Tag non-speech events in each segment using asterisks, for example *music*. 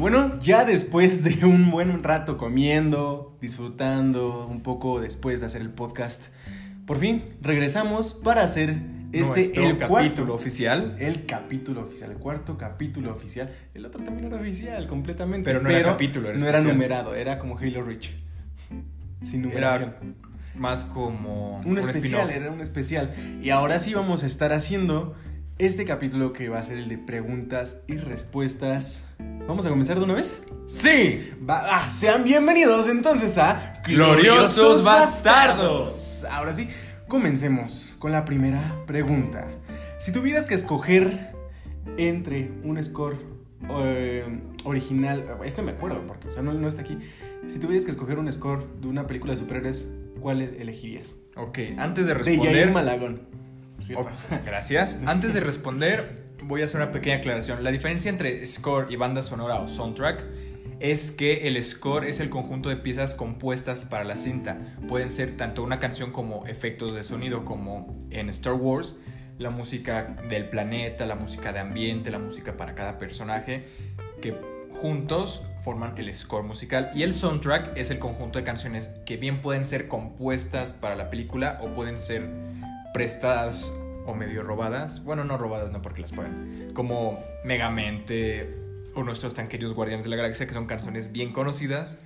bueno, ya después de un buen rato comiendo, disfrutando, un poco después de hacer el podcast, por fin regresamos para hacer este Nuestro el capítulo cuarto- oficial. El capítulo oficial, el cuarto capítulo oficial. El otro también era oficial, completamente. Pero no era capítulo, era No era numerado, era como Halo Reach. Sin numeración. Era más como un especial, era un especial. Y ahora sí vamos a estar haciendo este capítulo que va a ser el de preguntas y respuestas. ¿Vamos a comenzar de una vez? ¡Sí! Va- ah, sean bienvenidos entonces a Gloriosos Bastardos. Ahora sí, comencemos con la primera pregunta. Si tuvieras que escoger entre un score eh, original, este me acuerdo porque o sea, no, no está aquí. Si tuvieras que escoger un score de una película de superhéroes, ¿cuál elegirías? Ok, antes de De Jair responder. Malagón. *laughs* gracias. Antes de responder, voy a hacer una pequeña aclaración. La diferencia entre score y banda sonora o soundtrack es que el score es el conjunto de piezas compuestas para la cinta. Pueden ser tanto una canción como efectos de sonido, como en Star Wars, la música del planeta, la música de ambiente, la música para cada personaje, que juntos forman el score musical. Y el soundtrack es el conjunto de canciones que bien pueden ser compuestas para la película o pueden ser prestadas o medio robadas. Bueno, no robadas, no porque las pueden. Como Megamente o nuestros tan queridos Guardianes de la Galaxia, que son canciones bien conocidas,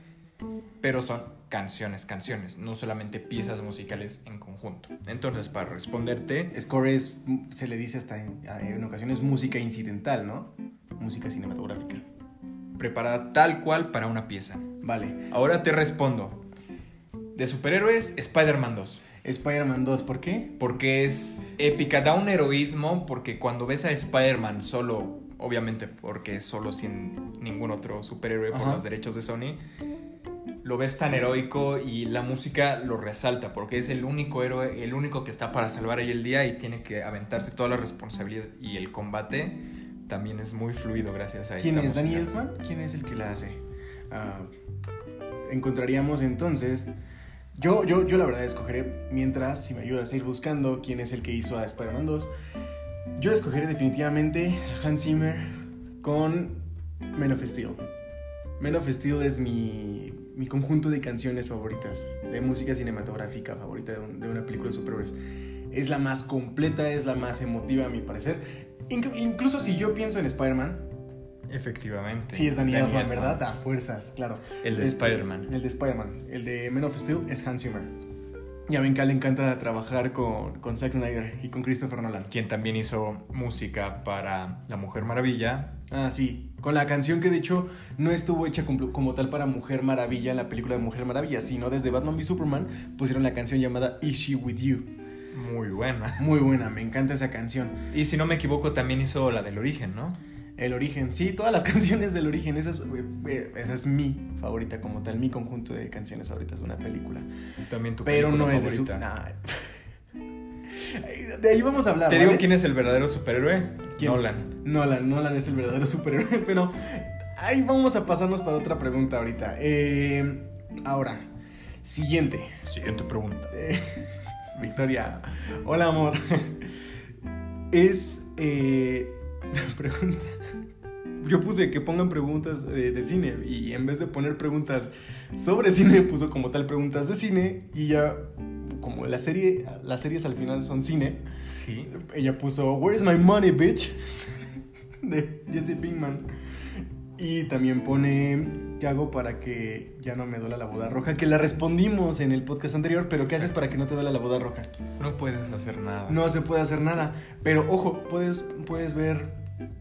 pero son canciones, canciones, no solamente piezas musicales en conjunto. Entonces, para responderte, Score es, se le dice hasta en, en ocasiones música incidental, ¿no? Música cinematográfica. preparada tal cual para una pieza. Vale. Ahora te respondo. De superhéroes, Spider-Man 2. Spider-Man 2, ¿por qué? Porque es épica, da un heroísmo, porque cuando ves a Spider-Man solo, obviamente porque es solo sin ningún otro superhéroe por Ajá. los derechos de Sony, lo ves tan heroico y la música lo resalta, porque es el único héroe, el único que está para salvar ahí el día y tiene que aventarse toda la responsabilidad y el combate también es muy fluido gracias a ¿Quién esta es música. Elfman? ¿Quién es el que la hace? Ah, encontraríamos entonces. Yo, yo, yo la verdad escogeré, mientras, si me ayudas a ir buscando quién es el que hizo a Spider-Man 2, yo escogeré definitivamente a Hans Zimmer con Men of Steel. Men of Steel es mi, mi conjunto de canciones favoritas, de música cinematográfica favorita de, un- de una película de superhéroes. Es la más completa, es la más emotiva a mi parecer. Inc- incluso si yo pienso en Spider-Man, Efectivamente. Sí, es Danny Danny Elfman. ¿verdad? A fuerzas, claro. El de Este, Spider-Man. El de Spider-Man. El de Men of Steel es Hans Zimmer. Y a Ben le encanta trabajar con, con Zack Snyder y con Christopher Nolan. quien también hizo música para La Mujer Maravilla. Ah, sí. Con la canción que de hecho no estuvo hecha como, como tal para Mujer Maravilla, la película de Mujer Maravilla, sino desde Batman v Superman pusieron la canción llamada Is She With You. Muy buena. Muy buena, me encanta esa canción. Y si no me equivoco, también hizo la del origen, ¿no? El origen, sí, todas las *laughs* canciones del origen, esa es, eh, esa es mi favorita como tal, mi conjunto de canciones favoritas de una película. También tu Pero película no es de su. nah. *laughs* De ahí vamos a hablar. Te ¿vale? digo quién es el verdadero superhéroe. ¿Quién? Nolan. Nolan, Nolan es el verdadero *laughs* superhéroe, pero ahí vamos a pasarnos para otra pregunta ahorita. Eh, ahora, siguiente. Siguiente pregunta. Eh, Victoria, hola amor. Es eh, pregunta. Yo puse que pongan preguntas de, de cine y en vez de poner preguntas sobre cine puso como tal preguntas de cine y ya como la serie las series al final son cine Sí. ella puso Where is my money bitch de Jesse Pinkman y también pone ¿qué hago para que ya no me duela la boda roja? Que la respondimos en el podcast anterior, pero ¿qué haces para que no te duela la boda roja? No puedes hacer nada. No se puede hacer nada, pero ojo, puedes, puedes ver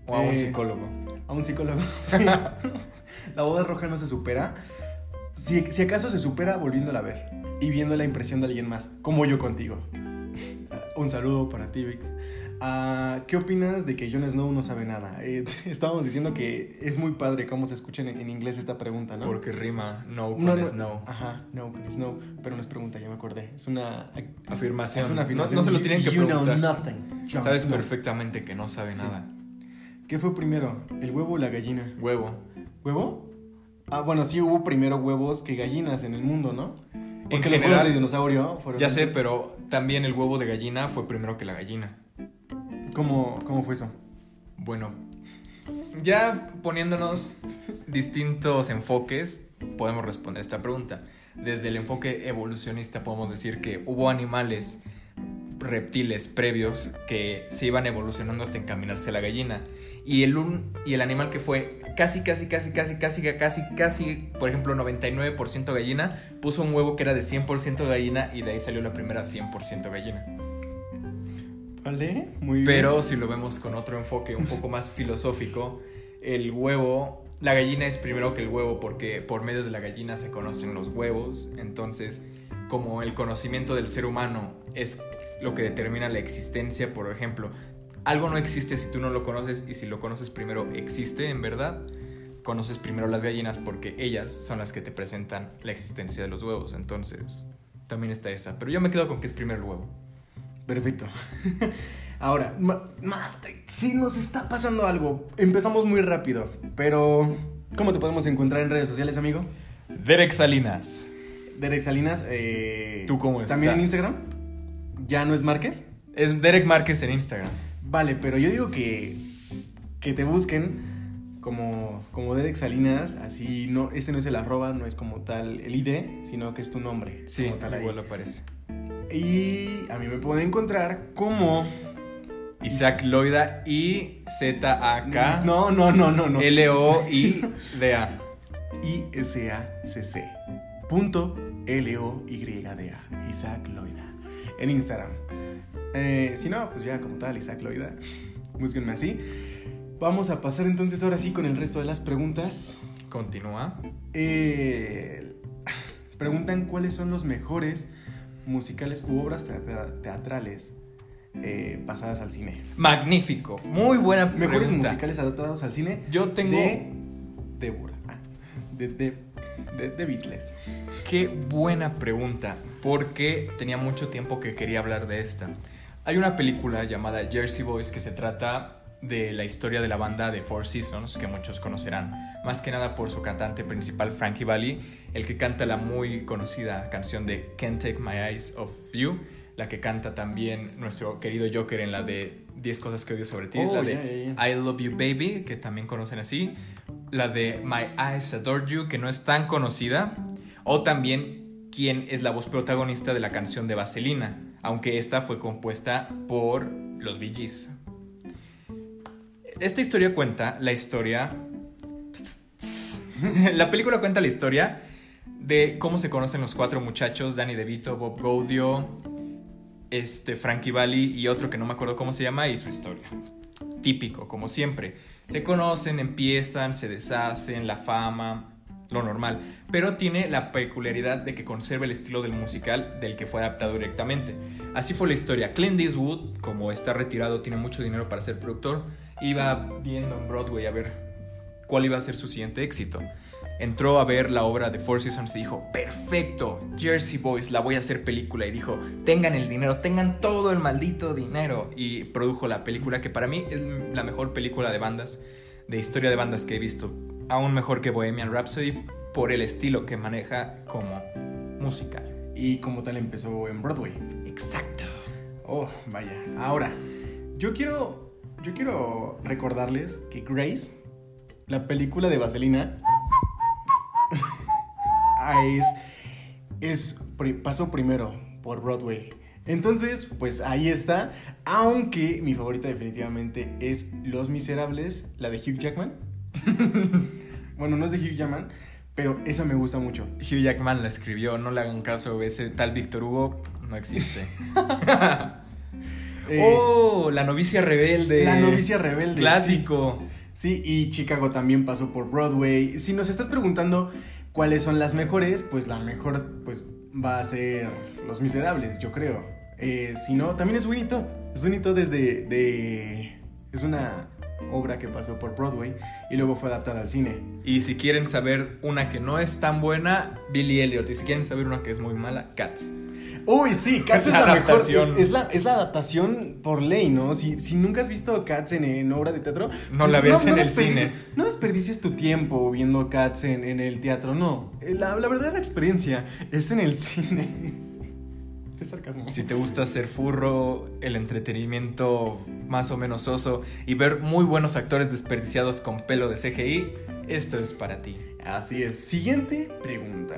O a un eh, psicólogo. A un psicólogo. *laughs* Sí. la boda roja no se supera. Si, si acaso se supera volviéndola a ver y viendo la impresión de alguien más, como yo contigo. Un saludo para ti, Vic. Ah, ¿Qué opinas de que Jon Snow no sabe nada? Eh, *laughs* estábamos diciendo que es muy padre cómo se escucha en, en inglés esta pregunta, ¿no? Porque rima no con no, no, snow. Ajá, no con Snow. Pero no es pregunta, ya me acordé. Es una Afirmación. Es una No- afirmación. no se lo tienen que you know preguntar. nothing, Jon Sabes perfectamente que no sabe Sí. nada. ¿Qué fue primero? ¿El huevo o la gallina? Huevo. ¿Huevo? Ah, bueno, sí hubo primero huevos que gallinas en el mundo, ¿no? Porque los general, huevos de dinosaurio fueron Ya sé, pero también el huevo de gallina fue primero que la gallina. ¿Cómo, ¿Cómo fue eso? Bueno, ya poniéndonos distintos enfoques, podemos responder esta pregunta. Desde el enfoque evolucionista podemos decir que hubo animales reptiles previos que se iban evolucionando hasta encaminarse a la gallina. Y el, un, y el animal que fue casi, casi, casi, casi, casi, casi, casi, por ejemplo, 99% gallina, puso un huevo que era de 100% gallina y de ahí salió la primera 100% gallina. Vale, muy bien. Pero si lo vemos con otro enfoque un poco más *laughs* filosófico, el huevo, la gallina es primero que el huevo porque por medio de la gallina se conocen los huevos. Entonces, como el conocimiento del ser humano es lo que determina la existencia, por ejemplo, algo no existe si tú no lo conoces y si lo conoces primero existe en verdad. Conoces primero las gallinas porque ellas son las que te presentan la existencia de los huevos. Entonces, también está esa. Pero yo me quedo con que es primero el huevo. Perfecto. *laughs* Ahora, más, si nos está pasando algo. Empezamos muy rápido, pero ¿cómo te podemos encontrar en redes sociales, amigo? Derek Salinas. Derek Salinas, eh, ¿tú cómo estás? ¿También en Instagram? ¿Ya no es Márquez? Es Derek Márquez en Instagram. Vale, pero yo digo que, que te busquen como, como Derek Salinas, así no, este no es el arroba, no es como tal el ID, sino que es tu nombre. Sí, como tal igual aparece. Y a mí me pueden encontrar como Isaac Loida I Z A K No, no, no, no, no. L O I D A *laughs* I S A C C. Punto L O Y D A. Isaac Loida. En Instagram. Eh, si no, pues ya como tal, Isaac Loida. Búsquenme así. Vamos a pasar entonces ahora sí con el resto de las preguntas. Continúa. Eh, preguntan cuáles son los mejores musicales u obras teatrales eh, pasadas al cine. Magnífico, muy buena pregunta. Mejores musicales adaptados al cine. Yo tengo de Débora, ah, de, de, de, de Beatles. Qué buena pregunta, porque tenía mucho tiempo que quería hablar de esta. Hay una película llamada Jersey Boys que se trata de la historia de la banda de Four Seasons, que muchos conocerán, más que nada por su cantante principal Frankie Valli, el que canta la muy conocida canción de Can't Take My Eyes Off You, la que canta también nuestro querido Joker en la de 10 cosas que odio sobre ti, Oh, la de yeah, yeah, yeah. I Love You Baby, que también conocen así, la de My Eyes Adore You, que no es tan conocida, o también quien es la voz protagonista de la canción de Vaselina, aunque esta fue compuesta por los Bee. Esta historia cuenta la historia... *laughs* la película cuenta la historia de cómo se conocen los cuatro muchachos, Danny DeVito, Bob Gaudio, este, Frankie Valli y otro que no me acuerdo cómo se llama y su historia. Típico, como siempre. Se conocen, empiezan, se deshacen, la fama, lo normal. Pero tiene la peculiaridad de que conserva el estilo del musical del que fue adaptado directamente. Así fue la historia. Clint Eastwood, como está retirado, tiene mucho dinero para ser productor, iba viendo en Broadway a ver cuál iba a ser su siguiente éxito. Entró a ver la obra de Four Seasons y dijo, perfecto, Jersey Boys, la voy a hacer película. Y dijo, tengan el dinero, tengan todo el maldito dinero. Y produjo la película que para mí es la mejor película de bandas, de historia de bandas que he visto. Aún mejor que Bohemian Rhapsody por el estilo que maneja como musical. Y como tal empezó en Broadway. Exacto. Oh, vaya. Ahora, yo quiero, yo quiero recordarles que Grace, la película de Vaselina, *laughs* ah, es, es, pasó primero por Broadway. Entonces, pues ahí está. Aunque mi favorita definitivamente es Los Miserables, la de Hugh Jackman. *laughs* bueno, no es de Hugh Jackman, pero esa me gusta mucho. Hugh Jackman la escribió, no le hagan caso, ese tal Víctor Hugo no existe. *laughs* Eh, oh, la novicia rebelde. La novicia rebelde. Clásico. Sí, y Chicago también pasó por Broadway. Si nos estás preguntando cuáles son las mejores, pues la mejor pues va a ser Los Miserables, yo creo. Eh, si no, también es Winnie Todd. Sweeney Todd es de, de- Es una obra que pasó por Broadway y luego fue adaptada al cine. Y si quieren saber una que no es tan buena, Billy Elliot. Y si quieren saber una que es muy mala, Cats. Uy, sí, Cats es La mejor. adaptación. Es, es la, es la adaptación por ley, ¿no? Si, si nunca has visto Cats en, en obra de teatro, pues No la veas en el cine. No desperdicies tu tiempo viendo Cats en, en el teatro, no. La, la verdadera experiencia es en el *laughs* cine. Es sarcasmo. Si te gusta ser furro, el entretenimiento más o menos oso y ver muy buenos actores desperdiciados con pelo de CGI, esto es para ti. Así es. Siguiente pregunta.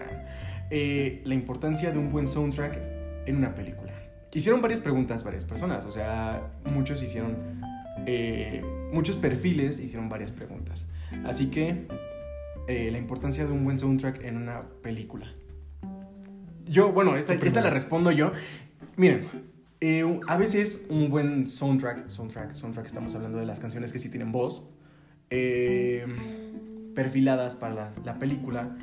Eh, la importancia de un buen soundtrack en una película. Hicieron varias preguntas varias personas, o sea, muchos hicieron, eh, muchos perfiles hicieron varias preguntas. Así que, eh, la importancia de un buen soundtrack en una película. Yo, bueno, esta, esta la respondo yo. Miren, eh, a veces un buen soundtrack, soundtrack, soundtrack, estamos hablando de las canciones que sí tienen voz, eh, perfiladas para la, la película,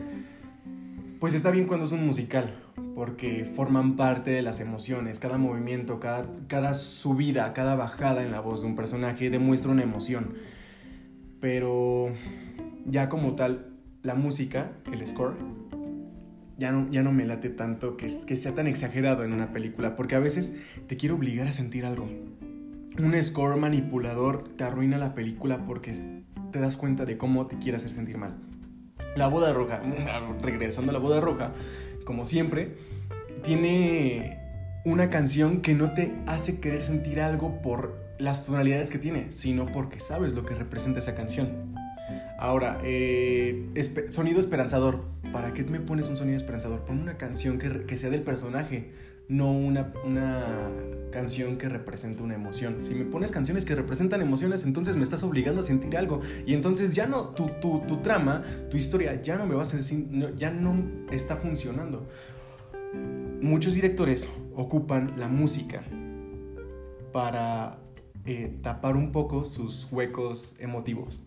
pues está bien cuando es un musical, porque forman parte de las emociones, cada movimiento, cada, cada subida, cada bajada en la voz de un personaje demuestra una emoción. Pero ya como tal, la música, el score, ya no, ya no me late tanto que, que sea tan exagerado en una película, porque a veces te quiere obligar a sentir algo. Un score manipulador te arruina la película porque te das cuenta de cómo te quiere hacer sentir mal. La boda roja, *laughs* regresando a la boda roja, como siempre, tiene una canción que no te hace querer sentir algo por las tonalidades que tiene, sino porque sabes lo que representa esa canción. Ahora, eh, sonido esperanzador. ¿Para qué me pones un sonido esperanzador? Pon una canción que, que sea del personaje, no una, una canción que represente una emoción. Si me pones canciones que representan emociones, entonces me estás obligando a sentir algo. Y entonces ya no, tu, tu, tu trama, tu historia, ya no me va a no- ya no está funcionando. Muchos directores ocupan la música para eh, tapar un poco sus huecos emotivos.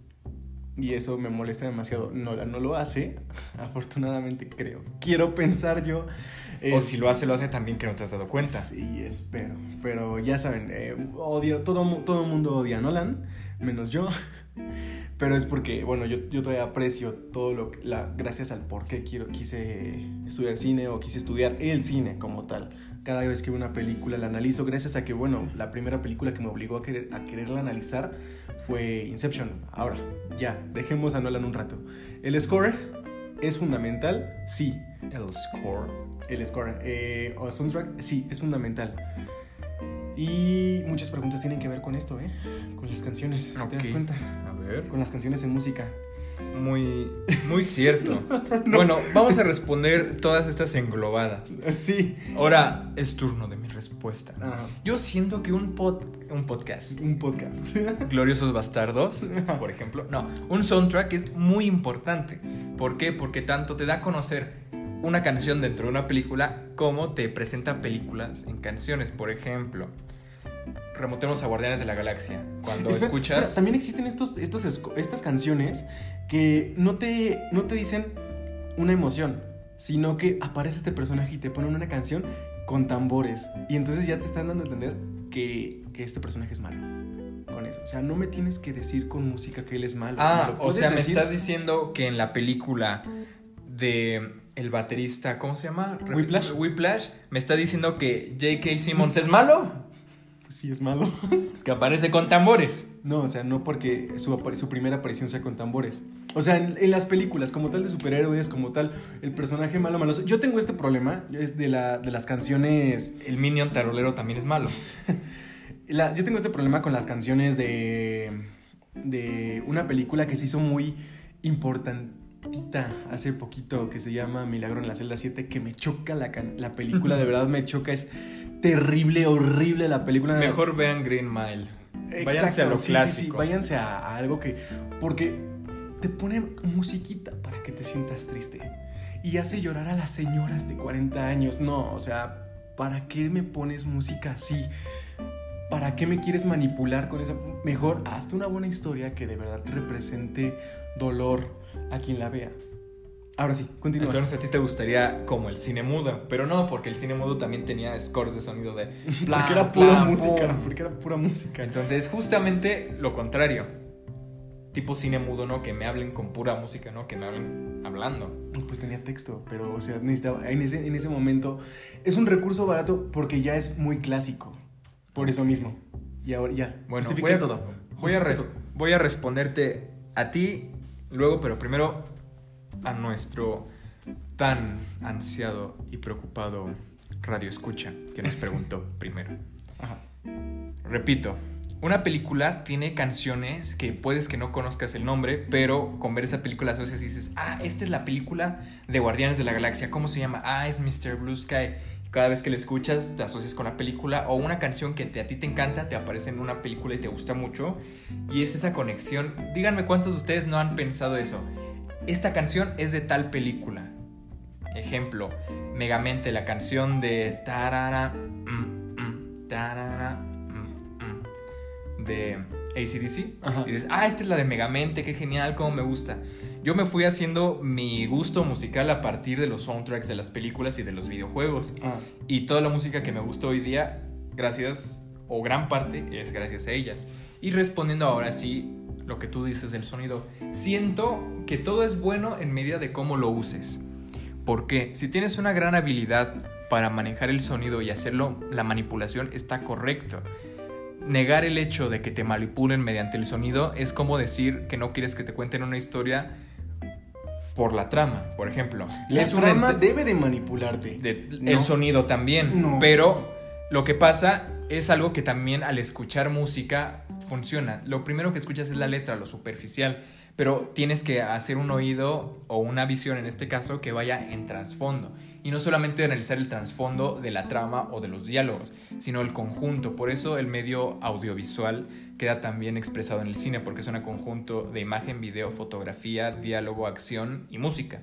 Y eso me molesta demasiado. Nolan no lo hace, *laughs* afortunadamente creo. Quiero pensar yo. eh, O si lo hace, lo hace también que no te has dado cuenta. Sí, espero. Pero ya saben, eh, odio, todo, todo el mundo odia a Nolan, menos yo. *laughs* Pero es porque, bueno, yo, yo todavía aprecio todo lo que, la, gracias al por qué quiero, quise estudiar cine o quise estudiar el cine como tal. Cada vez que veo una película la analizo gracias a que, bueno, la primera película que me obligó a, querer, a quererla analizar fue Inception. Ahora, ya, dejemos a Nolan un rato. El score es fundamental, sí. El score. El score eh, o soundtrack, sí, es fundamental. Y muchas preguntas tienen que ver con esto, ¿eh? Con las canciones, si te das cuenta. A ver. Con las canciones en música. Muy, *laughs* muy cierto. Bueno, vamos a responder todas estas englobadas. Sí. Ahora es turno de mi respuesta. Ajá. Yo siento que un, pod, un podcast, Un podcast. *laughs* Gloriosos Bastardos, por ejemplo, no, un soundtrack es muy importante. ¿Por qué? Porque tanto te da a conocer una canción dentro de una película como te presenta películas en canciones. Por ejemplo, remontemos a Guardianes de la Galaxia. Cuando Espera, escuchas... espera, también existen estos, estos, estas canciones que no te, no te dicen una emoción, sino que aparece este personaje y te ponen una canción con tambores. Y entonces ya te están dando a entender que, que este personaje es malo. Con eso. O sea, no me tienes que decir con música que él es malo. Me Ah, o sea, me decir- estás diciendo que en la película de el baterista, ¿cómo se llama? Whiplash. Whiplash, me está diciendo que J.K. Simmons es malo, Sí, es malo. *laughs* que aparece con tambores. No, o sea, no porque su, su primera aparición sea con tambores. O sea, en, en las películas, como tal de superhéroes, como tal, el personaje malo, maloso. Yo tengo este problema, es de, la, de las canciones. El Minion tarolero también es malo. *laughs* la- yo tengo este problema con las canciones de. de una película que se hizo muy importantita hace poquito, que se llama Milagro en la celda 7, que me choca la, la película, de *laughs* verdad me choca. Es terrible, horrible la película. de Mejor vean Green Mile. Váyanse Exacto, a lo sí, sí, sí, clásico. váyanse a, a algo que. Porque te pone musiquita para que te sientas triste. Y hace llorar a las señoras de 40 años. No, o sea, ¿para qué me pones música así? ¿Para qué me quieres manipular con esa? Mejor hazte una buena historia que de verdad represente dolor a quien la vea. Ahora sí, continúa. Entonces a ti te gustaría como el cine mudo, pero no, porque el cine mudo también tenía scores de sonido de... *laughs* porque era pura música. pum. Porque era pura música. Entonces justamente lo contrario. Tipo cine mudo, ¿no? Que me hablen con pura música, ¿no? Que me hablen hablando. Pues tenía texto, pero o sea, necesitaba, en ese, en ese momento es un recurso barato porque ya es muy clásico. Por eso mismo. Y ahora ya. Bueno, voy a, todo. Voy a, voy a responderte a ti luego, pero primero a nuestro tan ansiado y preocupado radio escucha que nos preguntó *laughs* primero. Ajá. Repito, una película tiene canciones que puedes que no conozcas el nombre, pero con ver esa película asocias y dices, ah, esta es la película de Guardianes de la Galaxia. ¿Cómo se llama? Ah, es Mr. Blue Sky. Cada vez que la escuchas te asocias con la película o una canción que te, a ti te encanta, te aparece en una película y te gusta mucho. Y es esa conexión. Díganme cuántos de ustedes no han pensado eso. Esta canción es de tal película. Ejemplo, Megamente, la canción de tarara, mm, mm, tarara, mm, de ACDC. Ajá. Y dices, ah, esta es la de Megamente, qué genial, cómo me gusta. Yo me fui haciendo mi gusto musical a partir de los soundtracks de las películas y de los videojuegos. Ah, Y toda la música que me gustó hoy día, gracias, o gran parte, es gracias a ellas. Y respondiendo ahora sí, lo que tú dices del sonido, siento que todo es bueno en medida de cómo lo uses. Porque si tienes una gran habilidad para manejar el sonido y hacerlo, la manipulación está correcto. Negar el hecho de que te manipulen mediante el sonido es como decir que no quieres que te cuenten una historia por la trama, por ejemplo. La Es trama debe de manipularte. de- No. el sonido también. No. Pero lo que pasa es algo que también al escuchar música funciona. Lo primero que escuchas es la letra, lo superficial. Pero tienes que hacer un oído o una visión en este caso que vaya en trasfondo. Y no solamente analizar el trasfondo de la trama o de los diálogos, sino el conjunto. Por eso el medio audiovisual queda también expresado en el cine, porque es un conjunto de imagen, video, fotografía, diálogo, acción y música.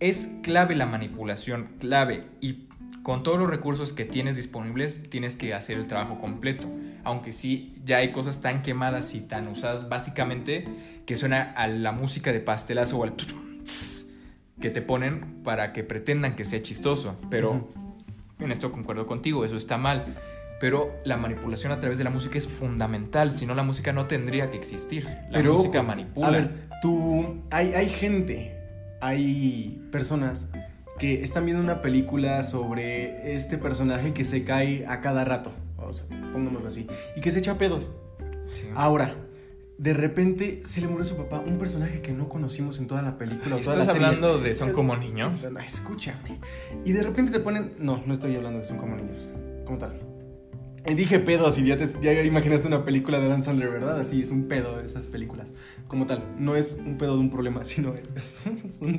Es clave la manipulación, clave. Y con todos los recursos que tienes disponibles, tienes que hacer el trabajo completo. Aunque sí, ya hay cosas tan quemadas y tan usadas básicamente que suena a la música de pastelazo o al que te ponen para que pretendan que sea chistoso. Pero en esto concuerdo contigo, eso está mal. Pero la manipulación a través de la música es fundamental, si no la música no tendría que existir. La Pero, música manipula. A ver, tú. Hay, hay gente, hay personas que están viendo una película sobre este personaje que se cae a cada rato. O sea, pongámoslo así. Y que se echa pedos. Sí. Ahora, de repente se le murió su papá, un personaje que no conocimos en toda la película. toda ¿Estás la serie. hablando de Son como niños? No, Escúchame. Y de repente te ponen. No, no estoy hablando de Son como niños. ¿Cómo tal? Y dije pedos y ya, te, ya imaginaste una película de Dan Sandler, ¿verdad? Así es un pedo esas películas. Como tal, no es un pedo de un problema, *laughs* sino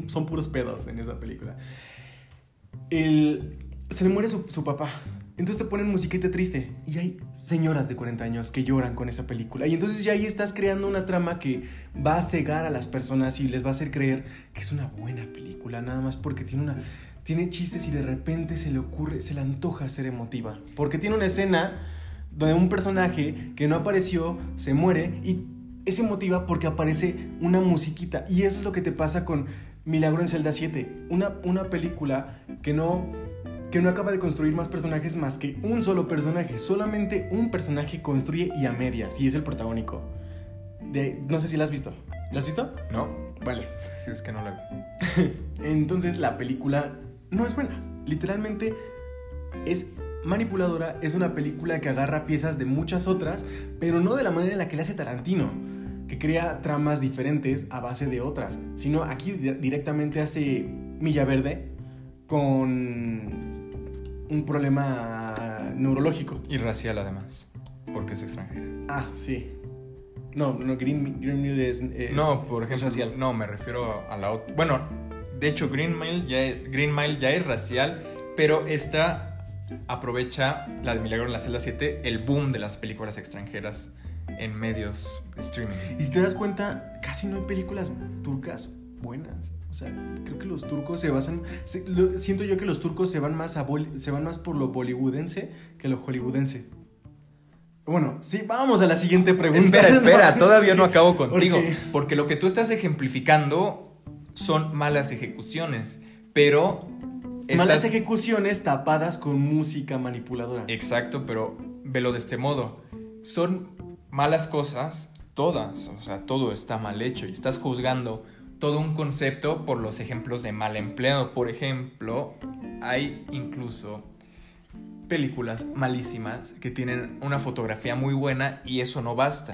son puros pedos en esa película. El, se le muere su, su papá. Entonces te ponen musiquita triste. Y hay señoras de 40 años que lloran con esa película. Y entonces ya ahí estás creando una trama que va a cegar a las personas y les va a hacer creer que es una buena película. Nada más porque tiene una. Tiene chistes y de repente se le ocurre, se le antoja ser emotiva. Porque tiene una escena donde un personaje que no apareció se muere y es emotiva porque aparece una musiquita. Y eso es lo que te pasa con Milagro en Zelda 7. Una, una película que no, que no acaba de construir más personajes más que un solo personaje. Solamente un personaje construye y a medias. Y es el protagónico. De, no sé si la has visto. ¿La has visto? No, Vale. si es que no la vi. *laughs* Entonces la película no es buena. Literalmente es manipuladora, es una película que agarra piezas de muchas otras, pero no de la manera en la que le hace Tarantino, que crea tramas diferentes a base de otras, sino aquí di- directamente hace Milla Verde con un problema neurológico. Y racial además, porque es extranjera. Ah, sí. No, no, Green, Green Mile es, es- no, por ejemplo, racial. no, me refiero a la otra. Bueno, de hecho, Green Mile ya es, Green Mile ya es racial, pero esta aprovecha la de Milagro en la celda 7, el boom de las películas extranjeras en medios de streaming. Y si te das cuenta, casi no hay películas turcas buenas. O sea, creo que los turcos se basan. se- lo- siento yo que los turcos se van más a bol- se van más por lo bollywoodense que lo hollywoodense. Bueno, sí, vamos a la siguiente pregunta. Espera, espera, *laughs* todavía no acabo contigo. Porque lo que tú estás ejemplificando son malas ejecuciones, pero... Malas estas- ejecuciones tapadas con música manipuladora. Exacto, pero velo de este modo. Son malas cosas, todas, o sea, todo está mal hecho y estás juzgando todo un concepto por los ejemplos de mal empleado. Por ejemplo, hay incluso películas malísimas que tienen una fotografía muy buena y eso no basta,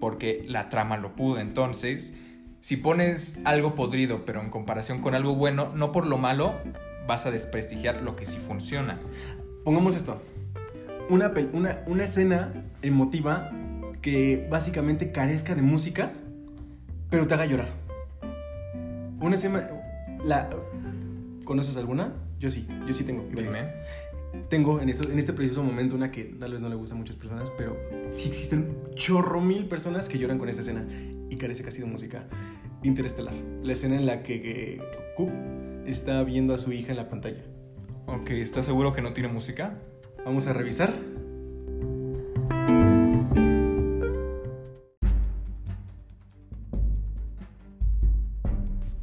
porque la trama lo pudo. Entonces, si pones algo podrido, pero en comparación con algo bueno, no por lo malo, vas a desprestigiar lo que sí funciona. Pongamos esto. Una, una, una escena emotiva que básicamente carezca de música, pero te haga llorar. Una escena... La, ¿Conoces alguna? Yo sí, yo sí tengo. varias. Dime. Tengo en, esto- en este preciso momento una que tal vez no le gusta a muchas personas, pero sí existen chorro mil personas que lloran con esta escena y carece casi de música. Interestelar. La escena en la que, que Coop está viendo a su hija en la pantalla. Ok, ¿estás seguro que no tiene música? Vamos a revisar.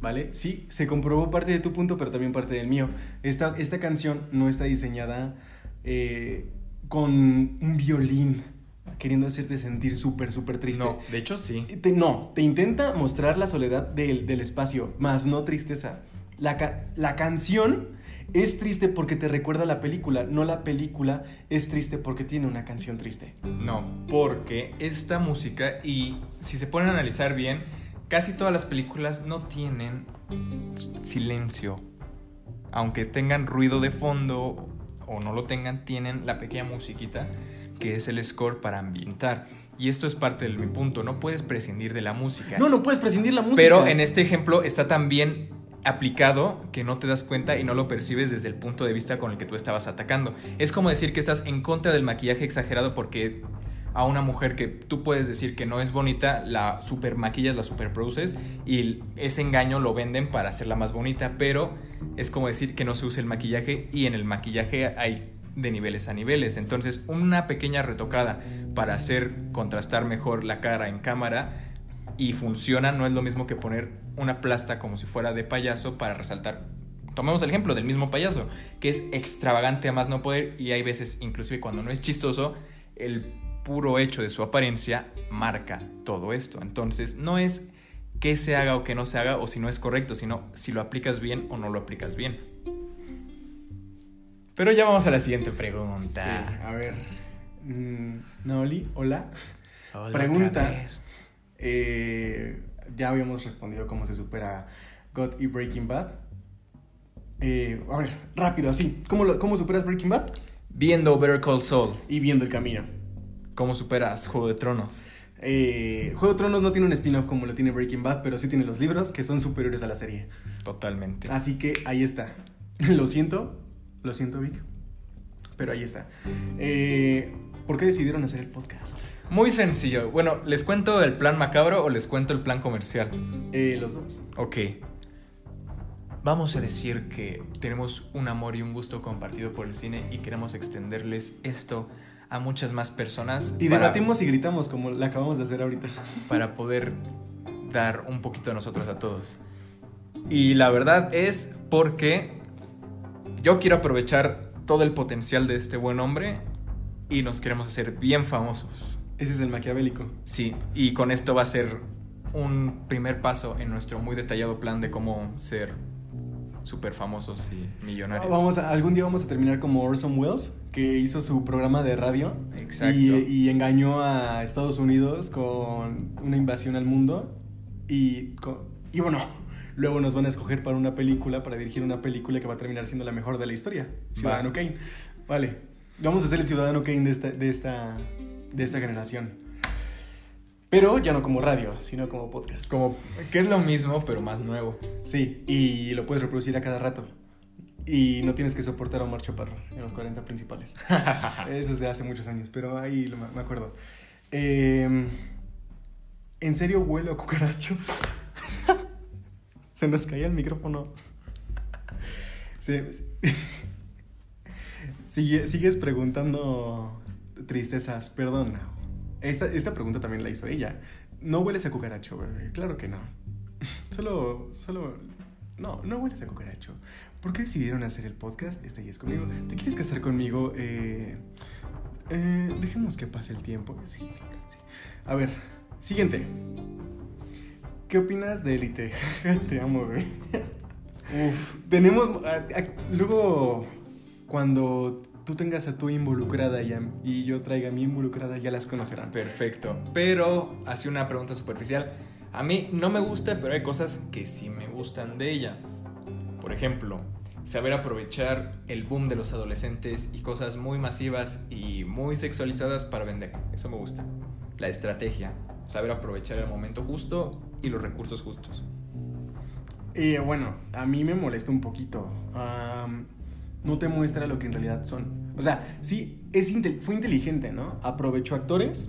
¿Vale? Sí, se comprobó parte de tu punto, pero también parte del mío. Esta, esta canción no está diseñada eh, con un violín queriendo hacerte sentir súper, súper triste. No, de hecho sí. Te- no, te intenta mostrar la soledad del, del espacio, más no tristeza. La, ca- la canción es triste porque te recuerda a la película, no la película es triste porque tiene una canción triste. No, porque esta música, y si se ponen a analizar bien, casi todas las películas no tienen silencio. Aunque tengan ruido de fondo o no lo tengan, tienen la pequeña musiquita que es el score para ambientar. Y esto es parte de mi punto, no puedes prescindir de la música. No, no puedes prescindir la música. Pero en este ejemplo está tan bien aplicado que no te das cuenta y no lo percibes desde el punto de vista con el que tú estabas atacando. Es como decir que estás en contra del maquillaje exagerado porque a una mujer que tú puedes decir que no es bonita, la super maquillas, la super produces y ese engaño lo venden para hacerla más bonita, pero es como decir que no se usa el maquillaje y en el maquillaje hay de niveles a niveles. Entonces, una pequeña retocada para hacer contrastar mejor la cara en cámara y funciona, no es lo mismo que poner una plasta como si fuera de payaso para resaltar. Tomemos el ejemplo del mismo payaso, que es extravagante a más no poder y hay veces, inclusive cuando no es chistoso, el puro hecho de su apariencia marca todo esto. Entonces, no es que se haga o que no se haga o si no es correcto, sino si lo aplicas bien o no lo aplicas bien. Pero ya vamos a la siguiente pregunta. Sí, a ver. Mm, Naoli, hola. Hola, Pregunta. Eh, ya habíamos respondido cómo se supera God y Breaking Bad. Eh, a ver, rápido, así. ¿Cómo, lo- ¿Cómo superas Breaking Bad? Viendo Better Call Saul, Y viendo el camino. ¿cómo superas Juego de Tronos? Eh, Juego de Tronos no tiene un spin-off como lo tiene Breaking Bad, pero sí tiene los libros que son superiores a la serie. Totalmente. Así que ahí está. *laughs* Lo siento, lo siento, Vic. Pero ahí está. Eh, ¿Por qué decidieron hacer el podcast? Muy sencillo. Bueno, ¿les cuento el plan macabro o les cuento el plan comercial? Eh, los dos. Ok. Vamos a decir que tenemos un amor y un gusto compartido por el cine y queremos extenderles esto a muchas más personas. Y para- debatimos y gritamos como la acabamos de hacer ahorita. para poder dar un poquito a nosotros a todos. Y la verdad es porque yo quiero aprovechar todo el potencial de este buen hombre y nos queremos hacer bien famosos. Ese es el maquiavélico. Sí, y con esto va a ser un primer paso en nuestro muy detallado plan de cómo ser súper famosos y millonarios. Vamos a- algún día vamos a terminar como Orson Welles, que hizo su programa de radio. Exacto. Y, y engañó a Estados Unidos con una invasión al mundo. Y, y bueno, luego nos van a escoger para una película, para dirigir una película que va a terminar siendo la mejor de la historia. Ciudadano Va. Kane. Vale. Vamos a ser el Ciudadano Kane de esta, de esta, de esta generación. Pero ya no como radio, sino como podcast. Como que es lo mismo, pero más nuevo. Sí, y lo puedes reproducir a cada rato. Y no tienes que soportar a Omar Chaparro en los 40 principales. *laughs* Eso es de hace muchos años, pero ahí lo- me acuerdo. Eh, ¿En serio huele a cucaracho? *laughs* Se nos caía el micrófono. *laughs* Sigue- sigues preguntando tristezas, perdona. Esta, esta pregunta también la hizo ella. ¿No hueles a cucaracho, bebé? Claro que no. *laughs* Solo, solo... No, no hueles a cucaracho. ¿Por qué decidieron hacer el podcast? Este ya es conmigo. ¿Te quieres casar conmigo? Eh, eh, dejemos que pase el tiempo. Sí, sí. A ver, siguiente. ¿Qué opinas de Elite? *laughs* Te amo, güey. Uf, tenemos... a- a- luego, cuando tú tengas a tu involucrada y, a- y yo traiga a mi involucrada, ya las conocerán. Perfecto. Pero, hace una pregunta superficial. A mí no me gusta, pero hay cosas que sí me gustan de ella. Por ejemplo, saber aprovechar el boom de los adolescentes y cosas muy masivas y muy sexualizadas para vender. Eso me gusta. La estrategia, saber aprovechar el momento justo y los recursos justos. Y bueno, a mí me molesta un poquito. No te muestra lo que en realidad son. O sea, sí, es inte- fue inteligente, ¿no? Aprovechó actores,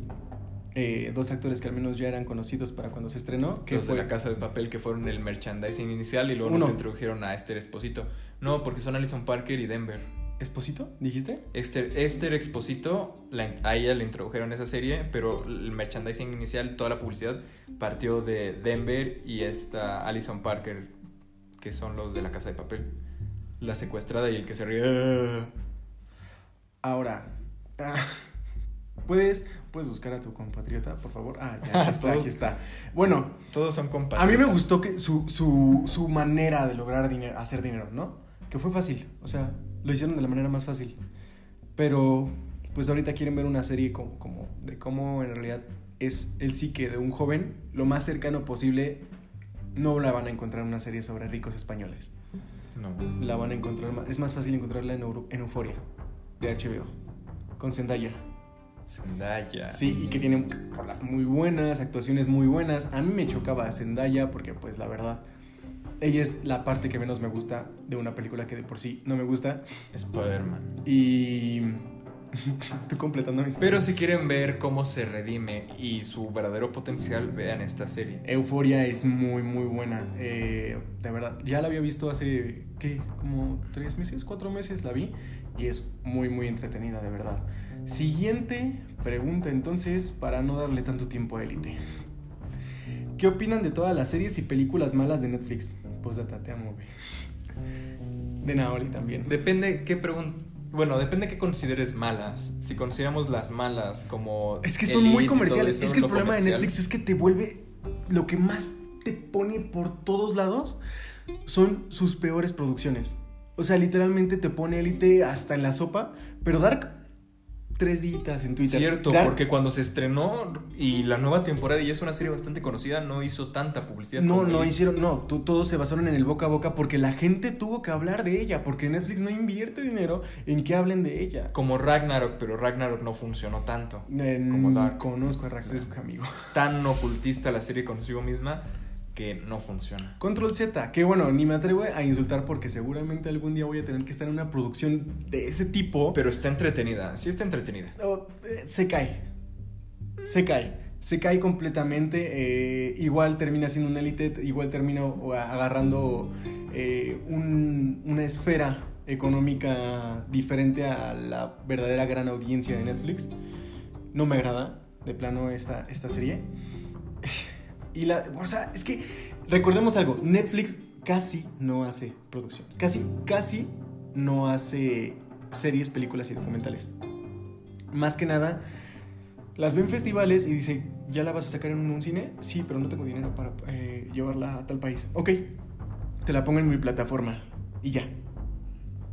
eh, dos actores que al menos ya eran conocidos para cuando se estrenó. Que los fue de la casa de papel que fueron el merchandising inicial y luego Uno. nos introdujeron a Esther Esposito. No, porque son Alison Parker y Denver. ¿Esposito? ¿Dijiste? Esther, Esther Exposito, la- a ella le introdujeron esa serie, pero el merchandising inicial, toda la publicidad, partió de Denver y esta Alison Parker, que son los de la casa de papel. La secuestrada y el que se ríe. Ahora, ah, ¿puedes, ¿puedes buscar a tu compatriota, por favor? Ah, ya aquí está, aquí está. Bueno, Todos son a compatriotas. mí me gustó que su, su, su manera de lograr dinero, hacer dinero, ¿no? Que fue fácil, o sea, lo hicieron de la manera más fácil. Pero, pues ahorita quieren ver una serie como, como de cómo en realidad es el psique de un joven, lo más cercano posible. No la van a encontrar en una serie sobre ricos españoles. No. La van a encontrar, es más fácil encontrarla en, Euro- en Euforia, de HBO, con Zendaya. Zendaya. Sí, y que tiene muy buenas, actuaciones muy buenas. A mí me chocaba Zendaya porque, pues, la verdad, ella es la parte que menos me gusta de una película que de por sí no me gusta. Spider-Man. Y... *laughs* Estoy completando mis... Pero si quieren ver cómo se redime y su verdadero potencial, vean esta serie. Euforia es muy, muy buena. Eh, de verdad, ya la había visto hace, ¿qué? Como tres meses, cuatro meses la vi. Y es muy, muy entretenida, de verdad. Siguiente pregunta entonces, para no darle tanto tiempo a Élite. ¿Qué opinan de todas las series y películas malas de Netflix? Pues data, te amo, güey. De Naoli también. Depende qué pregun- Bueno, depende qué consideres malas. Si consideramos las malas como. Es que son muy comerciales. eso, Es que el problema de. Netflix es que te vuelve lo que más te pone por todos lados son sus peores producciones. O sea, literalmente te pone élite hasta en la sopa, pero Dark tres días en Twitter. Cierto, porque cuando se estrenó y la nueva temporada, y es una serie bastante conocida, no hizo tanta publicidad. no, no hicieron, no, to- todos se basaron en el boca a boca porque la gente tuvo que hablar de ella, porque Netflix no invierte dinero en que hablen de ella. Como Ragnarok, pero Ragnarok no funcionó tanto. Como Dark. Conozco a Ragnarok, Es- amigo. Tan ocultista la serie consigo misma que no funciona. Control Z, que bueno, ni me atrevo a insultar porque seguramente algún día voy a tener que estar en una producción de ese tipo. Pero está entretenida, sí está entretenida. Oh, eh, se cae. Se cae. Se cae completamente. eh, igual termina siendo un élite, igual termina agarrando eh, un- una esfera económica diferente a la verdadera gran audiencia de Netflix. No me agrada, de plano, esta, esta serie. Y la, o sea, es que recordemos algo, Netflix casi no hace producciones, casi, casi no hace series, películas y documentales. Más que nada, las ven en festivales y dice, ¿ya la vas a sacar en un cine? Sí, pero no tengo dinero para eh, llevarla a tal país. Ok, te la pongo en mi plataforma y ya.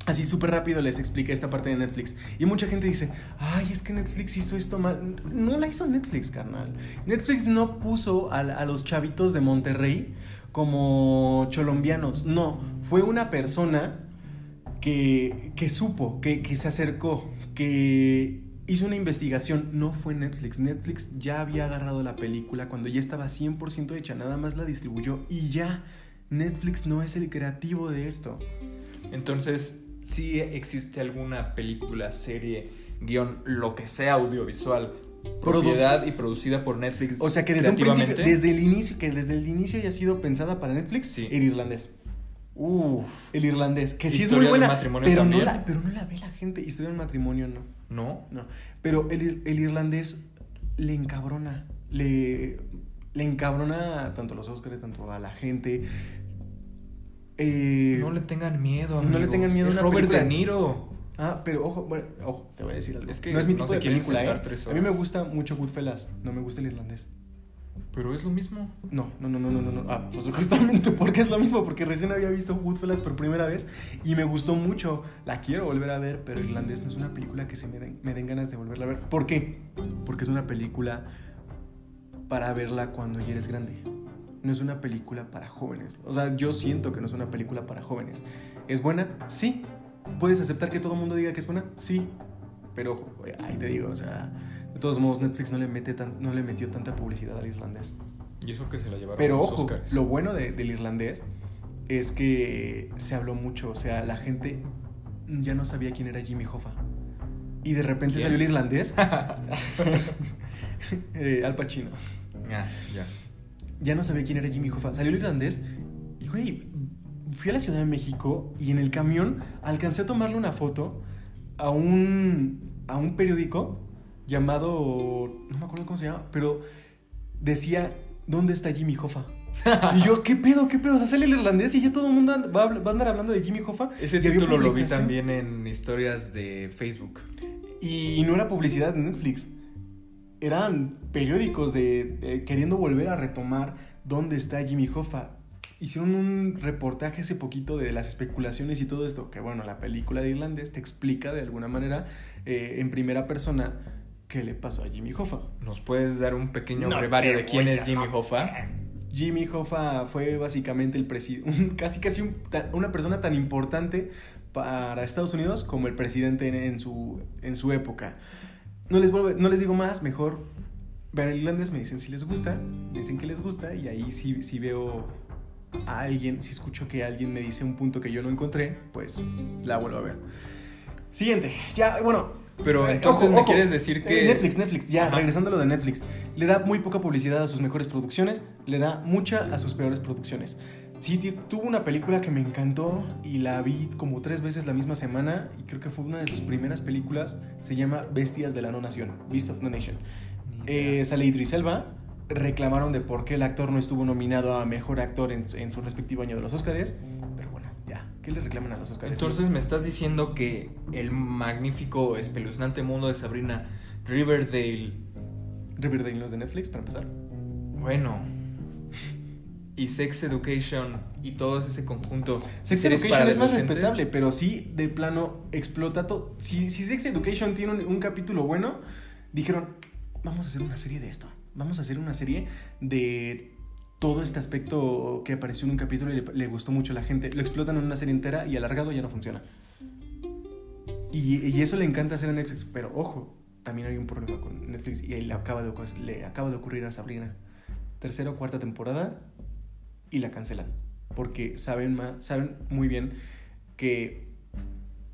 Así súper rápido les expliqué esta parte de Netflix. Y mucha gente dice, ay, es que Netflix hizo esto mal. No la hizo Netflix, carnal. Netflix no puso a, a los chavitos de Monterrey como cholombianos. No, fue una persona que, que supo, que, que se acercó, que hizo una investigación. No fue Netflix. Netflix ya había agarrado la película cuando ya estaba 100% hecha. Nada más la distribuyó y ya. Netflix no es el creativo de esto. Entonces, si existe alguna película, serie, guion, lo que sea audiovisual, propiedad y producida por Netflix. O sea que desde un principio, desde el inicio, que desde el inicio haya sido pensada para Netflix, Sí. el irlandés. Uf, El irlandés, que sí es Historia muy buena, del matrimonio pero no, la, pero no la ve la gente. Historia del matrimonio no, ¿no? no. Pero el, el irlandés le encabrona, le, le encabrona tanto a los Oscars, tanto a la gente. Eh, No le tengan miedo, no le amigos. tengan miedo a una Robert película. De Niro. Ah, pero ojo, bueno, ojo, te voy a decir algo. Es que no es mi tipo de película, ¿eh? A mí me gusta mucho Goodfellas, no me gusta el irlandés. Pero es lo mismo. No, no, no, no, no, no, no. Ah, pues justamente *laughs* porque es lo mismo, porque recién había visto Goodfellas por primera vez y me gustó mucho. La quiero volver a ver, pero Irlandés no es una película que se me den, me den ganas de volverla a ver. ¿Por qué? Porque es una película para verla cuando ya eres grande. No es una película para jóvenes. O sea, yo siento que no es una película para jóvenes. ¿Es buena? Sí. ¿Puedes aceptar que todo el mundo diga que es buena? Sí. Pero, güey, ahí te digo, o sea, de todos modos Netflix no le, mete tan- no le metió tanta publicidad al irlandés. Y eso que se la llevaron Pero los ojo, lo bueno de- del irlandés es que se habló mucho, o sea, la gente ya no sabía quién era Jimmy Hoffa. Y de repente ¿Quién? salió el irlandés. *laughs* *laughs* Eh, Al Pacino. Ah, ya. Ya no sabía quién era Jimmy Hoffa. Salió el irlandés y, güey, fui a la Ciudad de México y en el camión alcancé a tomarle una foto a un, a un periódico llamado, no me acuerdo cómo se llama, pero decía, ¿dónde está Jimmy Hoffa? *laughs* y yo, ¿qué pedo, qué pedo? O sea, sale el irlandés y ya todo el mundo va, a andar hablando de Jimmy Hoffa. Ese título lo vi también en historias de Facebook. Y no era publicidad de Netflix. Eran periódicos de, de queriendo volver a retomar dónde está Jimmy Hoffa. Hicieron un reportaje hace poquito de las especulaciones y todo esto. Que bueno, la película de Irlandés te explica de alguna manera eh, en primera persona qué le pasó a Jimmy Hoffa. ¿Nos puedes dar un pequeño No brevario de quién es Jimmy no. Hoffa? Jimmy Hoffa fue básicamente el presidente, *laughs* casi casi un- ta- una persona tan importante para Estados Unidos como el presidente en, en su, en su época. No les, vuelvo- no les digo más, mejor vean el irlandés, me dicen si les gusta, me dicen que les gusta y ahí si, si veo a alguien, si escucho que alguien me dice un punto que yo no encontré, pues la vuelvo a ver. Siguiente, ya, bueno, Pero eh, entonces ojo, me ojo. quieres decir Eh, que... Netflix, Netflix, ya, Ajá. regresando a lo de Netflix. Le da muy poca publicidad a sus mejores producciones, le da mucha a sus peores producciones. Sí, tuvo una película que me encantó y la vi como tres veces la misma semana y creo que fue una de sus primeras películas. Se llama Bestias de la No Nación, Beast of No Nation. Eh, sale Idris Elba. Reclamaron de por qué el actor no estuvo nominado a mejor actor en, en su respectivo año de los Oscars. Pero bueno, ya, ¿qué le reclaman a los Oscars? Entonces me estás diciendo que el magnífico, espeluznante mundo de Sabrina Riverdale, Riverdale no es de Netflix, para empezar. bueno, y Sex Education y todo ese conjunto. Sex Education es más respetable, pero sí, de plano, explota todo. Si, si Sex Education tiene un, un capítulo bueno, dijeron, vamos a hacer una serie de esto. Vamos a hacer una serie de todo este aspecto que apareció en un capítulo y le, le gustó mucho a la gente. Lo explotan en una serie entera y alargado ya no funciona. Y, y eso le encanta hacer a Netflix. Pero ojo, también hay un problema con Netflix y le acaba de, le acaba de ocurrir a Sabrina. Tercera o cuarta temporada y la cancelan. Porque saben, ma- saben muy bien que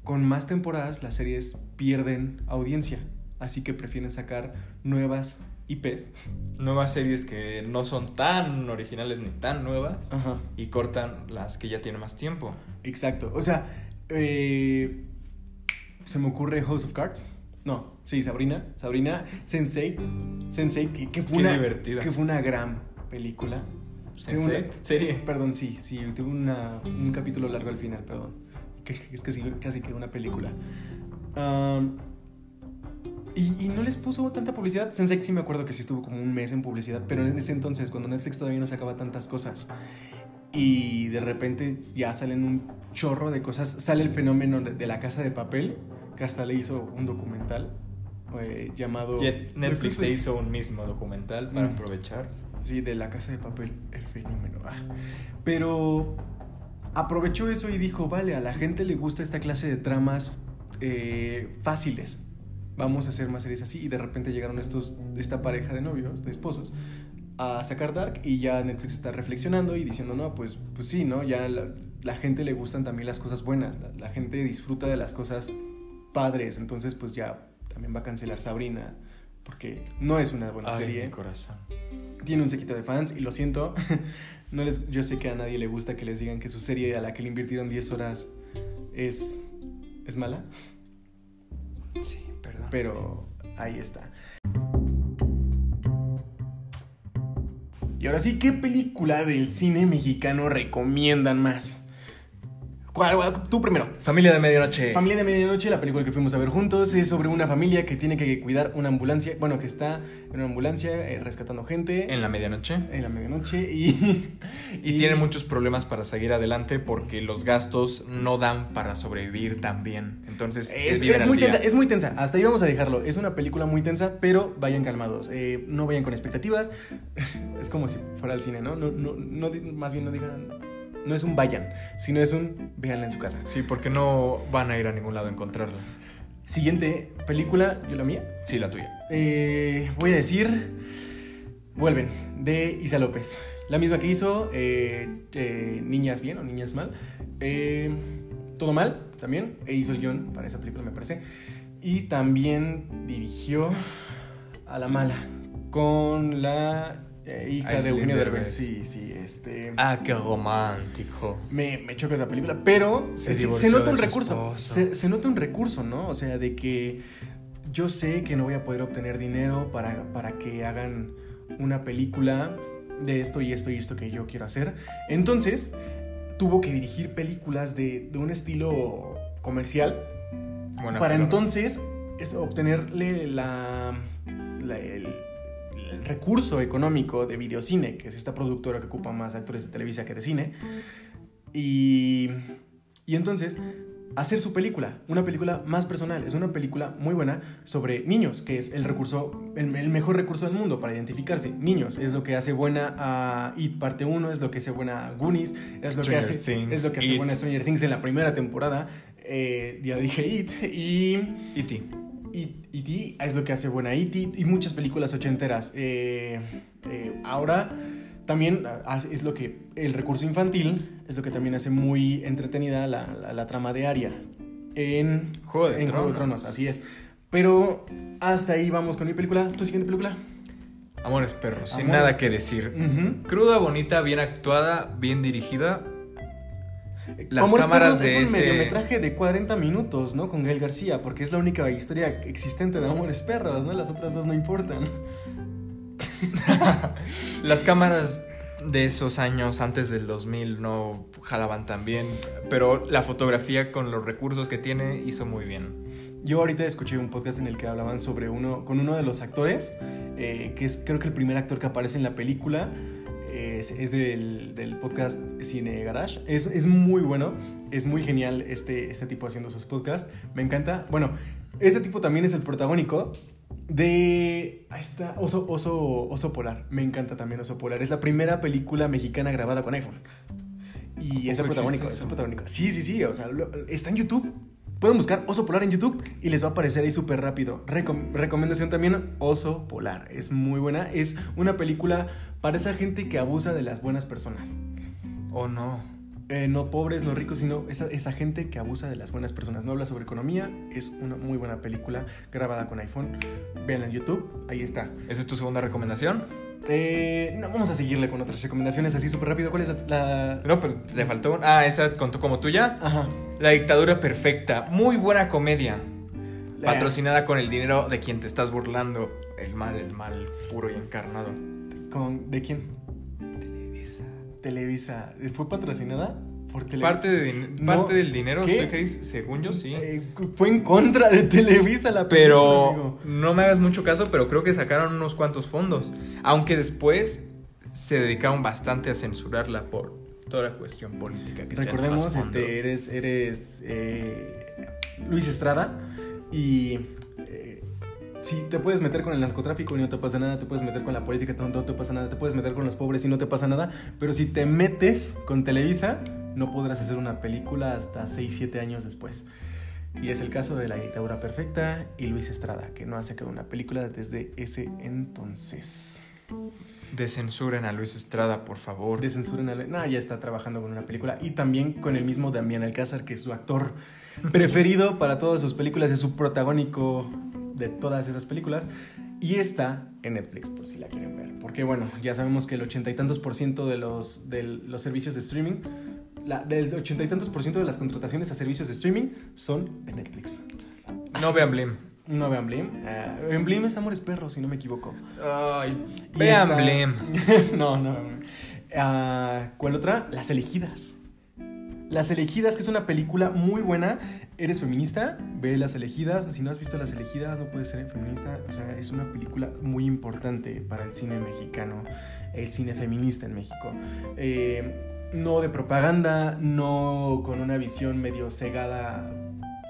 con más temporadas las series pierden audiencia. Así que prefieren sacar nuevas IPs. Nuevas series que no son tan originales ni tan nuevas Ajá. y cortan las que ya tienen más tiempo. Exacto. O sea, eh, se me ocurre House of Cards. No, sí, Sabrina. Sabrina Sense8. Sense8, que, que fue Qué una, divertida. que fue una gran película. Sense8, una- serie. Perdón, sí, sí, tuve una- un capítulo largo al final, perdón. Que es casi, casi que una película. Am, y, y no les puso tanta publicidad. Sense8 sí me acuerdo que sí estuvo como un mes en publicidad, pero en ese entonces, cuando Netflix todavía no sacaba tantas cosas. Y de repente ya salen un chorro de cosas. Sale el fenómeno de, la casa de papel, que hasta le hizo un documental eh, llamado... Netflix se hizo un mismo documental para Mm. aprovechar. Sí, de la casa de papel, el fenómeno. Ah. Pero aprovechó eso y dijo, vale, a la gente le gusta esta clase de tramas eh, fáciles. Vamos a hacer más series así. Y de repente llegaron estos, esta pareja de novios, de esposos, a sacar Dark y ya Netflix está reflexionando y diciendo, no, pues, pues sí, ¿no? Ya la, la gente le gustan también las cosas buenas. La, la gente disfruta de las cosas padres. Entonces, pues ya también va a cancelar Sabrina. Porque no es una buena Ay, serie mi corazón. tiene un sequito de fans y lo siento. *laughs* No les, yo sé que a nadie le gusta que les digan que su serie a la que le invirtieron 10 horas es, es mala, Sí, perdón. pero ahí está. Y ahora sí, ¿qué película del cine mexicano recomiendan más? ¿Cuál? cuál? Tú primero. Familia de Medianoche. Familia de Medianoche, la película que fuimos a ver juntos, es sobre una familia que tiene que cuidar una ambulancia, bueno, que está en una ambulancia eh, rescatando gente en la medianoche. en la medianoche y... *laughs* Y, tiene muchos problemas para seguir adelante porque los gastos no dan para sobrevivir tan bien. Entonces, Es, es al muy día. tensa, es muy tensa. Hasta ahí vamos a dejarlo. Es una película muy tensa, pero vayan calmados. Eh, no vayan con expectativas. *laughs* Es como si fuera al cine, ¿no? no, no, no más bien no digan No es un vayan, sino es un véanla en su casa. Sí, porque no van a ir a ningún lado a encontrarla. Siguiente película, yo la mía. Sí, la tuya. Eh, voy a decir Vuelven, de Isa López. La misma que hizo eh, eh, Niñas Bien o Niñas Mal. Todo Mal también. E hizo el guion para esa película, me parece. Y también dirigió A la Mala con la hija de Eugenio Derbez. Sí, sí, este. Ah, qué romántico. Me, me choca esa película, pero Se se, se divorció nota un recurso. Se, se nota un recurso, ¿no? O sea, de que yo sé que no voy a poder obtener dinero para, para que hagan una película de esto y esto y esto que yo quiero hacer. Entonces, tuvo que dirigir películas de, de un estilo comercial Buena para entonces es obtenerle la, la- el, el recurso económico de videocine, que es esta productora que ocupa más actores de Televisa que de cine. Y, y entonces hacer su película, una película más personal, es una película muy buena sobre niños, que es el recurso, el, el mejor recurso del mundo para identificarse. Niños, es lo que hace buena a It parte 1, es lo que hace buena a Goonies, es lo que hace, Things, es lo que hace buena a Stranger Things en la primera temporada. Eh, ya dije It y E.T. E.T. es lo que hace buena E.T. y muchas películas ochenteras. Eh, eh, ahora también hace- es lo que el recurso infantil es lo que también hace muy entretenida la, la- la trama de Aria en Juego de en Juego de Tronos. Así es. Pero hasta ahí vamos con mi película. ¿Tu siguiente película? Amores perros, sin nada que decir. Cruda, bonita, bien actuada, bien dirigida. Las Amores cámaras de es un ese- mediometraje de 40 minutos, ¿no? Con Gael García, porque es la única historia existente de Amores Perros, ¿no? Las otras dos no importan. *laughs* Las cámaras de esos años antes del 2000 no jalaban tan bien, pero la fotografía con los recursos que tiene hizo muy bien. Yo ahorita escuché un podcast en el que hablaban sobre uno, con uno de los actores, eh, que es creo que el primer actor que aparece en la película, es, es del, del podcast Cine Garage. Es, es muy bueno, es muy genial este, este tipo haciendo sus podcasts. Me encanta. Bueno, este tipo también es el protagónico de... Ahí está, Oso, Oso, Oso Polar. Me encanta también Oso Polar. Es la primera película mexicana grabada con iPhone. Y es el protagónico, es el protagónico. Sí, sí, sí, o sea, lo- está en YouTube. Pueden buscar Oso Polar en YouTube y les va a aparecer ahí súper rápido. Recom- recomendación también, Oso Polar. Es muy buena. Es una película para esa gente que abusa de las buenas personas. Oh no. Eh, no pobres, no ricos, sino esa, esa gente que abusa de las buenas personas. No habla sobre economía. Es una muy buena película grabada con iPhone. Véanla en YouTube. Ahí está. ¿Esa es tu segunda recomendación? Eh, no, vamos a seguirle con otras recomendaciones así súper rápido. ¿Cuál es la...? No, pues te faltó una. Ah, esa contó como tuya. Ajá. La dictadura perfecta. Muy buena comedia. La- Patrocinada con el dinero de quien te estás burlando. El mal, el mal puro y encarnado. Con, ¿De quién? Televisa. Televisa. ¿Fue patrocinada por Televisa? Parte, de No, del dinero, según yo sí. Eh, fue en contra de Televisa la película, Pero no me hagas mucho caso, pero creo que sacaron unos cuantos fondos. Aunque después se dedicaron bastante a censurarla por toda la cuestión política que Recordemos, este, eres, eres eh, Luis Estrada y eh, si te puedes meter con el narcotráfico y no te pasa nada, te puedes meter con la política y no te pasa nada, te puedes meter con los pobres y no te pasa nada, pero si te metes con Televisa, no podrás hacer una película hasta 6, 7 años después. Y es el caso de La Dictadura Perfecta y Luis Estrada, que no ha sacado una película desde ese entonces. Decensuren a Luis Estrada, por favor. de censura en la... No, ya está trabajando con una película y también con el mismo Damián Alcázar, que es su actor *laughs* preferido para todas sus películas, es su protagónico de todas esas películas y está en Netflix por si la quieren ver. Porque bueno, ya sabemos que el ochenta y tantos por ciento de los, de los servicios de streaming, la, del ochenta y tantos por ciento de las contrataciones a servicios de streaming son de Netflix. No vean Blim. No vean Blim. Ah, en Blim es Amores Perros, si no me equivoco. Ay, Y vean esta- Blim. *laughs* no, no. Ah, ¿Cuál otra? Las elegidas. Las elegidas, que es una película muy buena. ¿Eres feminista? Ve Las elegidas. Si no has visto Las elegidas, no puedes ser feminista. O sea, es una película muy importante para el cine mexicano, el cine feminista en México. Eh, no de propaganda, no con una visión medio cegada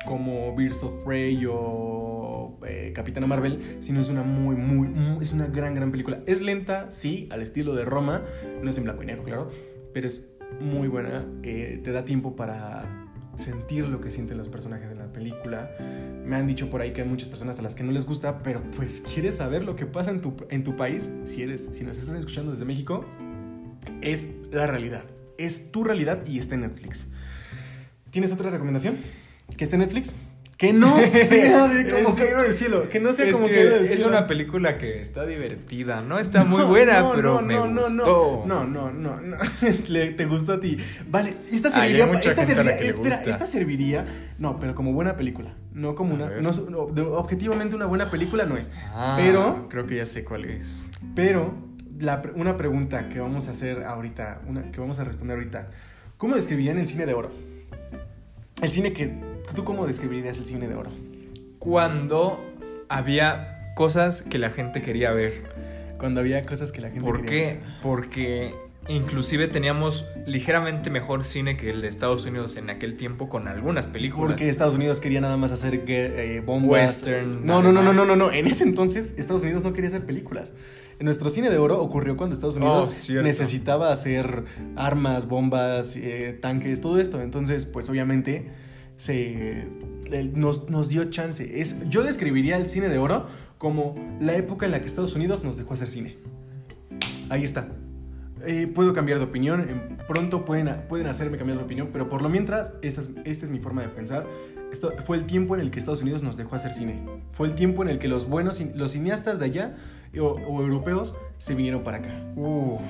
como Birds of Prey o eh, Capitana Marvel, sino es una muy, muy, es una gran, gran película. Es lenta, sí, al estilo de Roma, no es en blanco y negro, claro, pero es muy buena. Eh, te da tiempo para sentir lo que sienten los personajes en la película. Me han dicho por ahí que hay muchas personas a las que no les gusta, pero pues quieres saber lo que pasa en tu, en tu país, si eres, si nos están escuchando desde México, es la realidad. Es tu realidad y está en Netflix. ¿Tienes otra recomendación? ¿Que esté en Netflix? Que no *laughs* sea de como caído del cielo. Que no sea es como que caído del Es cielo. una película que está divertida, no está muy No, buena, no, pero no, me gustó. No, no, no, no. *laughs* Le- te gustó a ti. Vale, esta Ay, serviría. mucha esta serviría espera, esta serviría. No, pero como buena película. No como A una. No, objetivamente una buena película no es. Ah, Pero- creo que ya sé cuál es. Pero la una pregunta que vamos a hacer ahorita, una, que vamos a responder ahorita. ¿Cómo describirían el cine de oro? El cine que. ¿Tú cómo describirías el cine de oro? Cuando había cosas que la gente quería ver. Cuando había cosas que la gente. ¿Por quería qué? Porque inclusive teníamos ligeramente mejor cine que el de Estados Unidos en aquel tiempo con algunas películas. Porque Estados Unidos quería nada más hacer guer- eh, bombas. Western, No, no, no, no, no, no, no. En ese entonces, Estados Unidos no quería hacer películas. En nuestro cine de oro ocurrió cuando Estados Unidos Oh, cierto. necesitaba hacer armas, bombas, eh, tanques, todo esto. Entonces, pues obviamente se nos, nos dio chance. Es, yo describiría el cine de oro como la época en la que Estados Unidos nos dejó hacer cine. Ahí está. Eh, puedo cambiar de opinión, pronto pueden, pueden hacerme cambiar de opinión, pero por lo mientras, esta es, esta es mi forma de pensar. Esto fue el tiempo en el que Estados Unidos nos dejó hacer cine. Fue el tiempo en el que los buenos, los cineastas de allá o, o europeos se vinieron para acá. Uf.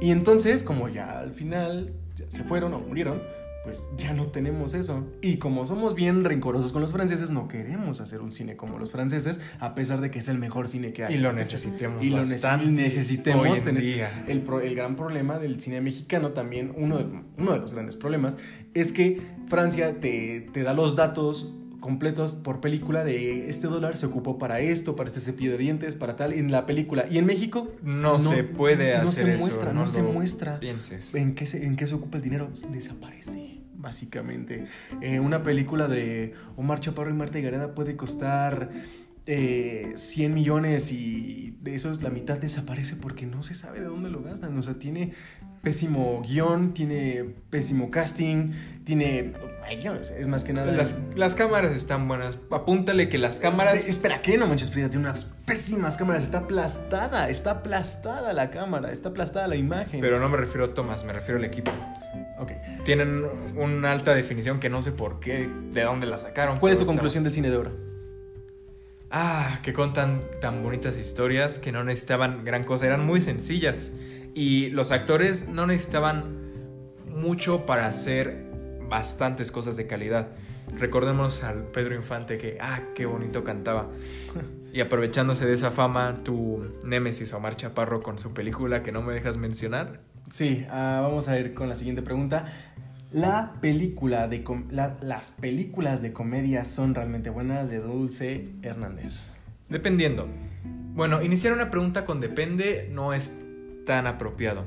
Y entonces, como ya al final ya se fueron o murieron, pues ya no tenemos eso. Y como somos bien rencorosos con los franceses, no queremos hacer un cine como los franceses, a pesar de que es el mejor cine que hay. Y lo necesitemos Y lo bastante necesitemos hoy en tener- día. El, gran problema del cine mexicano también, uno de, uno de los grandes problemas, es que Francia te, te da los datos completos por película de este dólar se ocupó para esto, para este cepillo de dientes, para tal, en la película. Y en México No, se puede no hacer se eso. muestra, no, se muestra. Pienses. ¿En qué, se, ¿En qué se ocupa el dinero? Desaparece, básicamente. Eh, una película de Omar Chaparro y Marta Gareda puede costar eh, 100 millones y de esos la mitad desaparece porque no se sabe de dónde lo gastan. O sea, tiene pésimo guion, tiene pésimo casting, tiene... ay, guiones, Es más que nada... Las, las cámaras están buenas. Apúntale que las cámaras. Eh, espera, ¿qué? No manches, Frida tiene unas pésimas cámaras. Está aplastada, está aplastada la cámara, está aplastada la imagen. Pero no me refiero a Thomas, me refiero al equipo. Tienen una alta definición que no sé por qué, de dónde la sacaron. ¿Cuál es tu conclusión del cine de oro? Ah, que contan tan bonitas historias que no necesitaban gran cosa, eran muy sencillas. Y los actores no necesitaban mucho para hacer bastantes cosas de calidad. Recordemos al Pedro Infante que, ah, qué bonito cantaba. Y aprovechándose de esa fama, tu némesis Omar Chaparro con su película que no me dejas mencionar. Sí, ah, vamos a ir con la siguiente pregunta. La película de la- las películas de comedia son realmente buenas de Dulce Hernández. Dependiendo. Bueno, iniciar una pregunta con depende no es tan apropiado.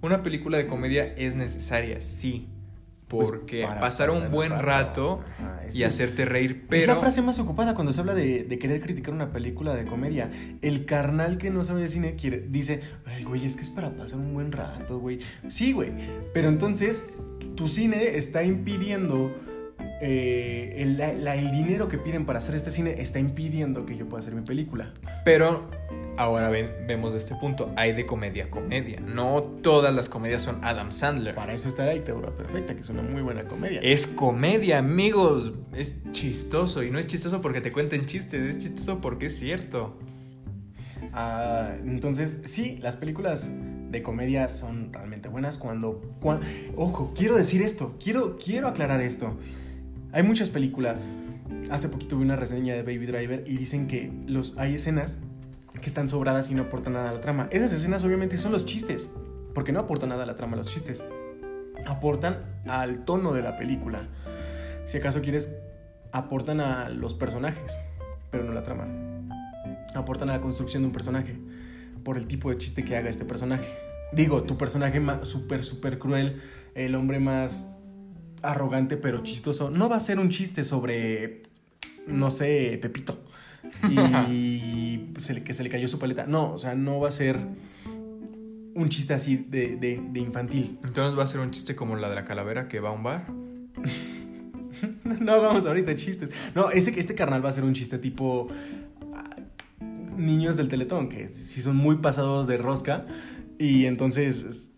Una película de comedia es necesaria, sí. Pues, Porque pasar un buen rato y hacerte reír, Es la pero frase más ocupada cuando se habla de, de querer criticar una película de comedia. El carnal que no sabe de cine quiere, dice, ay, güey, es que es para pasar un buen rato, güey. Sí, güey. Pero entonces, tu cine está impidiendo. Eh, el, la- la- el dinero que piden para hacer este cine está impidiendo que yo pueda hacer mi película. pero ahora ven- vemos de este punto, hay de comedia a comedia. No todas las comedias son Adam Sandler. Para eso está la dictadura perfecta, que es una muy buena comedia. Es comedia, amigos. Es chistoso y no es chistoso porque te cuenten chistes, es chistoso porque es cierto. Ah, entonces, sí, las películas de comedia son realmente buenas cuando, cua- Ojo, quiero decir esto, quiero, quiero aclarar esto. Hay muchas películas. Hace poquito vi una reseña de Baby Driver y dicen que los, hay escenas que están sobradas y no aportan nada a la trama. Esas escenas obviamente son los chistes, porque no aportan nada a la trama los chistes. Aportan al tono de la película. Si acaso quieres, aportan a los personajes, pero no la trama aportan a la construcción de un personaje por el tipo de chiste que haga este personaje. Digo, tu personaje súper, súper cruel, el hombre más arrogante pero chistoso, no va a ser un chiste sobre, no sé, Pepito. Y *laughs* se le- que se le cayó su paleta. No, o sea, no va a ser un chiste así de, de, de infantil. Entonces va a ser un chiste como la de la calavera que va a un bar. *laughs* no hagamos ahorita chistes. No, este, este carnal va a ser un chiste tipo niños del teletón, que sí son muy pasados de rosca y entonces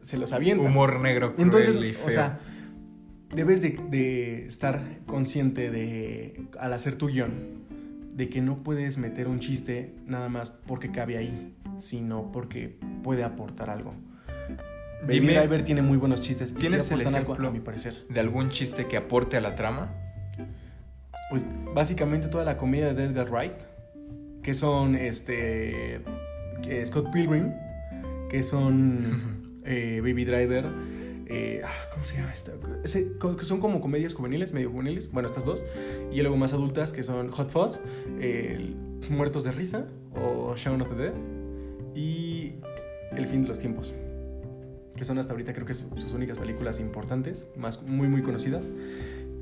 se los avientan. Humor negro, cruel Entonces, y feo. o sea, debes de, de estar consciente de, al hacer tu guion, de que no puedes meter un chiste nada más porque cabe ahí, sino porque puede aportar algo. Baby Dime- Driver tiene muy buenos chistes. y sí ¿Tienes el aportan algo, ejemplo? a mi parecer. ¿De algún chiste que aporte a la trama? Pues básicamente toda la comedia de Edgar Wright, que son este que Scott Pilgrim, que son *laughs* eh, Baby Driver, eh, ah, ¿cómo se llama esta? Son como comedias juveniles, medio juveniles, bueno, estas dos, y luego más adultas que son Hot Fuzz, eh, Muertos de Risa o Shaun of the Dead y El fin de los tiempos, que son hasta ahorita creo que su- sus únicas películas importantes, más muy muy conocidas.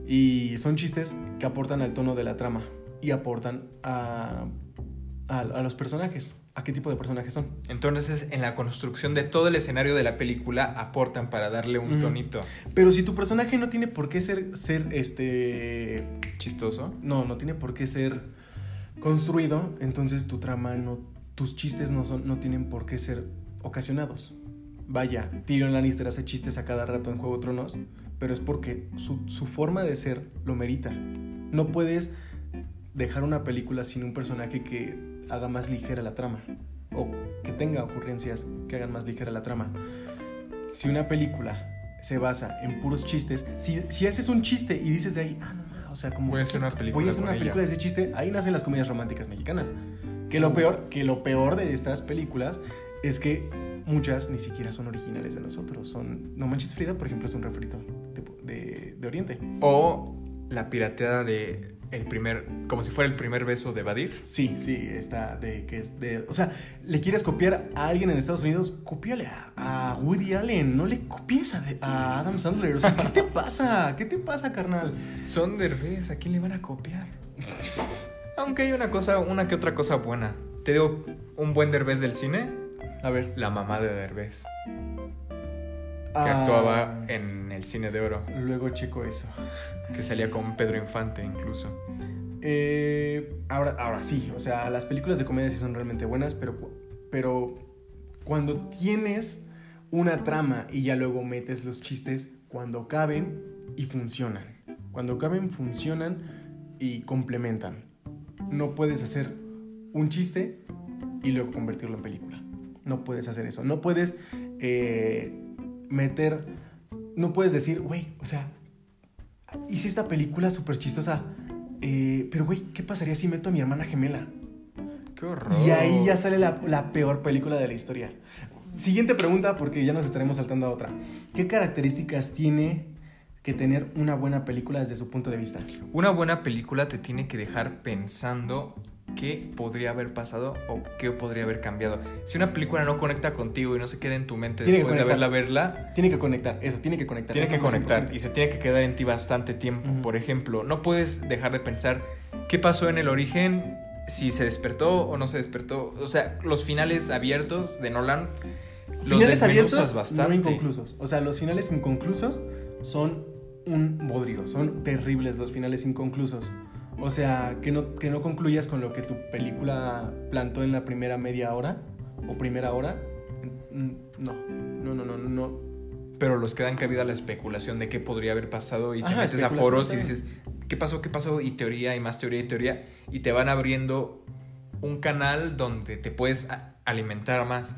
Y son chistes que aportan al tono de la trama y aportan a, a, a los personajes. ¿A qué tipo de personajes son? Entonces, en la construcción de todo el escenario de la película aportan para darle un tonito Pero si tu personaje no tiene por qué ser, ser este... chistoso. No, no tiene por qué ser construido, entonces tu trama no... Tus chistes no, son, no tienen por qué ser ocasionados. Vaya, Tyrion Lannister hace chistes a cada rato en Juego de Tronos, pero es porque su, su forma de ser lo merita. No puedes dejar una película sin un personaje que haga más ligera la trama o que tenga ocurrencias que hagan más ligera la trama. Si una película se basa en puros chistes, si, si haces un chiste y dices de ahí, ah, no, o sea, como Voy a hacer una película voy a hacer una ella". película de ese chiste, ahí nacen las comedias románticas mexicanas. Que lo peor, que lo peor de estas películas es que muchas ni siquiera son originales de nosotros. Son No Manches Frida, por ejemplo, es un refrito de, de- de Oriente. O la pirateada de el primer, como si fuera el primer beso de Badir. Sí, sí, está de que es de. O sea, le quieres copiar a alguien en Estados Unidos, cópiale a, a Woody Allen, no le copies a, de- a Adam Sandler. O sea, ¿qué te pasa? ¿Qué te pasa, carnal? Son Derbez, ¿a quién le van a copiar? Aunque hay una cosa, una que otra cosa buena. Te digo, un buen Derbez del cine, A ver. la mamá de Derbez, que ah, actuaba en el cine de oro, Luego checo eso. que salía con Pedro Infante incluso. Eh, ahora, ahora sí, o sea, las películas de comedia sí son realmente buenas, pero, pero cuando tienes una trama y ya luego metes los chistes, cuando caben y funcionan. Cuando caben, funcionan y complementan. No puedes hacer un chiste y luego convertirlo en película. No puedes hacer eso. No puedes eh, meter... No puedes decir, güey, o sea, hice esta película súper chistosa. eh, pero, güey, ¿qué pasaría si meto a mi hermana gemela? ¡Qué horror! Y ahí ya sale la, la peor película de la historia. Siguiente pregunta, porque ya nos estaremos saltando a otra. ¿Qué características tiene que tener una buena película desde su punto de vista? Una buena película te tiene que dejar pensando qué podría haber pasado o qué podría haber cambiado. Si una película no conecta contigo y no se queda en tu mente Tiene después de haberla verla, Tiene que conectar, eso, tiene que conectar. Tienes es que conectar y se tiene que quedar en ti bastante tiempo. Por ejemplo, no puedes dejar de pensar qué pasó en el origen, si se despertó o no se despertó. O sea, los finales abiertos de Nolan los Finales abiertos, bastante. no inconclusos. O sea, los finales inconclusos son un bodrio, son terribles los finales inconclusos. O sea, que no, que no concluyas con lo que tu película plantó en la primera media hora o primera hora. No, no, no, no, no. Pero los que dan cabida a la especulación de qué podría haber pasado y te Ajá, metes a foros y dices, ¿qué pasó? ¿Qué pasó? Y teoría y más teoría y teoría. Y te van abriendo un canal donde te puedes alimentar más.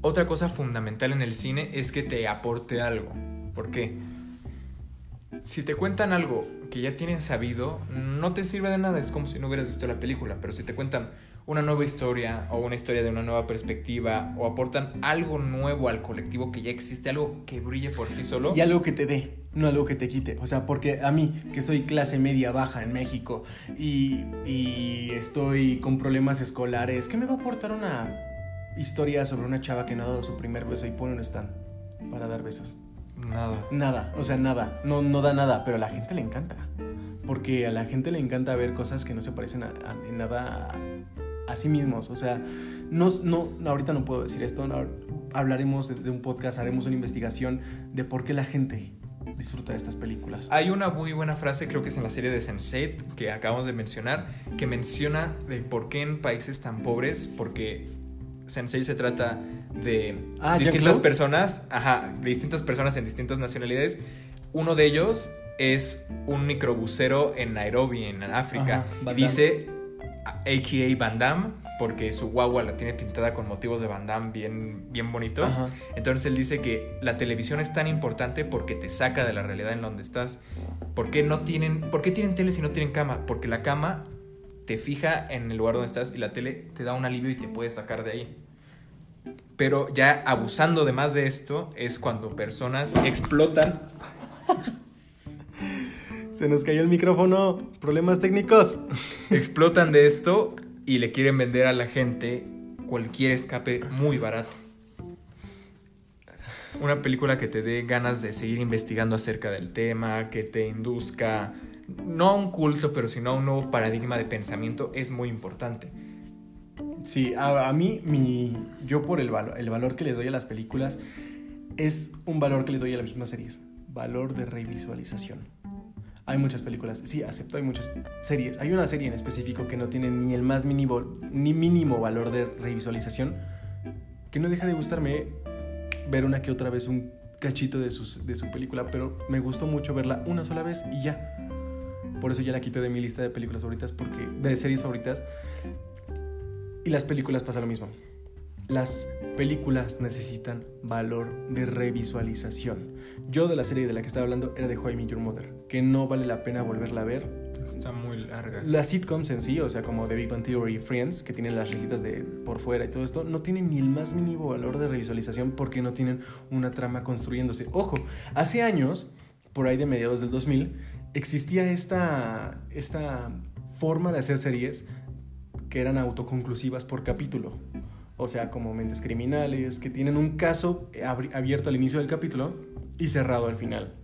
Otra cosa fundamental en el cine es que te aporte algo. ¿Por qué? Si te cuentan algo que ya tienes sabido, no te sirve de nada. Es como si no hubieras visto la película. Pero si te cuentan una nueva historia o una historia de una nueva perspectiva o aportan algo nuevo al colectivo que ya existe, algo que brille por sí solo, Y algo que te dé, no algo que te quite. O sea, porque a mí, que soy clase media baja en México y, y estoy con problemas escolares, ¿qué me va a aportar una historia sobre una chava que no ha dado su primer beso y pone un stand para dar besos? Nada. Nada, o sea, nada. No, no da nada, pero a la gente le encanta. Porque a la gente le encanta ver cosas que no se parecen a, a- en nada a, a sí mismos. O sea, no, no, ahorita no puedo decir esto. no, hablaremos de, de un podcast, haremos una investigación de por qué la gente disfruta de estas películas. Hay una muy buena frase, creo que es en la serie de Sense8 que acabamos de mencionar, que menciona de por qué en países tan pobres, porque Sense8 se trata de Ah, distintas personas, ajá, distintas personas en distintas nacionalidades. Uno de ellos es un microbusero en Nairobi, en África. Ajá, y dice AKA Van Damme, porque su guagua la tiene pintada con motivos de Van Damme bien, bien bonito. Ajá. Entonces él dice que la televisión es tan importante porque te saca de la realidad en donde estás. ¿Por qué no tienen, por qué tienen tele si no tienen cama? Porque la cama te fija en el lugar donde estás y la tele te da un alivio y te puede sacar de ahí. Pero ya abusando de más de esto es cuando personas explotan. Se nos cayó el micrófono, problemas técnicos. explotan de esto y le quieren vender a la gente cualquier escape muy barato. Una película que te dé ganas de seguir investigando acerca del tema, que te induzca no a un culto, pero sino a un nuevo paradigma de pensamiento es muy importante. Sí, a, mí, mi, yo por el, valor, el valor que les doy a las películas es un valor que le doy a las mismas series. Valor de revisualización. Hay muchas películas, sí, acepto, hay muchas series. Hay una serie en específico que no tiene ni el más mínimo, ni mínimo valor de revisualización, que no deja de gustarme ver una que otra vez un cachito de, sus, de su película, pero me gustó mucho verla una sola vez y ya. Por eso ya la quité de mi lista de películas favoritas, porque de series favoritas. Y las películas pasa lo mismo. Las películas necesitan valor de revisualización. Yo de la serie de la que estaba hablando era de How I Met Your Mother, que no vale la pena volverla a ver. Está muy larga. Las sitcoms en sí, o sea, como The Big Bang Theory y Friends, que tienen las risitas de por fuera y todo esto, no tienen ni el más mínimo valor de revisualización porque no tienen una trama construyéndose. Ojo, hace años, por ahí de mediados del 2000, existía esta, esta forma de hacer series que eran autoconclusivas por capítulo. O sea, como mentes criminales, que tienen un caso abierto al inicio del capítulo y cerrado al final.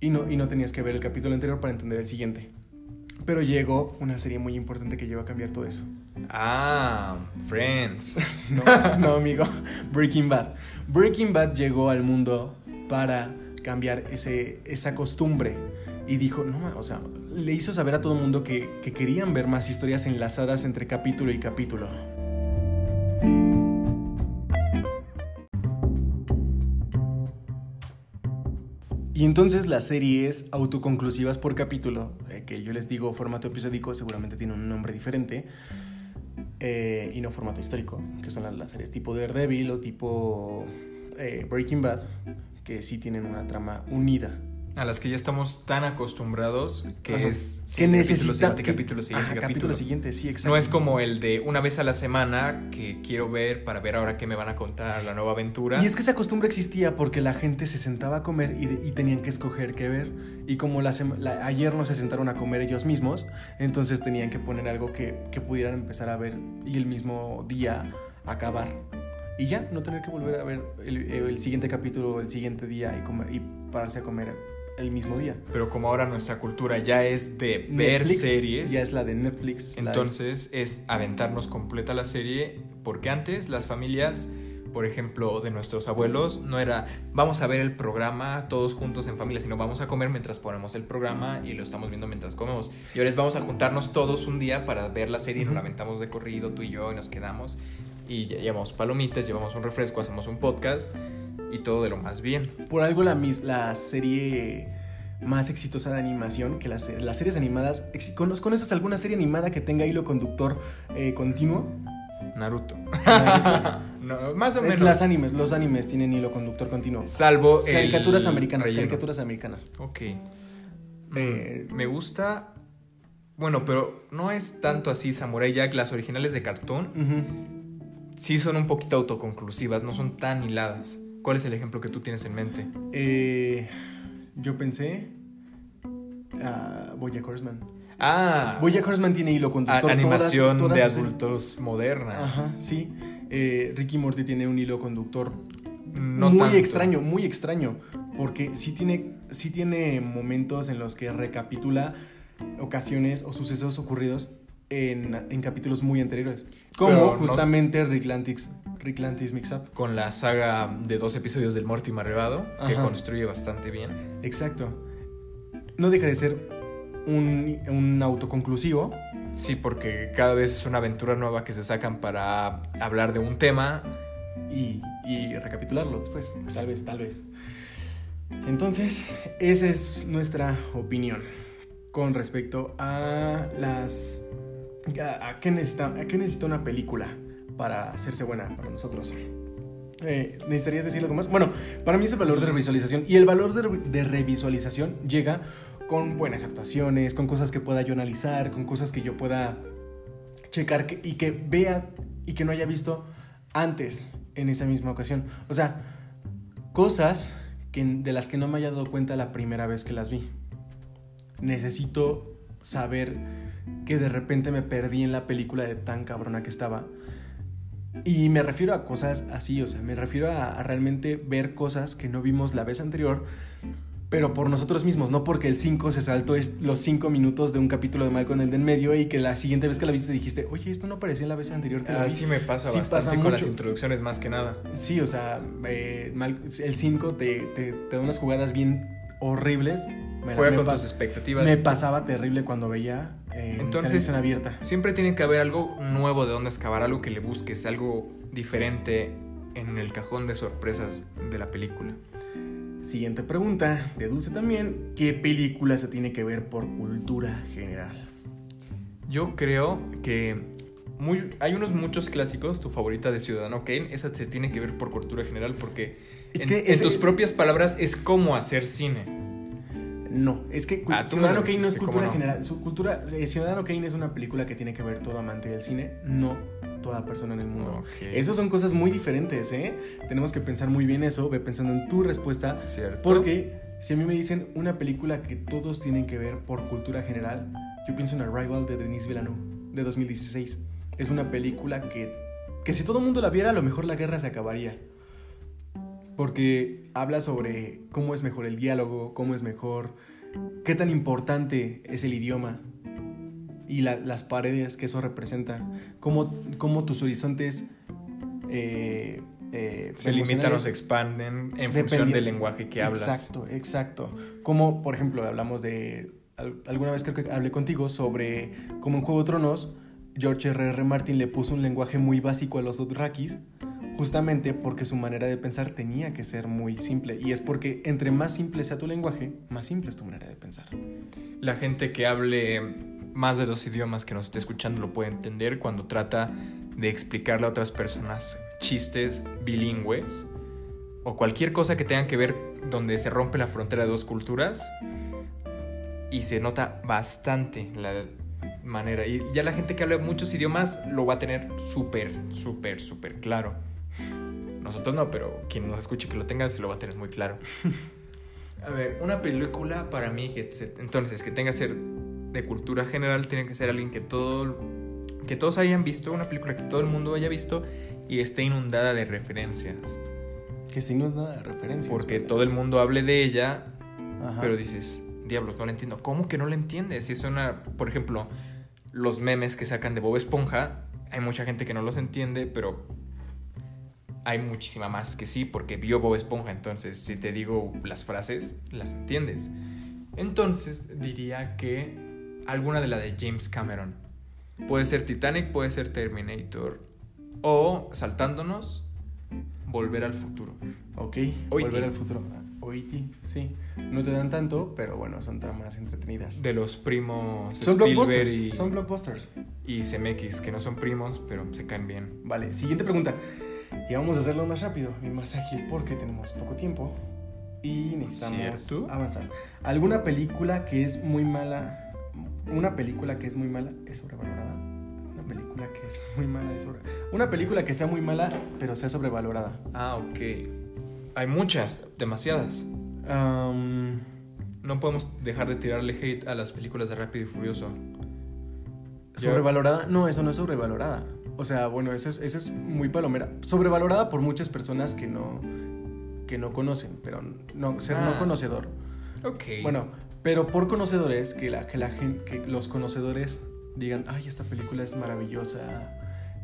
Y no, y no tenías que ver el capítulo anterior para entender el siguiente. Pero llegó una serie muy importante que llegó a cambiar todo eso. Ah, Friends. *laughs* No, no, amigo. Breaking Bad. Breaking Bad llegó al mundo para cambiar ese, esa costumbre. Y dijo, no, o sea, le hizo saber a todo el mundo que, que querían ver más historias enlazadas entre capítulo y capítulo. Y entonces las series autoconclusivas por capítulo, eh, que yo les digo formato episódico, seguramente tiene un nombre diferente, eh, y no formato histórico, que son las, las series tipo Daredevil o tipo eh, Breaking Bad, que sí tienen una trama unida. A las que ya estamos tan acostumbrados que Ajá. es que siguiente necesita capítulo, siguiente que- capítulo, siguiente Ajá, capítulo. siguiente, sí, exacto. No es como el de una vez a la semana que quiero ver para ver ahora qué me van a contar, la nueva aventura. Y es que esa costumbre existía porque la gente se sentaba a comer y, de- y tenían que escoger qué ver. Y como la la- ayer no se sentaron a comer ellos mismos, entonces tenían que poner algo que, que pudieran empezar a ver y el mismo día acabar. Y ya, no tener que volver a ver el, el siguiente capítulo el siguiente día y, comer, y pararse a comer el mismo día. Pero como ahora nuestra cultura ya es de ver Netflix series, Ya es la de Netflix. entonces es aventarnos completa la serie, porque antes las familias, por ejemplo, de nuestros abuelos, no era vamos a ver el programa todos juntos en familia, sino vamos a comer mientras ponemos el programa y lo estamos viendo mientras comemos. Y ahora es vamos a juntarnos todos un día para ver la serie y nos la aventamos de corrido, tú y yo, y nos quedamos. Y llevamos palomitas, llevamos un refresco, hacemos un podcast y todo de lo más bien. Por algo la, mis- la serie más exitosa de animación que las, las series animadas. ex- ¿cono- ¿Conoces alguna serie animada que tenga hilo conductor eh, continuo? Naruto. *laughs* no, más o Es menos. las animes, los animes tienen hilo conductor continuo. Salvo el Caricaturas americanas, relleno. caricaturas americanas. Ok. Mm, Eh, me gusta. Bueno, pero no es tanto así Samurai Jack. Las originales de cartoon Ujú. sí son un poquito autoconclusivas, no son tan hiladas. ¿Cuál es el ejemplo que tú tienes en mente? Eh, yo pensé. a Bojack Horseman. Ah, Bojack Horseman tiene hilo conductor. animación todas de adultos moderna. Ajá, sí. Eh, Ricky Morty tiene un hilo conductor No muy tanto. extraño, muy extraño. Porque sí tiene, sí tiene momentos en los que recapitula ocasiones o sucesos ocurridos en, en capítulos muy anteriores. Como Pero no- justamente Rick Lantis, Rick Lantis Mix Up. Con la saga de dos episodios del Morty Marrevado, que construye bastante bien. Exacto. No deja de ser un, un autoconclusivo. Sí, porque cada vez es una aventura nueva que se sacan para hablar de un tema. y, y recapitularlo después. Tal vez, tal vez. Entonces, esa es nuestra opinión con respecto a las. A, qué, necesita, a qué necesita una película para hacerse buena para nosotros. Eh, ¿Necesitarías decir algo más? Bueno, para mí es el valor de revisualización. Y el valor de, de revisualización llega con buenas actuaciones, con cosas que pueda yo analizar, con cosas que yo pueda checar que- y que vea y que no haya visto antes en esa misma ocasión. O sea, cosas que, de las que no me haya dado cuenta la primera vez que las vi. Necesito saber que de repente me perdí en la película de tan cabrona que estaba. Y me refiero a cosas así, o sea, me refiero a, a realmente ver cosas que no vimos la vez anterior, pero por nosotros mismos, no porque el 5 se saltó es- los 5 minutos de un capítulo de Malcolm el del medio y que la siguiente vez que la viste dijiste, oye, esto no aparecía en la vez anterior que lo vi". Así me pasa Sí bastante pasa con las introducciones más que nada. Sí, o sea, eh, mal- el 5 te, te, te da unas jugadas bien horribles. Me Juega me con tus expectativas. Me pasaba terrible cuando veía eh, Entonces- televisión abierta. Siempre tiene que haber algo nuevo de donde excavar, algo que le busques, algo diferente en el cajón de sorpresas de la película. Siguiente pregunta, de Dulce también. ¿Qué película se tiene que ver por cultura general? Yo creo que muy, hay unos muchos clásicos, tu favorita de Ciudadano Kane, esa se tiene que ver por cultura general porque Es en, que en ese- tus propias palabras es como hacer cine. No, es que Ah, Ciudadano Kane no es cultura ¿cómo no? general. Su cultura, eh, Ciudadano Kane es una película que tiene que ver todo amante del cine, no toda persona en el mundo. Ok. Esas son cosas muy diferentes, ¿eh? Tenemos que pensar muy bien eso, ve pensando en tu respuesta. ¿Cierto? Porque si a mí me dicen una película que todos tienen que ver por cultura general, yo pienso en Arrival de Denis Villeneuve de 2016. Es una película que, que si todo el mundo la viera, a lo mejor la guerra se acabaría. Porque habla sobre cómo es mejor el diálogo, cómo es mejor, qué tan importante es el idioma y la- las paredes que eso representa, cómo, cómo tus horizontes eh, eh, se limitan o se expanden en función del lenguaje que hablas. Exacto, exacto. Como, por ejemplo, hablamos de. al- Alguna vez creo que hablé contigo sobre cómo en Juego de Tronos, George R.R. Martin le puso un lenguaje muy básico a los Dothrakis, justamente porque su manera de pensar tenía que ser muy simple. Y es porque entre más simple sea tu lenguaje, más simple es tu manera de pensar. La gente que hable más de dos idiomas que nos esté escuchando lo puede entender cuando trata de explicarle a otras personas chistes bilingües o cualquier cosa que tenga que ver donde se rompe la frontera de dos culturas y se nota bastante la manera. Y ya la gente que habla muchos idiomas lo va a tener súper, súper, súper claro. Nosotros no, pero quien nos escuche que lo tenga se lo va a tener muy claro. *laughs* A ver, una película para mí que se- entonces que tenga que ser de cultura general tiene que ser alguien que todo que todos hayan visto, una película que todo el mundo haya visto y esté inundada de referencias, Que sin nada de referencia. porque todo el mundo hable de ella, Ajá. pero dices, diablos, no la entiendo. ¿Cómo que no la entiendes? Si es una, por ejemplo, los memes que sacan de Bob Esponja, hay mucha gente que no los entiende, pero hay muchísima más que sí, porque vio Bob Esponja. Entonces, si te digo las frases, las entiendes. Entonces, diría que alguna de la de James Cameron. Puede ser Titanic, puede ser Terminator. O, saltándonos, Volver al futuro. Ok, O.E.T.. volver al futuro. O.E.T., sí. No te dan tanto, pero bueno, son tramas entretenidas. De los primos Son Spielberg blockbusters. y, Son blockbusters. y CMX, que no son primos, pero se caen bien. Vale, siguiente pregunta. Y vamos a hacerlo más rápido y más ágil porque tenemos poco tiempo y necesitamos ¿Cierto? avanzar. ¿Alguna película que es muy mala? Una película que es muy mala es sobrevalorada. Una película que es muy mala es sobre... Una película que sea muy mala pero sea sobrevalorada. Ah, ok. Hay muchas, demasiadas. Am, No podemos dejar de tirarle hate a las películas de Rápido y Furioso. ¿Sobrevalorada? No, eso no es sobrevalorada. O sea, bueno, eso es, muy palomera. Sobrevalorada por muchas personas que no, que no conocen, pero no, ser Ah. no conocedor. Ok. Bueno, pero por conocedores, que, la, que, la gente, que los conocedores digan, ay, esta película es maravillosa,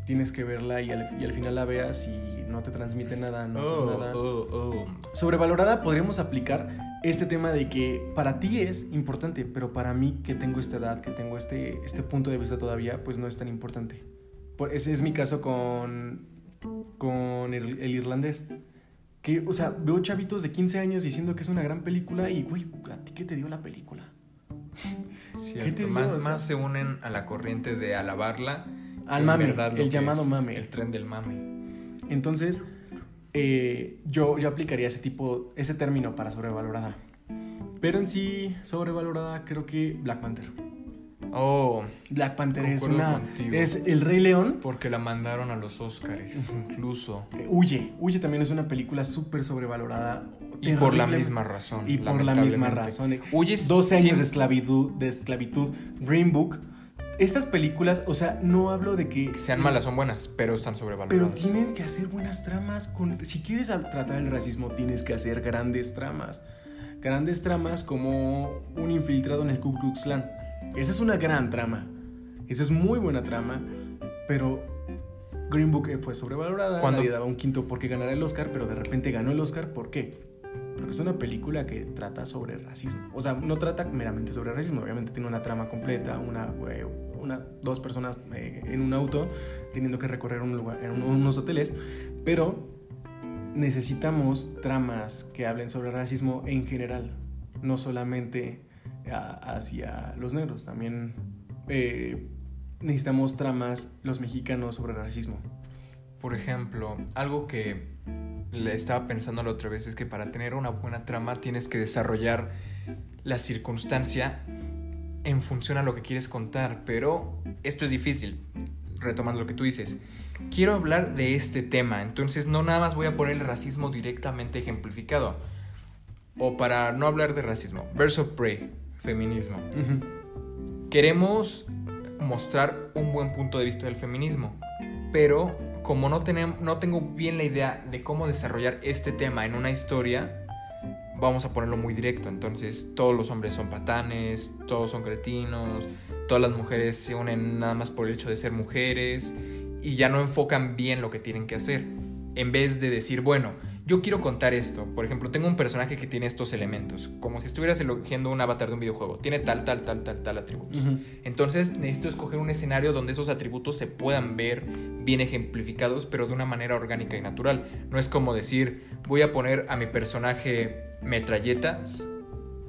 tienes que verla y al, y al final la veas y no te transmite nada, no haces Oh, nada. oh, oh. Sobrevalorada podríamos aplicar este tema de que para ti es importante, pero para mí que tengo esta edad, que tengo este, este punto de vista todavía, pues no es tan importante. Por, ese es mi caso con, con el, el irlandés. Que, o sea, veo chavitos de 15 años diciendo que es una gran película y, güey, ¿a ti qué te dio la película? *laughs* Cierto, ¿Qué te digo? más, O sea- más se unen a la corriente de alabarla. Al mame, verdad el llamado mame. El tren del mame. Entonces, eh, yo, yo aplicaría ese tipo, ese término para sobrevalorada. Pero en sí, sobrevalorada, creo que Black Panther. Oh, Black Panther es una. contigo. Es el Rey León. porque la mandaron a los Oscars, incluso. eh, Huye. Huye también es una película súper sobrevalorada. Y por la misma razón. Y por la misma razón. Huye es- 12 años de esclavitud, de esclavitud. Green Book. Estas películas, o sea, no hablo de que. que sean malas, son buenas, pero están Pero sobrevaloradas. tienen que hacer buenas tramas. Con, si quieres tratar el racismo, tienes que hacer grandes tramas. Grandes tramas como un infiltrado en el Ku Klux Klan. Esa es una gran trama. Esa es muy buena trama. Pero Green Book eh, fue sobrevalorada. Cuando- Nadie daba un quinto porque ganara el Oscar, pero de repente ganó el Oscar. ¿Por qué? Porque es una película que trata sobre racismo. O sea, no trata meramente sobre racismo. Obviamente tiene una trama completa, una, eh, una dos personas eh, en un auto teniendo que recorrer un lugar, en un- unos hoteles. Pero necesitamos tramas que hablen sobre racismo en general. No solamente hacia los negros. También eh, necesitamos tramas los mexicanos sobre racismo. Por ejemplo, algo que le estaba pensando la otra vez es que para tener una buena trama tienes que desarrollar la circunstancia en función a lo que quieres contar, pero esto es difícil, retomando lo que tú dices. Quiero hablar de este tema, entonces no nada más voy a poner el racismo directamente ejemplificado. O para no hablar de racismo, Birds of Prey, feminismo. Queremos mostrar un buen punto de vista del feminismo, pero como no, tenemos, no tengo bien la idea de cómo desarrollar este tema en una historia, vamos a ponerlo muy directo. Entonces, todos los hombres son patanes, todos son cretinos, todas las mujeres se unen nada más por el hecho de ser mujeres y ya no enfocan bien lo que tienen que hacer. En vez de decir, bueno, yo quiero contar esto. Por ejemplo, tengo un personaje que tiene estos elementos, como si estuvieras eligiendo un avatar de un videojuego. Tiene tal, tal, tal, tal, tal atributos. Ujú. Entonces necesito escoger un escenario donde esos atributos se puedan ver bien ejemplificados, pero de una manera orgánica y natural. No es como decir, voy a poner a mi personaje metralletas,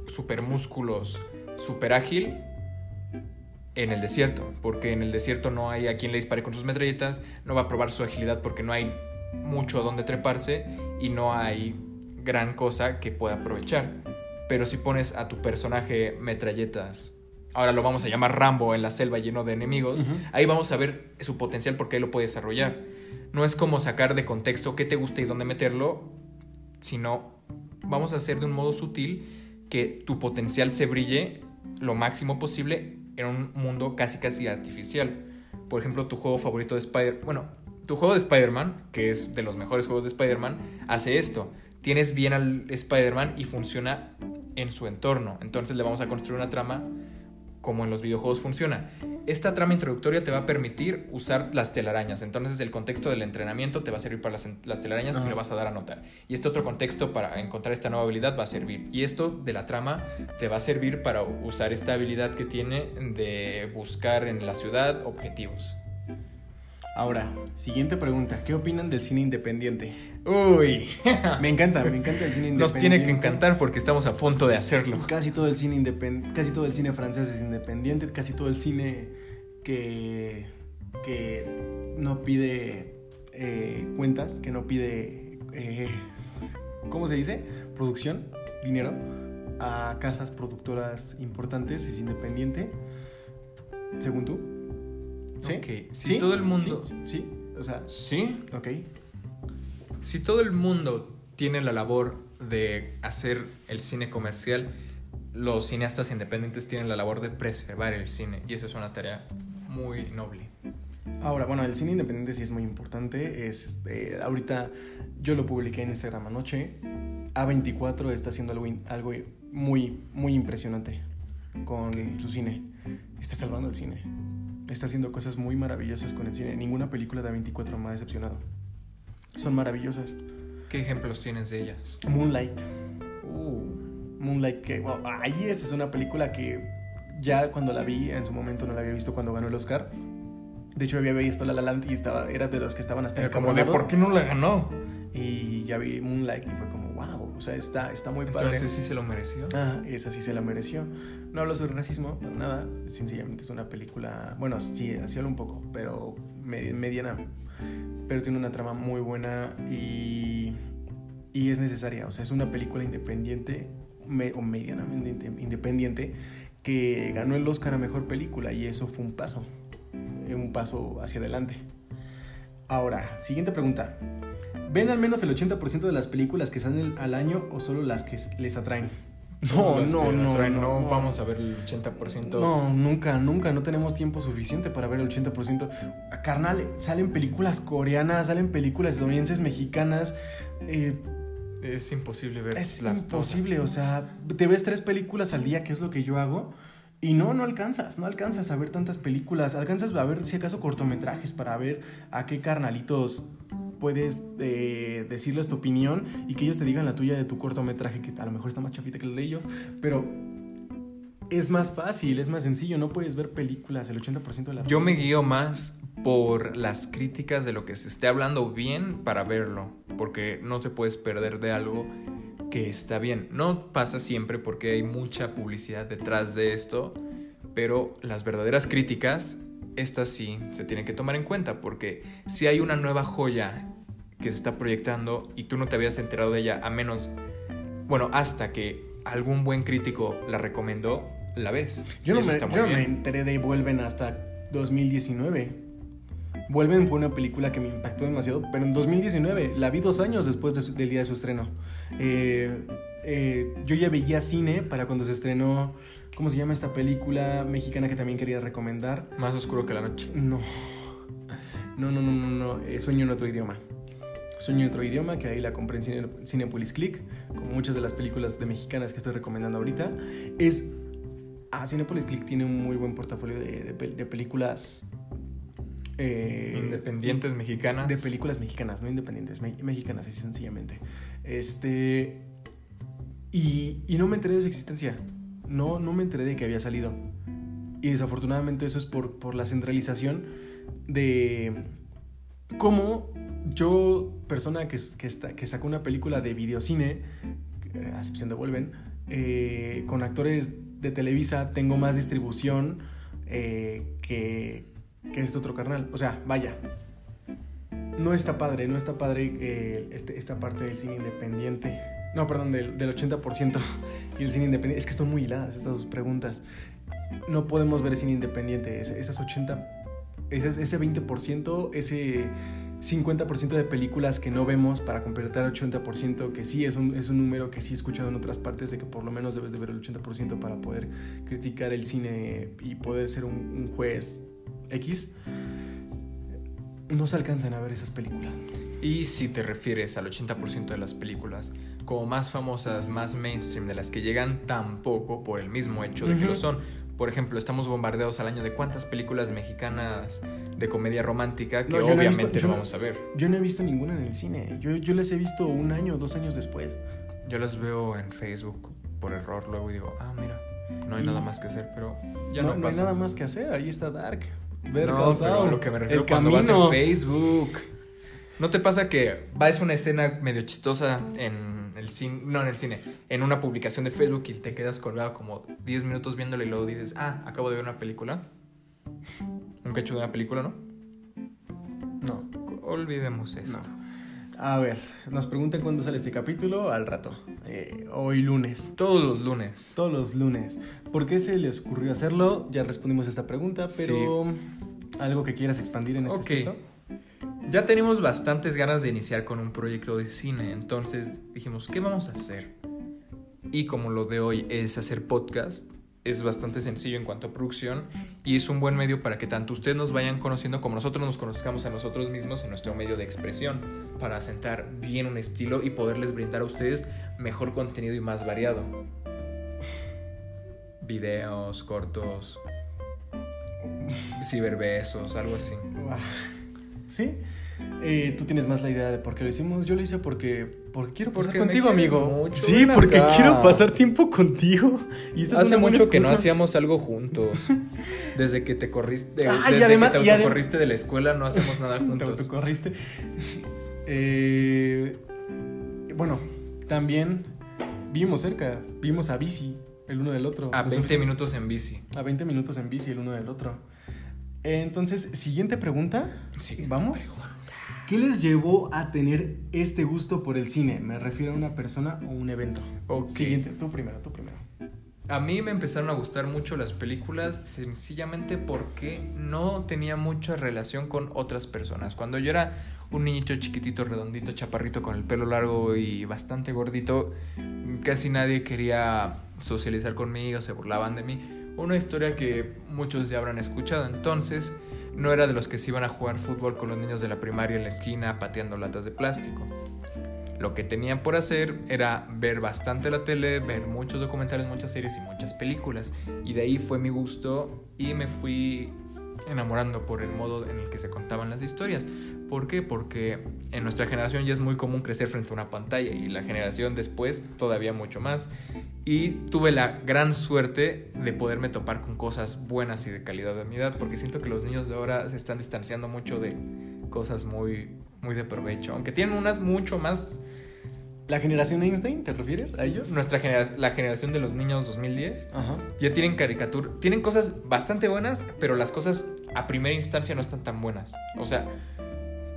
super músculos, super ágil en el desierto, porque en el desierto no hay a quien le dispare con sus metralletas, no va a probar su agilidad porque no hay mucho a donde treparse y no hay gran cosa que pueda aprovechar. Pero si pones a tu personaje metralletas, ahora lo vamos a llamar Rambo en la selva lleno de enemigos, ahí vamos a ver su potencial porque él lo puede desarrollar. No es como sacar de contexto qué te gusta y dónde meterlo, sino vamos a hacer de un modo sutil que tu potencial se brille lo máximo posible en un mundo casi casi artificial. Por ejemplo, tu juego favorito de Spider, bueno, tu juego de Spider-Man, que es de los mejores juegos de Spider-Man, hace esto. Tienes bien al Spider-Man y funciona en su entorno. Entonces le vamos a construir una trama como en los videojuegos funciona. Esta trama introductoria te va a permitir usar las telarañas. Entonces el contexto del entrenamiento te va a servir para las, las telarañas Ajá. que le vas a dar a notar. Y este otro contexto para encontrar esta nueva habilidad va a servir. Y esto de la trama te va a servir para usar esta habilidad que tiene de buscar en la ciudad objetivos. Ahora, siguiente pregunta. ¿Qué opinan del cine independiente? Uy, *laughs* Me encanta, me encanta el cine independiente. nos tiene que encantar porque estamos a punto de hacerlo. Casi todo el cine independ- casi todo el cine francés es independiente, casi todo el cine que, que no pide eh, cuentas, que no pide, eh, ¿cómo se dice? Producción, dinero, a casas productoras importantes, es independiente, según tú. ¿Sí? Ok, si todo el mundo- Sí, sí, o sea, Sí, ok. Si todo el mundo tiene la labor de hacer el cine comercial, los cineastas independientes tienen la labor de preservar el cine y eso es una tarea muy noble. Ahora, bueno, el cine independiente sí es muy importante. Es, este, ahorita yo lo publiqué en Instagram anoche. A24 está haciendo algo, algo muy, muy impresionante con su cine. Está salvando el cine. Está haciendo cosas muy maravillosas con el cine. Ninguna película de 24 me ha decepcionado. Son maravillosas. ¿Qué ejemplos tienes de ellas? Moonlight. Uh, Moonlight, que wow, ahí esa es una película que ya cuando la vi, en su momento no la había visto cuando ganó el Oscar. De hecho, había visto La La Land y estaba, era de los que estaban hasta era como de. ¿por qué no la ganó? Y ya vi Moonlight y fue como, wow, o sea, está, está muy padre. Entonces sí se lo mereció. Ah, esa sí se la mereció. No hablo sobre racismo, nada. Sencillamente es una película. Bueno, sí, así habla un poco, pero me- mediana. Pero tiene una trama muy buena y, y es necesaria. O sea, es una película independiente o medianamente inde- independiente que ganó el Oscar a mejor película y eso fue un paso. Un paso hacia adelante. Ahora, siguiente pregunta. ¿Ven al menos el 80% de las películas que salen al año o solo las que les atraen? No, no, no, traen, no, no vamos a ver el 80%. No, nunca, nunca, no tenemos tiempo suficiente para ver el 80%. Carnal, salen películas coreanas, salen películas estadounidenses, mexicanas. eh, Es imposible ver es las imposible, todas. o sea, te ves tres películas al día, que es lo que yo hago. Y no, no alcanzas, no alcanzas a ver tantas películas. Alcanzas a ver, si acaso, cortometrajes para ver a qué carnalitos puedes eh, decirles tu opinión y que ellos te digan la tuya de tu cortometraje, que a lo mejor está más chafita que el de ellos, pero es más fácil, es más sencillo. No puedes ver películas el 80% de la Yo me guío más por las críticas de lo que se esté hablando bien para verlo, porque no te puedes perder de algo que está bien. No pasa siempre porque hay mucha publicidad detrás de esto, pero las verdaderas críticas, estas sí se tienen que tomar en cuenta, porque si hay una nueva joya que se está proyectando y tú no te habías enterado de ella, a menos, bueno, hasta que algún buen crítico la recomendó, la ves. Yo no, me, yo no enteré de Vuelven hasta 2019. Vuelven fue una película que me impactó demasiado, pero en 2019, la vi dos años después de su- del día de su estreno. Eh, eh, yo ya veía cine para cuando se estrenó, ¿cómo se llama esta película mexicana que también quería recomendar? Más oscuro que la noche. No, no, no, no, no, no. eh, Sueño en otro idioma. Sueño en otro idioma, que ahí la compré en Cine, Cinepolis Click, como muchas de las películas de mexicanas que estoy recomendando ahorita. Es. Ah, Cinepolis Click tiene un muy buen portafolio de, de películas. Eh, Independientes mexicanas. de películas mexicanas, no independientes, me- mexicanas, así sencillamente. Este. Y, y no me enteré de su existencia. No, no me enteré de que había salido. Y desafortunadamente eso es por, por la centralización de cómo yo, persona que, que, está, que sacó una película de videocine, eh, a excepción de Vuelven, eh, con actores de Televisa, tengo más distribución eh, que, que este otro carnal. O sea, vaya. No está padre, no está padre eh, este, esta parte del cine independiente. No, perdón, del, del 80% *laughs* y el cine independiente. Es que están muy hiladas estas dos preguntas. No podemos ver cine independiente. Ese- esas 80, ese, ese 20%, ese 50% de películas que no vemos para completar el 80%, que sí es un, es un número que sí he escuchado en otras partes de que por lo menos debes de ver el 80% para poder criticar el cine y poder ser un juez X. No se alcanzan a ver esas películas. Y si te refieres al 80% de las películas como más famosas, más mainstream, de las que llegan tampoco por el mismo hecho de que Ujú. lo son. Por ejemplo, estamos bombardeados al año de cuántas películas mexicanas de comedia romántica que No, yo no obviamente visto- yo no no- vamos a ver. Yo no he visto ninguna en el cine. Yo, yo les he visto un año o dos años después. Yo las veo en Facebook por error luego y digo, ah, mira, no hay Y- nada más que hacer, pero ya no, no, no hay pasa. nada más que hacer. Ahí está Dark. Ver no, pero a lo que me refiero El cuando vas en Facebook. ¿No te pasa que ves una escena medio chistosa en el cine, no en el cine, en una publicación de Facebook y te quedas colgado como 10 minutos viéndole y luego dices, ah, acabo de ver una película? Un cacho de una película, ¿no? No, Olvidemos esto. no. A ver, nos preguntan cuándo sale este capítulo. Al rato. Eh, hoy lunes. Todos los lunes. Todos los lunes. ¿Por qué se les ocurrió hacerlo? Ya respondimos esta pregunta, pero algo que quieras expandir en este Ok. aspecto? Ya tenemos bastantes ganas de iniciar con un proyecto de cine, entonces dijimos, ¿qué vamos a hacer? Y como lo de hoy es hacer podcast, es bastante sencillo en cuanto a producción y es un buen medio para que tanto ustedes nos vayan conociendo como nosotros nos conozcamos a nosotros mismos en nuestro medio de expresión, para asentar bien un estilo y poderles brindar a ustedes mejor contenido y más variado. Videos, cortos. ciberbesos, algo así. ¿Sí? Eh, tú tienes más la idea de por qué lo hicimos. Yo lo hice porque, porque quiero pasar Porque contigo, amigo. mucho, sí, porque acá. quiero pasar tiempo contigo. Y Hace mucho que no hacíamos algo juntos. *laughs* Desde que te corriste, Ah, desde y además- que te autocorriste de la escuela no hacemos nada *laughs* Te juntos. autocorriste. Eh, bueno, también vivimos cerca. Vivimos a bici el uno del otro. A Lo 20 suficiente- minutos en bici. A 20 minutos en bici el uno del otro. Entonces, siguiente pregunta. Siguiente Vamos. ¿Qué les llevó a tener este gusto por el cine? Me refiero a una persona o un evento. Siguiente, tú primero, tú primero. A mí me empezaron a gustar mucho las películas sencillamente porque no tenía mucha relación con otras personas. Cuando yo era un niñito chiquitito, redondito, chaparrito, con el pelo largo y bastante gordito, casi nadie quería socializar conmigo, se burlaban de mí. Una historia que muchos ya habrán escuchado. Entonces, no era de los que se iban a jugar fútbol con los niños de la primaria en la esquina pateando latas de plástico. Lo que tenían por hacer era ver bastante la tele, ver muchos documentales, muchas series y muchas películas. Y de ahí fue mi gusto y me fui enamorando por el modo en el que se contaban las historias. ¿Por qué? Porque en nuestra generación ya es muy común crecer frente a una pantalla y la generación después todavía mucho más. Y tuve la gran suerte de poderme topar con cosas buenas y de calidad de mi edad, porque siento que los niños de ahora se están distanciando mucho de cosas muy, muy de provecho, aunque tienen unas mucho más ¿La generación Einstein, te refieres a ellos? nuestra genera- la generación de los niños 2010 Ajá. ya tienen caricatura, tienen cosas bastante buenas, pero las cosas a primera instancia no están tan buenas. O sea,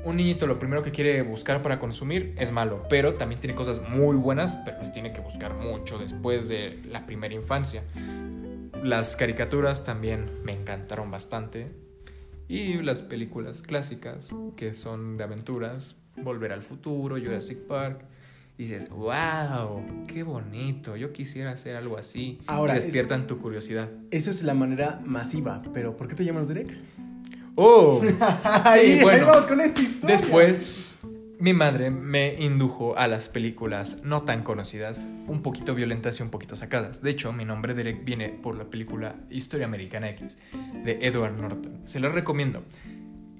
un niñito lo primero que quiere buscar para consumir es malo, pero también tiene cosas muy buenas, pero las tiene que buscar mucho después de la primera infancia. Las caricaturas también me encantaron bastante. Y las películas clásicas, que son de aventuras, Volver al futuro, Jurassic Park. Y dices, wow, qué bonito, yo quisiera hacer algo así. Ahora, y es- despiertan tu curiosidad. Eso es la manera masiva, pero ¿por qué te llamas Derek? ¡Oh! *laughs* Ahí, bueno. ahí vamos con esta historia. Después, mi madre me indujo a las películas no tan conocidas, un poquito violentas y un poquito sacadas. De hecho, mi nombre Derek viene por la película Historia Americana X de Edward Norton. Se los recomiendo.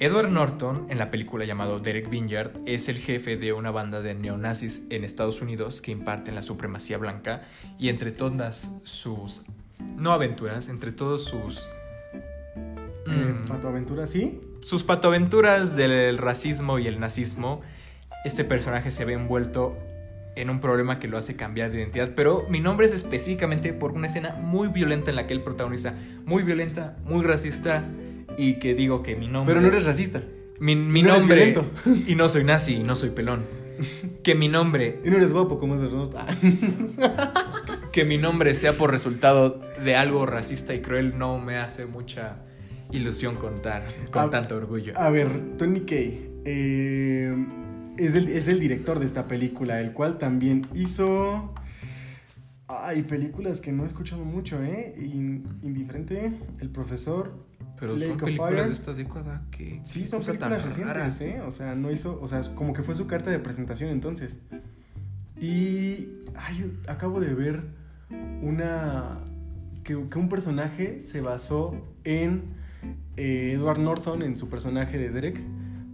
Edward Norton, en la película llamado Derek Vineyard, es el jefe de una banda de neonazis en Estados Unidos que imparten la supremacía blanca y entre todas sus, no aventuras, entre todos sus... Eh, mm, ¿A tu aventura sí? sus patoaventuras del racismo y el nazismo, este personaje se ve envuelto en un problema que lo hace cambiar de identidad, pero mi nombre es específicamente por una escena muy violenta en la que él protagoniza, muy violenta, muy racista y que digo que mi nombre Pero no eres racista. mi, mi no nombre violento. y no soy nazi y no soy pelón. Que mi nombre, Y no eres guapo como es. Ah. *laughs* que mi nombre sea por resultado de algo racista y cruel no me hace mucha ilusión contar con tanto orgullo. A ver, Tony Kay eh, es, el, es el director de esta película, el cual también hizo... Ay, películas que no he escuchado mucho, ¿eh? In- indiferente, El Profesor. Pero Lake son películas Fire. de esta década que. Sí, son películas rara. recientes, ¿eh? O sea, no hizo... O sea, como que fue su carta de presentación entonces. Y... Ay, acabo de ver una... Que, que un personaje se basó en eh, Edward Norton, en su personaje de Derek,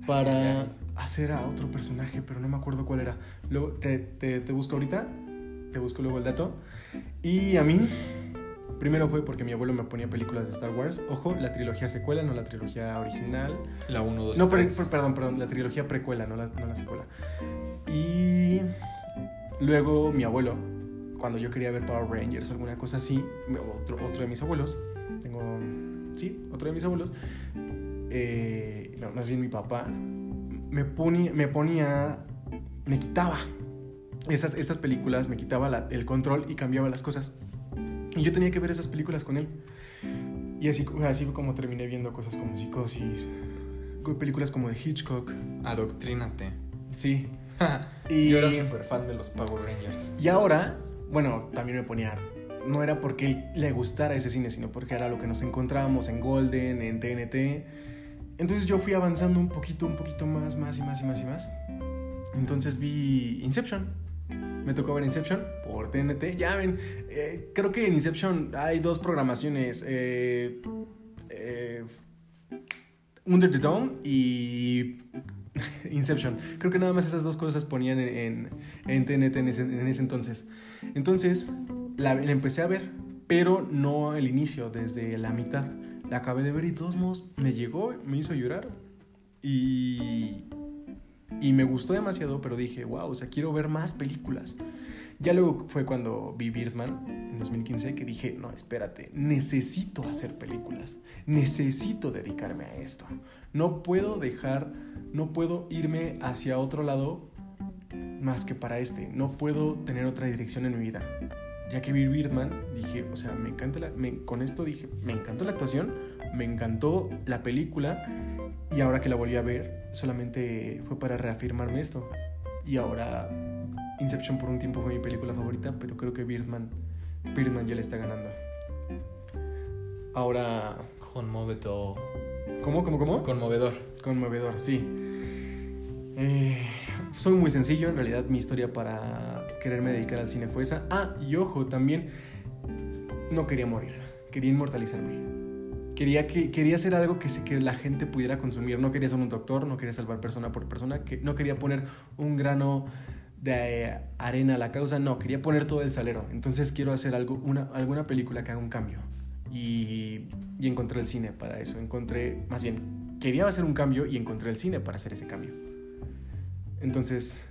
para hacer a otro personaje, pero no me acuerdo cuál era. Luego, te, te, te busco ahorita, te busco luego el dato. Y a mí, primero fue porque mi abuelo me ponía películas de Star Wars. Ojo, la trilogía secuela, no la trilogía original. La 1, 2, No, per- per- perdón, perdón, la trilogía precuela, no la, no la secuela. Y luego mi abuelo, cuando yo quería ver Power Rangers o alguna cosa así, otro, otro de mis abuelos, tengo, sí, otro de mis abuelos, eh, no, más bien mi papá, me ponía, me ponía, me quitaba esas, estas películas, me quitaba la- el control y cambiaba las cosas. Y yo tenía que ver esas películas con él. Y así, así como terminé viendo cosas como Psicosis, co- películas como de Hitchcock. Adoctrínate. Sí. Y, *laughs* Yo era súper fan de los Power Rangers. y ahora, bueno, también me ponía. No era porque él le gustara ese cine, sino porque era lo que nos encontrábamos en Golden, en TNT. Entonces yo fui avanzando un poquito, un poquito más, más y más y más y más. Entonces vi Inception. Me tocó ver Inception por TNT. Ya ven, eh, creo que en Inception hay dos programaciones. eh, eh, Under the Dome y *laughs* Inception. Creo que nada más esas dos cosas ponían en, TNT en ese, entonces. Entonces, la, la, empecé a ver, pero no el inicio, desde la mitad. La acabé de ver y de todos modos me llegó, me hizo llorar. Y, y me gustó demasiado, pero dije, wow, o sea, quiero ver más películas. Ya luego fue cuando vi Birdman en 2015 que dije, no, espérate, necesito hacer películas, necesito dedicarme a esto. No puedo dejar, no puedo irme hacia otro lado más que para este. No puedo tener otra dirección en mi vida. Ya que vi Birdman, dije, o sea, me encanta la, con esto dije, me encantó la actuación, me encantó la película y ahora que la volví a ver, solamente fue para reafirmarme esto. Y ahora Inception por un tiempo fue mi película favorita, pero creo que Birdman, Birdman ya le está ganando. Ahora... Conmovedor. ¿Cómo, cómo, cómo? Conmovedor. Conmovedor, sí. Eh, soy muy sencillo, en realidad mi historia para quererme dedicar al cine fue esa. Ah, y ojo, también no quería morir, quería inmortalizarme. Quería, que, quería hacer algo que, que la gente pudiera consumir. No quería ser un doctor, no quería salvar persona por persona, que, no quería poner un grano de arena a la causa, no, quería poner todo el salero. Entonces quiero hacer algo, una, alguna película que haga un cambio. Y, y encontré el cine para eso. Encontré, más bien, quería hacer un cambio y encontré el cine para hacer ese cambio. Entonces,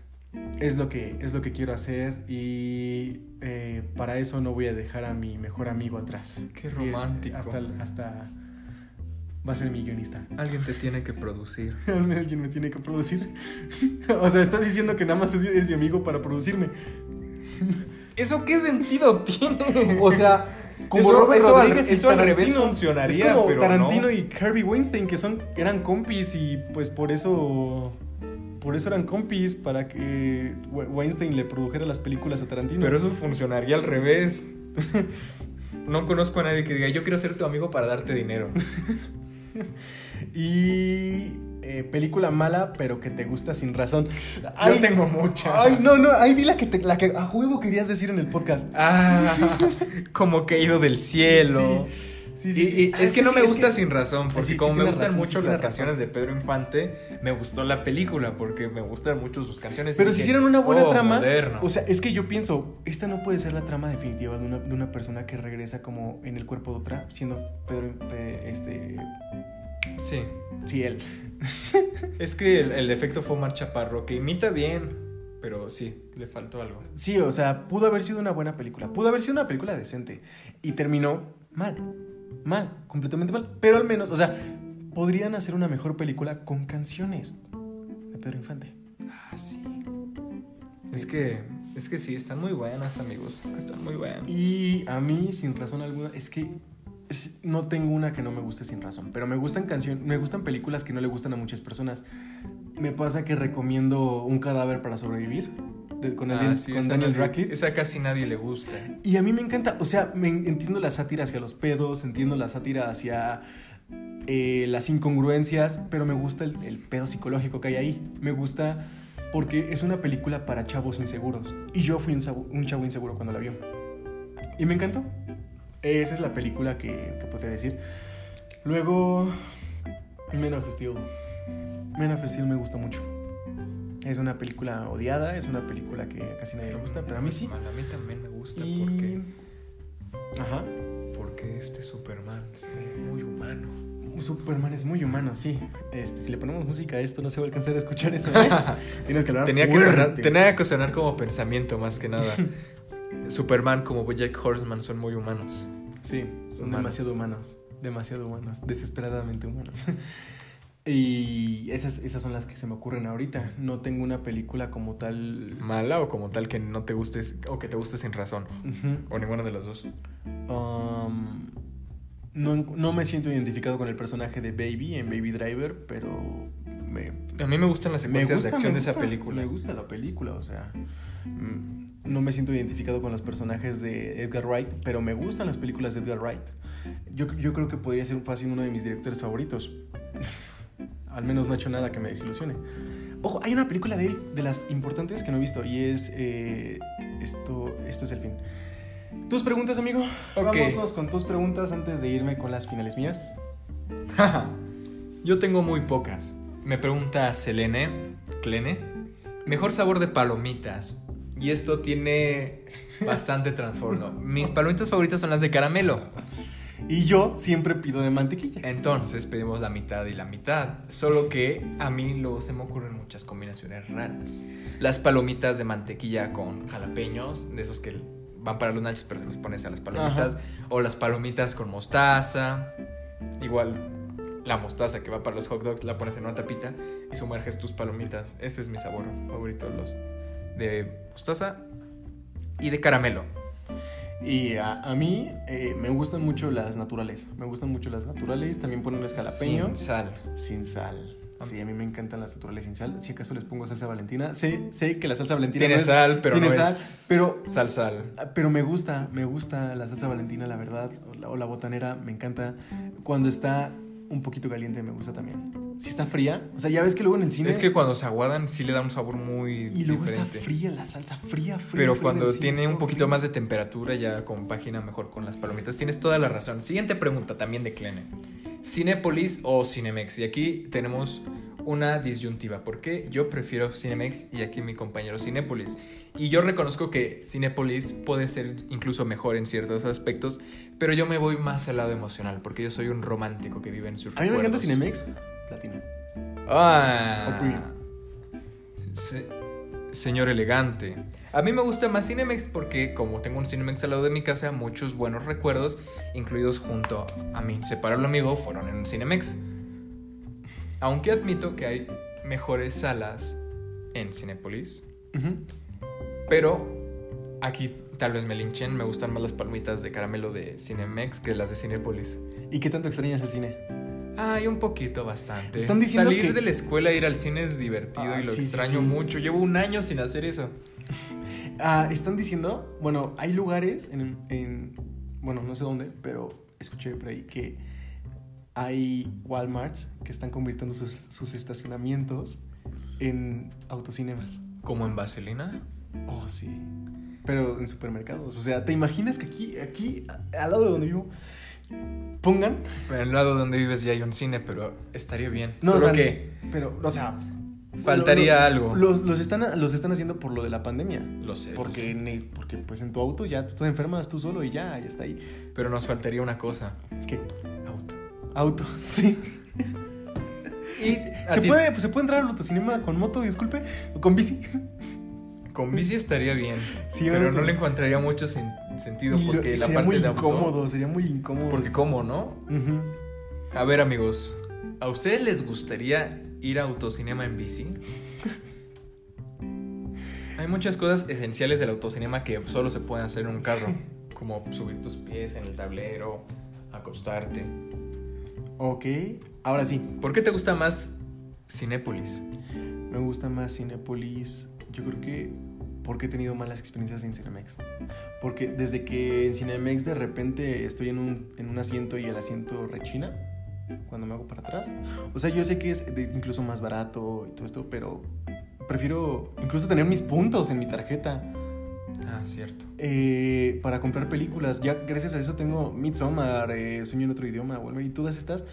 es lo que, es lo que quiero hacer y eh, para eso no voy a dejar a mi mejor amigo atrás. Qué romántico. Hasta, hasta va a ser mi guionista. Alguien te tiene que producir. *laughs* Alguien me tiene que producir. *laughs* o sea, estás diciendo que nada más es, mi amigo para producirme. ¿Eso qué sentido tiene? O sea, como eso, Robert eso Rodríguez al, eso al revés funcionaría. Es como pero Tarantino no. y Harvey Weinstein, que son, eran compis y pues por eso. Por eso eran compis, para que Weinstein le produjera las películas a Tarantino. Pero eso funcionaría al revés. *laughs* No conozco a nadie que diga, yo quiero ser tu amigo para darte dinero. *laughs* y eh, película mala, pero que te gusta sin razón. Yo tengo mucha. Ay, no, no, ahí vi la que, te, la que a juego querías decir en el podcast. Ah, *laughs* como caído del cielo. Sí, sí, sí. Y, Ah, es, que, no me gusta que- sin razón, porque como me gustan razón, mucho las canciones de Pedro Infante, me gustó la película porque me gustan mucho sus canciones. Pero si dije, hicieran una buena "Oh, trama. moderno". O sea, es que yo pienso, esta no puede ser la trama definitiva de una, de una persona que regresa como en el cuerpo de otra, siendo Pedro, Pe- este, sí. sí, él. *laughs* Es que el, el defecto fue Omar Chaparro, que imita bien, pero sí, le faltó algo. Sí, o sea, pudo haber sido una buena película, pudo haber sido una película decente y terminó mal, mal, completamente mal. Pero al menos, o sea, podrían hacer una mejor película con canciones de Pedro Infante. Ah, sí. Es que, es que sí, están muy buenas, amigos. Es que están muy buenas. Y a mí, sin razón alguna, es que es- no tengo una que no me guste sin razón, pero me gustan canciones, me gustan películas que no le gustan a muchas personas. Me pasa que recomiendo Un cadáver para sobrevivir de- con, Ah, Daniel- sí, con esa Daniel nadie- Radcliffe. Esa casi nadie le gusta. Y a mí me encanta, o sea, me entiendo la sátira hacia los pedos, entiendo la sátira hacia eh, las incongruencias, pero me gusta el, el pedo psicológico que hay ahí. Me gusta porque es una película para chavos inseguros. Y yo fui un chavo inseguro cuando la vio. Y me encantó. Esa es la película que, que podría decir. Luego, Men of Steel. Men of Steel me gusta mucho. Es una película odiada, es una película que casi nadie le gusta, pero a mí sí. Man, a mí también me gusta Y- porque, Ajá. porque este Superman se ve muy humano. Superman es muy humano, sí. Este, si le ponemos música a esto, no se va a alcanzar a escuchar eso. ¿eh? *laughs* Tienes que hablar Tenía que, sonar, tenía que sonar como pensamiento más que nada. *laughs* Superman como Jack Horseman son muy humanos. Sí, son Humanos. demasiado humanos. Demasiado humanos. Desesperadamente humanos. *laughs* y esas, esas son las que se me ocurren ahorita. No tengo una película como tal. Mala o como tal que no te guste o que te guste sin razón. O ninguna de las dos. Um, no, no me siento identificado con el personaje de Baby en Baby Driver, pero me, A mí me gustan las secuencias gusta, de acción de esa película. Me gusta la película, o sea. mm, No me siento identificado con los personajes de Edgar Wright, pero me gustan las películas de Edgar Wright. Yo, yo creo que podría ser fácil uno de mis directores favoritos. *laughs* Al menos no ha hecho nada que me desilusione. Ojo, hay una película de él, de las importantes que no he visto, y es. eh, esto, esto es el fin. ¿Tus preguntas, amigo? Ok. Vámonos con tus preguntas antes de irme con las finales mías. *laughs* Yo tengo muy pocas. Me pregunta Selene, Clene, mejor sabor de palomitas. Y esto tiene bastante trastorno. Mis palomitas favoritas son las de caramelo. Y yo siempre pido de mantequilla. Entonces pedimos la mitad y la mitad. Solo que a mí luego se me ocurren muchas combinaciones raras. Las palomitas de mantequilla con jalapeños, de esos que van para los nachos, pero los pones a las palomitas. O las palomitas con mostaza. Igual la mostaza que va para los hot dogs, la pones en una tapita y sumerges tus palomitas. Ese es mi sabor favorito, los de mostaza y de caramelo. Y a, a mí eh, me gustan mucho las naturales. Me gustan mucho las naturales. También ponerles jalapeño. Sin sal. Sin sal. Sí, a mí me encantan las naturales sin sal. Si acaso les pongo salsa valentina. Sé, sé que la salsa valentina Tiene no es- sal, pero tiene no sal, es pero sal sal. pero me gusta, me gusta la salsa valentina, la verdad, o la, o la botanera, me encanta. Cuando está un poquito caliente me gusta también. Si está fría, o sea, ya ves que luego en el cine Es que cuando se aguadan sí le da un sabor muy y luego diferente. está fría la salsa, fría, fría. Pero fría cuando tiene un poquito más de temperatura ya compagina mejor con las palomitas. Tienes toda la razón. Siguiente pregunta también de Clene. ¿Cinépolis o Cinemex? Y aquí tenemos una disyuntiva. porque Yo prefiero Cinemex y aquí mi compañero Cinépolis. Y yo reconozco que Cinépolis puede ser incluso mejor en ciertos aspectos, pero yo me voy más al lado emocional porque yo soy un romántico que vive en sus A mí me encanta. Cinemex, latino. Ah. Se- señor elegante. A mí me gusta más Cinemex porque como tengo un Cinemex al lado de mi casa, muchos buenos recuerdos, incluidos junto a mi inseparable amigo, fueron en Cinemex. Aunque admito que hay mejores salas en Cinépolis, Ujú. pero aquí tal vez me linchen, me gustan más las palmitas de caramelo de Cinemex que las de Cinépolis. ¿Y qué tanto extrañas el cine? Ay, un poquito, bastante. Están diciendo Salir que- de la escuela, ir al cine es divertido Ah, y lo sí, sí, extraño sí. mucho. Llevo un año sin hacer eso. Ah, están diciendo, bueno, hay lugares en, en- bueno, no sé dónde, pero escuché por ahí que hay Walmarts que están convirtiendo sus, sus estacionamientos en autocinemas. ¿Como en Vaselina? Oh, sí. Pero en supermercados. O sea, ¿te imaginas que aquí, aquí, al lado de donde vivo, pongan? En el lado donde vives ya hay un cine, pero estaría bien. No, Solo o sea, que Pero, o sea. Faltaría lo- algo. Los, los están, los están haciendo por lo de la pandemia. lo sé. lo Porque, sé. ne- porque pues en tu auto ya tú te enfermas tú solo y ya, ya está ahí. Pero nos faltaría una cosa. ¿Qué? Auto. Auto, *laughs* sí. *laughs* Y ¿Se puede, pues, ¿Se puede entrar al autocinema con moto, disculpe? ¿O con bici? Con bici estaría bien. Sí, pero no le encontraría mucho sen- sentido Y lo- porque la sería parte muy de auto. incómodo, sería muy incómodo. Porque cómo, ¿no? A ver, amigos, ¿a ustedes les gustaría ir a autocinema en bici? Hay muchas cosas esenciales del autocinema que solo se pueden hacer en un carro, como subir tus pies en el tablero, acostarte. Ok, ahora sí. ¿Por qué te gusta más Cinépolis? Me gusta más Cinepolis. Yo creo que porque he tenido malas experiencias en Cinemex. Porque desde que en Cinemex de repente estoy en un, en un asiento y el asiento rechina cuando me hago para atrás. O sea, yo sé que es de- incluso más barato y todo esto, pero prefiero incluso tener mis puntos en mi tarjeta Ah, cierto. eh, para comprar películas. Ya gracias a eso tengo Midsommar, eh, Sueño en otro idioma, Wolverine, y todas estas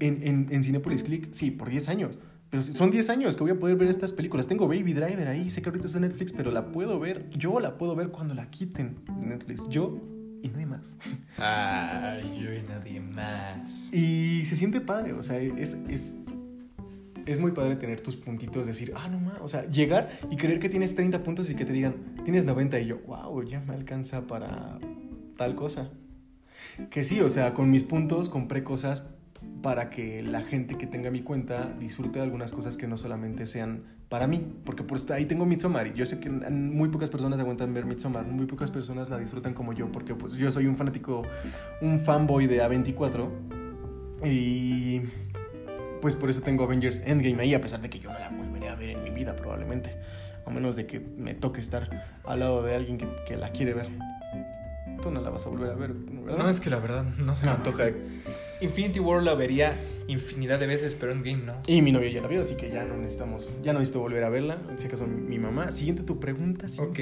en, en, en Cinepolis Click, sí, por 10 años. Pero son 10 años que voy a poder ver estas películas. Tengo Baby Driver ahí, sé que ahorita está en Netflix, pero la puedo ver. Yo la puedo ver cuando la quiten de Netflix. Yo y nadie más. Ay, yo y nadie más. Y se siente padre, o sea, es, es, es muy padre tener tus puntitos, decir, ah, no más, o sea, llegar y creer que tienes 30 puntos y que te digan, tienes 90 y yo, wow, ya me alcanza para tal cosa. Que sí, o sea, con mis puntos compré cosas para que la gente que tenga mi cuenta disfrute de algunas cosas que no solamente sean para mí, porque pues ahí tengo Midsommar y yo sé que muy pocas personas aguantan ver Midsommar, muy pocas personas la disfrutan como yo, porque pues yo soy un fanático, un fanboy de A24 y pues por eso tengo Avengers Endgame ahí, a pesar de que yo no la volveré a ver en mi vida probablemente, a menos de que me toque estar al lado de alguien que, que la quiere ver. Tú no la vas a volver a ver, ¿verdad? No, es que la verdad no se me No. antoja. Infinity War la vería infinidad de veces, pero Endgame no. Y mi novio ya la vio, así que ya no necesitamos, ya no necesito volver a verla. En ese caso, mi, mamá. Siguiente tu pregunta. ¿sí? Ok.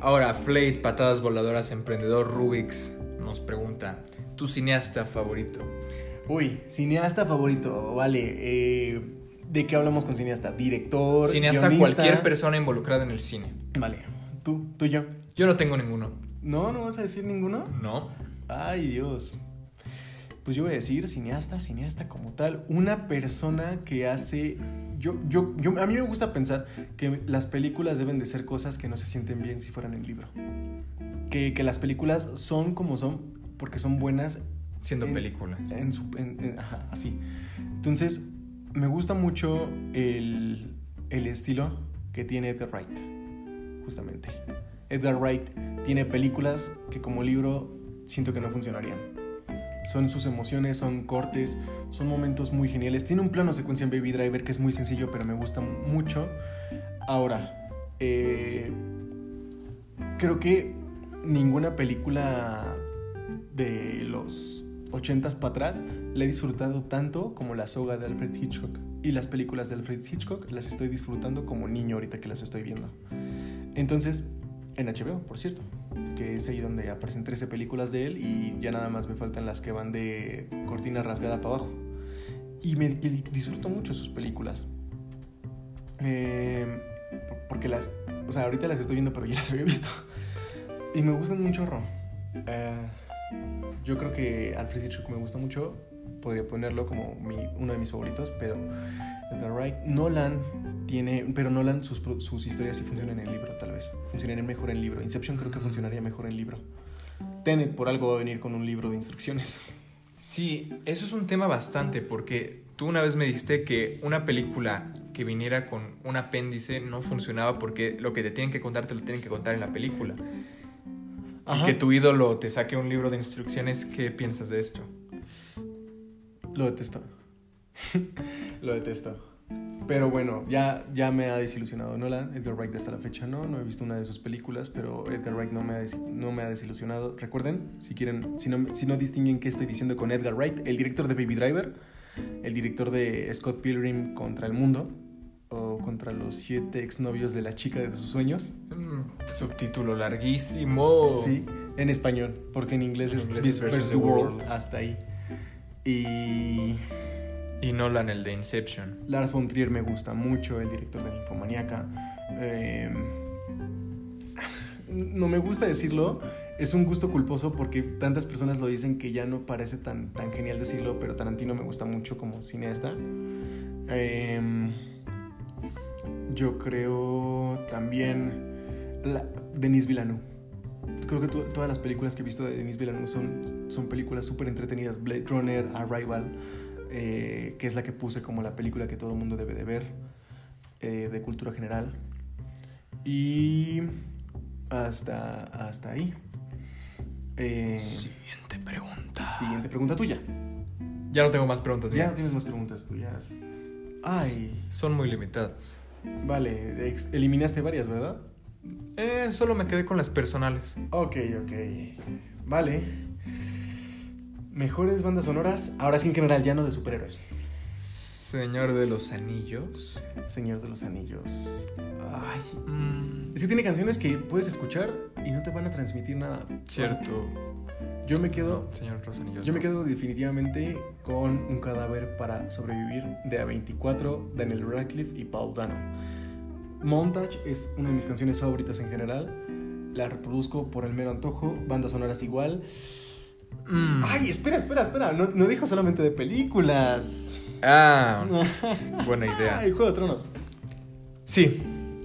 Ahora, Flate, Patadas Voladoras, Emprendedor Rubix nos pregunta: ¿Tu cineasta favorito? Uy, cineasta favorito, vale. eh, ¿De qué hablamos con cineasta? Director. Cineasta, guionista? cualquier persona involucrada en el cine. Vale, tú, tú y yo. Yo no tengo ninguno. No, no vas a decir ninguno. No. Ay, Dios. Pues yo voy a decir cineasta, cineasta como tal, una persona que hace yo yo yo a mí me gusta pensar que las películas deben de ser cosas que no se sienten bien si fueran en libro. Que, que las películas son como son porque son buenas Siendo en- películas. en su- en- ajá, así. Entonces, me gusta mucho el, el estilo que tiene Edgar Wright, justamente. Edgar Wright tiene películas que como libro siento que no funcionarían. Son sus emociones, son cortes, son momentos muy geniales. Tiene un plano secuencia en Baby Driver que es muy sencillo, pero me gusta mucho. Ahora, eh, creo que ninguna película de los 80s para atrás la he disfrutado tanto como la soga de Alfred Hitchcock. Y las películas de Alfred Hitchcock las estoy disfrutando como niño ahorita que las estoy viendo. Entonces, en HBO, por cierto, que es ahí donde aparecen 13 películas de él y ya nada más me faltan las que van de cortina rasgada para abajo. Y me disfruto mucho sus películas. Por- porque las, o sea, ahorita las estoy viendo, pero ya las había visto. Y me gustan chorro. Eh, yo creo que Alfred Hitchcock me gusta mucho. Podría ponerlo como mi- uno de mis favoritos, pero Edgar Wright. Nolan tiene, pero Nolan sus, sus historias sí funcionan en el libro, tal vez. Funcionarían mejor en libro. Inception creo que funcionaría mejor en libro. Tenet por algo va a venir con un libro de instrucciones. Sí, eso es un tema bastante porque tú una vez me dijiste que una película que viniera con un apéndice no funcionaba porque lo que te tienen que contar te lo tienen que contar en la película. Y que tu ídolo te saque un libro de instrucciones, ¿qué piensas de esto? Lo detesto. *laughs* Lo detesto. Pero bueno, ya, ya me ha desilusionado Nolan. Edgar Wright hasta la fecha no. No he visto una de sus películas, pero Edgar Wright no me ha, no me ha desilusionado. Recuerden, si quieren, si no, si no distinguen qué estoy diciendo con Edgar Wright, el director de Baby Driver, el director de Scott Pilgrim contra el mundo, o contra los siete exnovios de la chica de sus sueños. Mm, subtítulo larguísimo. Sí, en español, porque en inglés En es inglés This versus the the World, World. hasta ahí. Y Y Nolan el de Inception. Lars von Trier me gusta mucho, el director de Ninfomaniaca. Eh, no me gusta decirlo, es un gusto culposo porque tantas personas lo dicen que ya no parece tan, tan genial decirlo, pero Tarantino me gusta mucho como cineasta. Eh, yo creo también la, Denis Villeneuve. Creo que to- todas las películas que he visto de Denis Villeneuve son, son películas súper entretenidas. Blade Runner, Arrival, eh, que es la que puse como la película que todo el mundo debe de ver, eh, de cultura general. Y hasta, hasta ahí. Eh, Siguiente pregunta. siguiente pregunta tuya. Ya no tengo más preguntas. Ya tienes más preguntas tuyas. Ay, Son muy limitadas. vale, eliminaste varias, ¿verdad? Eh, solo me quedé con las personales. Ok, ok. Vale. Mejores bandas sonoras, ahora sí en general, ya no de superhéroes. Señor de los Anillos. Señor de los Anillos. Ay. Mm, Es que tiene canciones que puedes escuchar y no te van a transmitir nada. cierto. Yo me quedo. Señor de los Anillos. Yo me quedo definitivamente con un cadáver para sobrevivir de A24, Daniel Radcliffe y Paul Dano. Montage es una de mis canciones favoritas en general. La reproduzco por el mero antojo. Bandas sonoras igual. Mm. Ay, espera, espera, espera. No, no dijo solamente de películas. Ah, *laughs* buena idea. Ay, Juego de Tronos. Sí,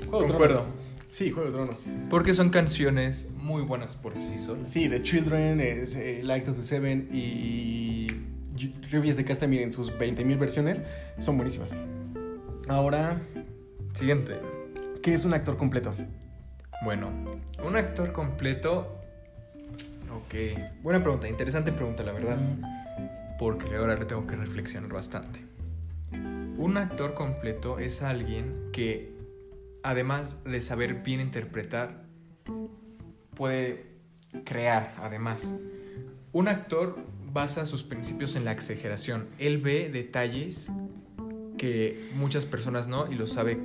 Juego de concuerdo. Tronos. Sí, Juego de Tronos. Porque son canciones muy buenas por sí solas. Sí, The Children, es, eh, Light of the Seven y Reviews de Castamere en sus 20.000 versiones son buenísimas. Ahora, Siguiente. ¿Qué es un actor completo? Bueno, un actor completo. Ok. Buena pregunta, interesante pregunta, la verdad. Porque ahora le tengo que reflexionar bastante. Un actor completo es alguien que, además de saber bien interpretar, puede crear, además. Un actor basa sus principios en la exageración. Él ve detalles que muchas personas no y los sabe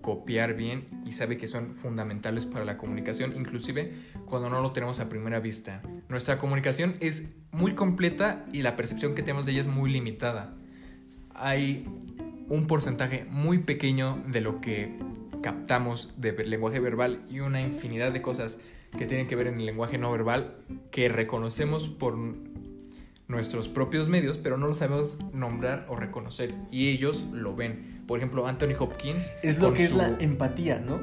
copiar bien y sabe que son fundamentales para la comunicación, inclusive cuando no lo tenemos a primera vista. Nuestra comunicación es muy completa y la percepción que tenemos de ella es muy limitada. Hay un porcentaje muy pequeño de lo que captamos de lenguaje verbal y una infinidad de cosas que tienen que ver en el lenguaje no verbal que reconocemos por nuestros propios medios, pero no lo sabemos nombrar o reconocer y ellos lo ven. Por ejemplo, Anthony Hopkins. Es lo que es la empatía, ¿no?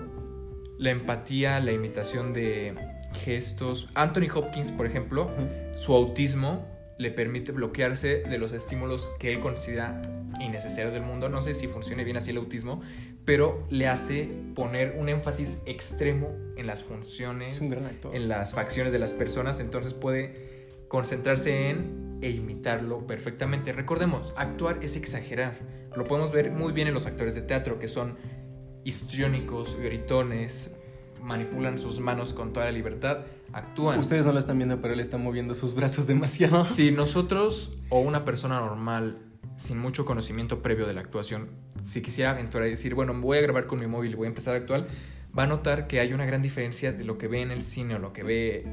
La empatía, la imitación de gestos. Anthony Hopkins, por ejemplo, su autismo le permite bloquearse de los estímulos que él considera innecesarios del mundo. No sé si funcione bien así el autismo, pero le hace poner un énfasis extremo en las funciones, en las facciones de las personas, entonces puede concentrarse en e imitarlo perfectamente. Recordemos, actuar es exagerar. Lo podemos ver muy bien en los actores de teatro que son histriónicos, gritones, manipulan sus manos con toda la libertad, actúan. Ustedes no lo están viendo, pero él está moviendo sus brazos demasiado. Si nosotros o una persona normal sin mucho conocimiento previo de la actuación, si quisiera aventurar y decir, bueno, voy a grabar con mi móvil y voy a empezar a actuar, va a notar que hay una gran diferencia de lo que ve en el cine o lo que ve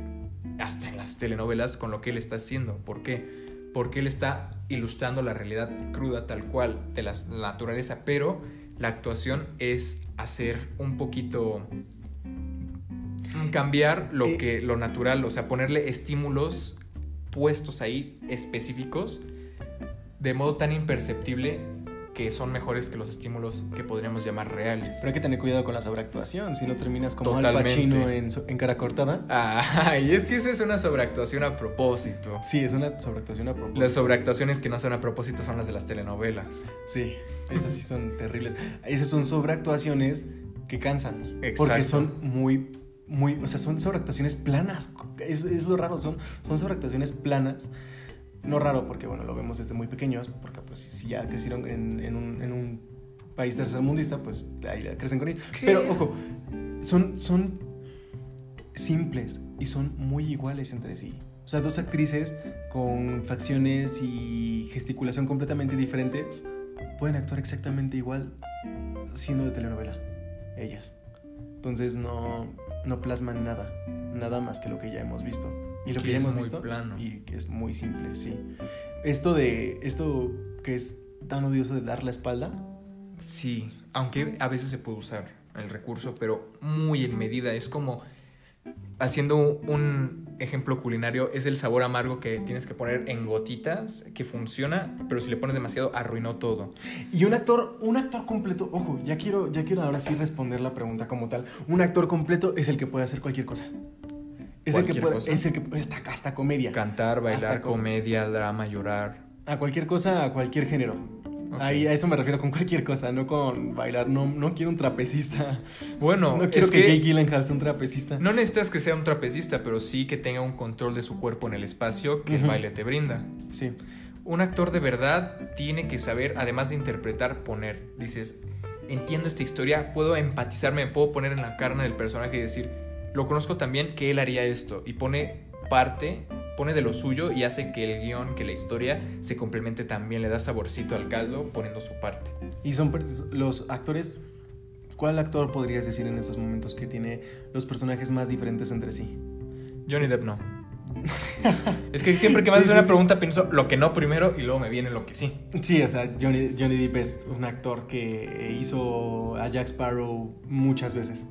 hasta en las telenovelas con lo que él está haciendo. ¿Por qué? Porque él está ilustrando la realidad cruda tal cual de la naturaleza, pero la actuación es hacer un poquito cambiar lo eh, que lo natural, o sea, ponerle estímulos puestos ahí específicos de modo tan imperceptible que son mejores que los estímulos que podríamos llamar reales. Pero hay que tener cuidado con la sobreactuación, si no terminas como Al Pacino en, en, cara cortada. Ah, y es que esa es una sobreactuación a propósito. Sí, es una sobreactuación a propósito. Las sobreactuaciones que no son a propósito son las de las telenovelas. Sí, esas sí son terribles. Esas son sobreactuaciones que cansan. Exacto. Porque son muy muy, o sea, son sobreactuaciones planas. Es, es, lo raro, son, son sobreactuaciones planas no raro porque, bueno, lo vemos desde muy pequeños, porque pues si ya crecieron en, en, un, en un, país tercermundista, pues ahí crecen con ellos. Pero, ojo, son, son simples y son muy iguales entre sí. O sea, dos actrices con facciones y gesticulación completamente diferentes pueden actuar exactamente igual siendo de telenovela, ellas. Entonces no, no plasman nada, nada más que lo que ya hemos visto. Y lo que, ya hemos visto. Plano. Y que es muy simple, sí. Esto de. Esto que es tan odioso de dar la espalda. Sí, aunque a veces se puede usar el recurso, pero muy en medida. Es como haciendo un ejemplo culinario, es el sabor amargo que tienes que poner en gotitas, que funciona, pero si le pones demasiado, arruinó todo. Y un actor, un actor completo, ojo, ya quiero, ya quiero ahora sí responder la pregunta como tal. Un actor completo es el que puede hacer cualquier cosa. Es el que puede, es el que está hasta comedia. Cantar, bailar, comedia, drama, llorar. A cualquier cosa, a cualquier género. Ahí a eso me refiero con cualquier cosa, no con bailar. No, no quiero un trapecista. Bueno, no quiero que, que Jake Gyllenhaal sea un trapecista. No necesitas que sea un trapecista, pero sí que tenga un control de su cuerpo en el espacio que el baile te brinda. Sí. Un actor de verdad tiene que saber, además de interpretar, poner. Dices, entiendo esta historia, puedo empatizarme, me puedo poner en la carne del personaje y decir, lo conozco también que él haría esto y pone parte, pone de lo suyo y hace que el guion, que la historia se complemente también, le da saborcito al caldo poniendo su parte. Y son los actores, ¿cuál actor podrías decir en estos momentos que tiene los personajes más diferentes entre sí? Johnny Depp no. *laughs* es que siempre que me haces una pregunta pienso lo que no primero y luego me viene lo que sí. Sí, o sea, Johnny, Johnny Depp es un actor que hizo a Jack Sparrow muchas veces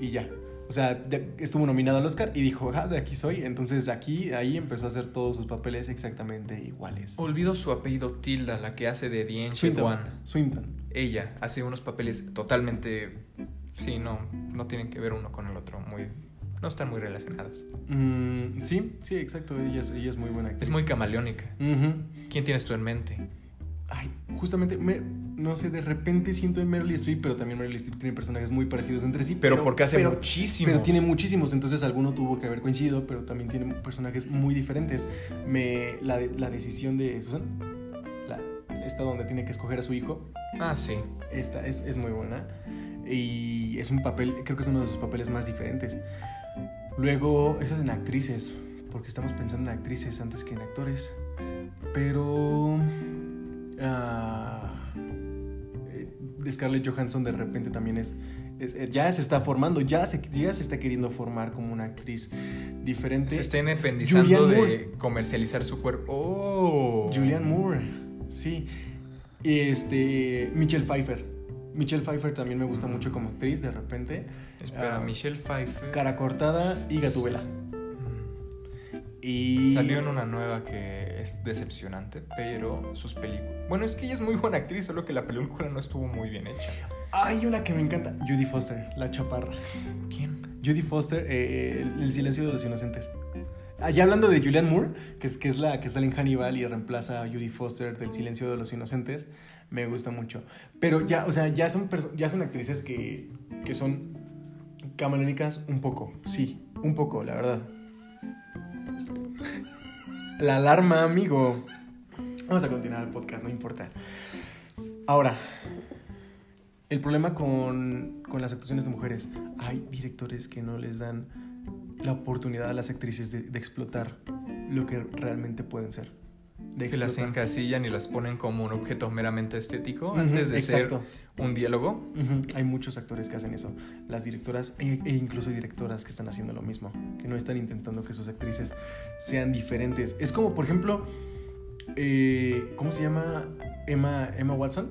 y ya. O sea, estuvo nominado al Oscar y dijo, ah, de aquí soy. Entonces aquí, ahí empezó a hacer todos sus papeles exactamente iguales. Olvido su apellido Tilda, la que hace de Ancient One. Swinton. Ella hace unos papeles totalmente... Sí, no, no tienen que ver uno con el otro. Muy, no están muy relacionados. Mm, sí, sí, exacto. Ella es, ella es muy buena Es muy camaleónica. ¿Quién tienes tú en mente? Ay, justamente, no sé, de repente siento en Meryl Streep, pero también Meryl Streep tiene personajes muy parecidos entre sí. Pero, porque hace muchísimos. Pero tiene muchísimos, entonces alguno tuvo que haber coincidido, pero también tiene personajes muy diferentes. Me, la, la decisión de Susan, la, esta donde tiene que escoger a su hijo. Ah, sí. Esta es, es muy buena. Y es un papel, creo que es uno de sus papeles más diferentes. Luego, eso es en actrices, porque estamos pensando en actrices antes que en actores. Pero uh, Scarlett Johansson de repente también es, Es- eh, ya se está formando, ya se, ya se está queriendo formar como una actriz diferente. Se está independizando de comercializar su cuerpo. ¡Oh! Julianne Moore, sí. Este, Michelle Pfeiffer. Michelle Pfeiffer también me gusta mucho como actriz, de repente. Espera, Ah, Michelle Pfeiffer. Cara cortada y gatubela. Y... Salió en una nueva que es decepcionante, pero sus películas. Bueno, es que ella es muy buena actriz, solo que la película no estuvo muy bien hecha. Hay una que me encanta, Judy Foster, la chaparra. ¿Quién? Judy Foster, eh, el, el silencio de los inocentes. Ya hablando de Julianne Moore, que es, que es la que sale en Hannibal y reemplaza a Judy Foster del silencio de los inocentes, me gusta mucho. Pero ya, o sea, ya son, ya son actrices que, que son camarónicas un poco, sí, un poco, la verdad. La alarma, amigo. Vamos a continuar el podcast, no importa. Ahora, el problema con, con las actuaciones de mujeres, hay directores que no les dan la oportunidad a las actrices de, de explotar lo que realmente pueden ser. De Que las encasillan y las ponen como un objeto meramente estético antes de exacto. ser un diálogo. Hay muchos actores que hacen eso. Las directoras e, e incluso directoras que están haciendo lo mismo. Que no están intentando que sus actrices sean diferentes. Es como, por ejemplo, eh, ¿cómo se llama? Emma, Emma Watson.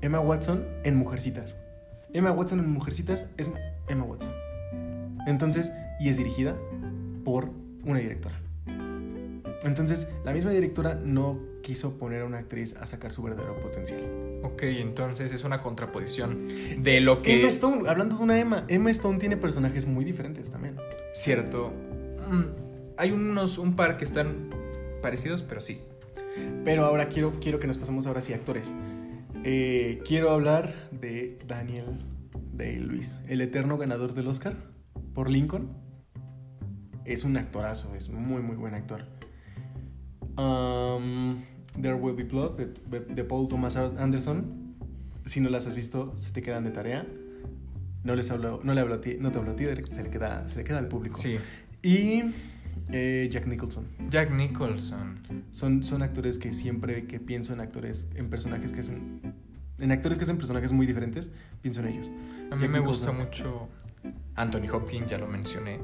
Emma Watson en Mujercitas. Emma Watson en Mujercitas es Emma Watson. Entonces, y es dirigida por una directora. Entonces, la misma directora no quiso poner a una actriz a sacar su verdadero potencial. Ok, entonces es una contraposición de lo que Emma Stone, hablando de una Emma, Emma Stone tiene personajes muy diferentes también. cierto. mm, hay unos un par que están parecidos, pero sí. Pero ahora quiero, quiero que nos pasemos ahora sí a actores. Eh, quiero hablar de Daniel Day-Lewis, el eterno ganador del Oscar por Lincoln. Es un actorazo, es muy, muy buen actor. Um, There Will Be Blood de, de Paul Thomas Anderson. Si no las has visto, se te quedan de tarea. No les hablo, no le hablo a ti, no te hablo a ti, se le queda, se le queda al público. Sí. Y eh, Jack Nicholson. Jack Nicholson. Son, son actores que siempre que pienso en actores, en personajes que hacen. En actores que hacen personajes muy diferentes, pienso en ellos. A mí Jack me gusta mucho Anthony Hopkins, ya lo mencioné.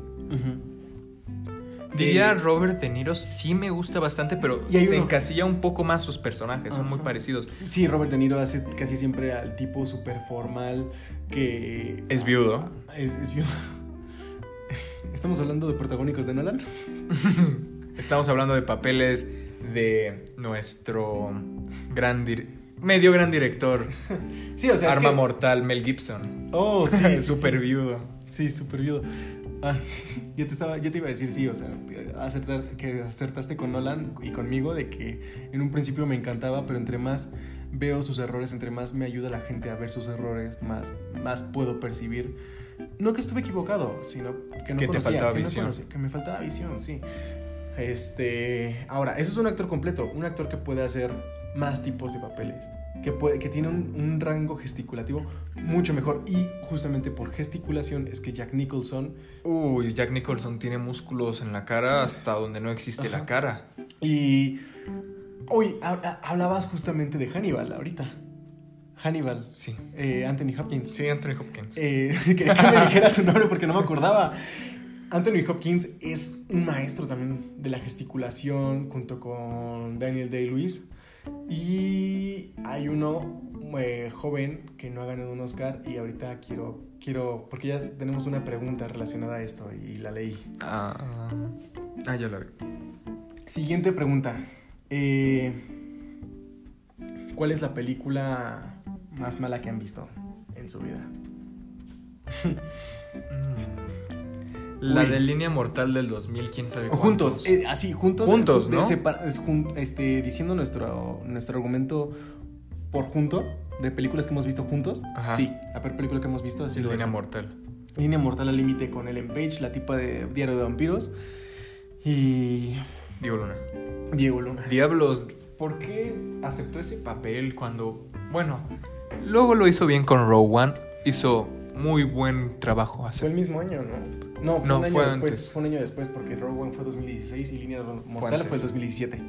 Diría Robert De Niro sí me gusta bastante, pero se uno- encasilla un poco más sus personajes, son muy parecidos. Sí, Robert De Niro hace casi siempre al tipo súper formal que. Es viudo. Es, es viudo. *laughs* Estamos hablando de protagónicos de Nolan. *laughs* Estamos hablando de papeles de nuestro gran medio gran director, *laughs* Sí, o sea. es Arma que- Mortal, Mel Gibson. Oh, sí. Super sí. viudo. Sí, súper viudo. Ay, *laughs* yo te estaba, yo te iba a decir sí, o sea, acertar, que acertaste con Nolan y conmigo de que en un principio me encantaba, pero entre más veo sus errores, entre más me ayuda la gente a ver sus errores, más, más puedo percibir. No que estuve equivocado, sino que no Que te conocía, faltaba que no visión. conocía, que me faltaba visión, sí. Este, ahora, eso es un actor completo, un actor que puede hacer más tipos de papeles, que, puede, que tiene un, un rango gesticulativo mucho mejor. Y justamente por gesticulación es que Jack Nicholson Uy, Jack Nicholson tiene músculos en la cara hasta donde no existe la cara. y... Hoy hablabas justamente de Hannibal ahorita. Hannibal, Sí. eh, Anthony Hopkins. Sí, Anthony Hopkins. Eh, *laughs* quería que me dijera su nombre porque no me acordaba. Anthony Hopkins es un maestro también de la gesticulación junto con Daniel Day-Lewis. Y hay uno eh, joven que no ha ganado un Oscar y ahorita quiero, quiero, porque ya tenemos una pregunta relacionada a esto y la leí. Ah, ah, ya la vi. Siguiente pregunta. Eh, ¿Cuál es la película más mala que han visto en su vida? *laughs* La Uy. de línea mortal del 2000, quién sabe cuántos. juntos, eh, así, juntos. Juntos, ¿no? separ- es jun- este, diciendo nuestro, nuestro argumento por junto, de películas que hemos visto juntos. Ajá. Sí, la peor película que hemos visto ha sido línea esa. mortal. Línea Mortal al límite con Ellen Page, la tipa de Diario de Vampiros. Y Diego Luna. Diego Luna. Diablos, ¿por qué aceptó ese papel cuando... Bueno, luego lo hizo bien con Row One, hizo muy buen trabajo. Fue hace- el mismo año, ¿no? No, fue No, un año fue después. antes. Fue un año después porque Rogue One fue 2016 y Línea Mortal fue, antes. el 2017.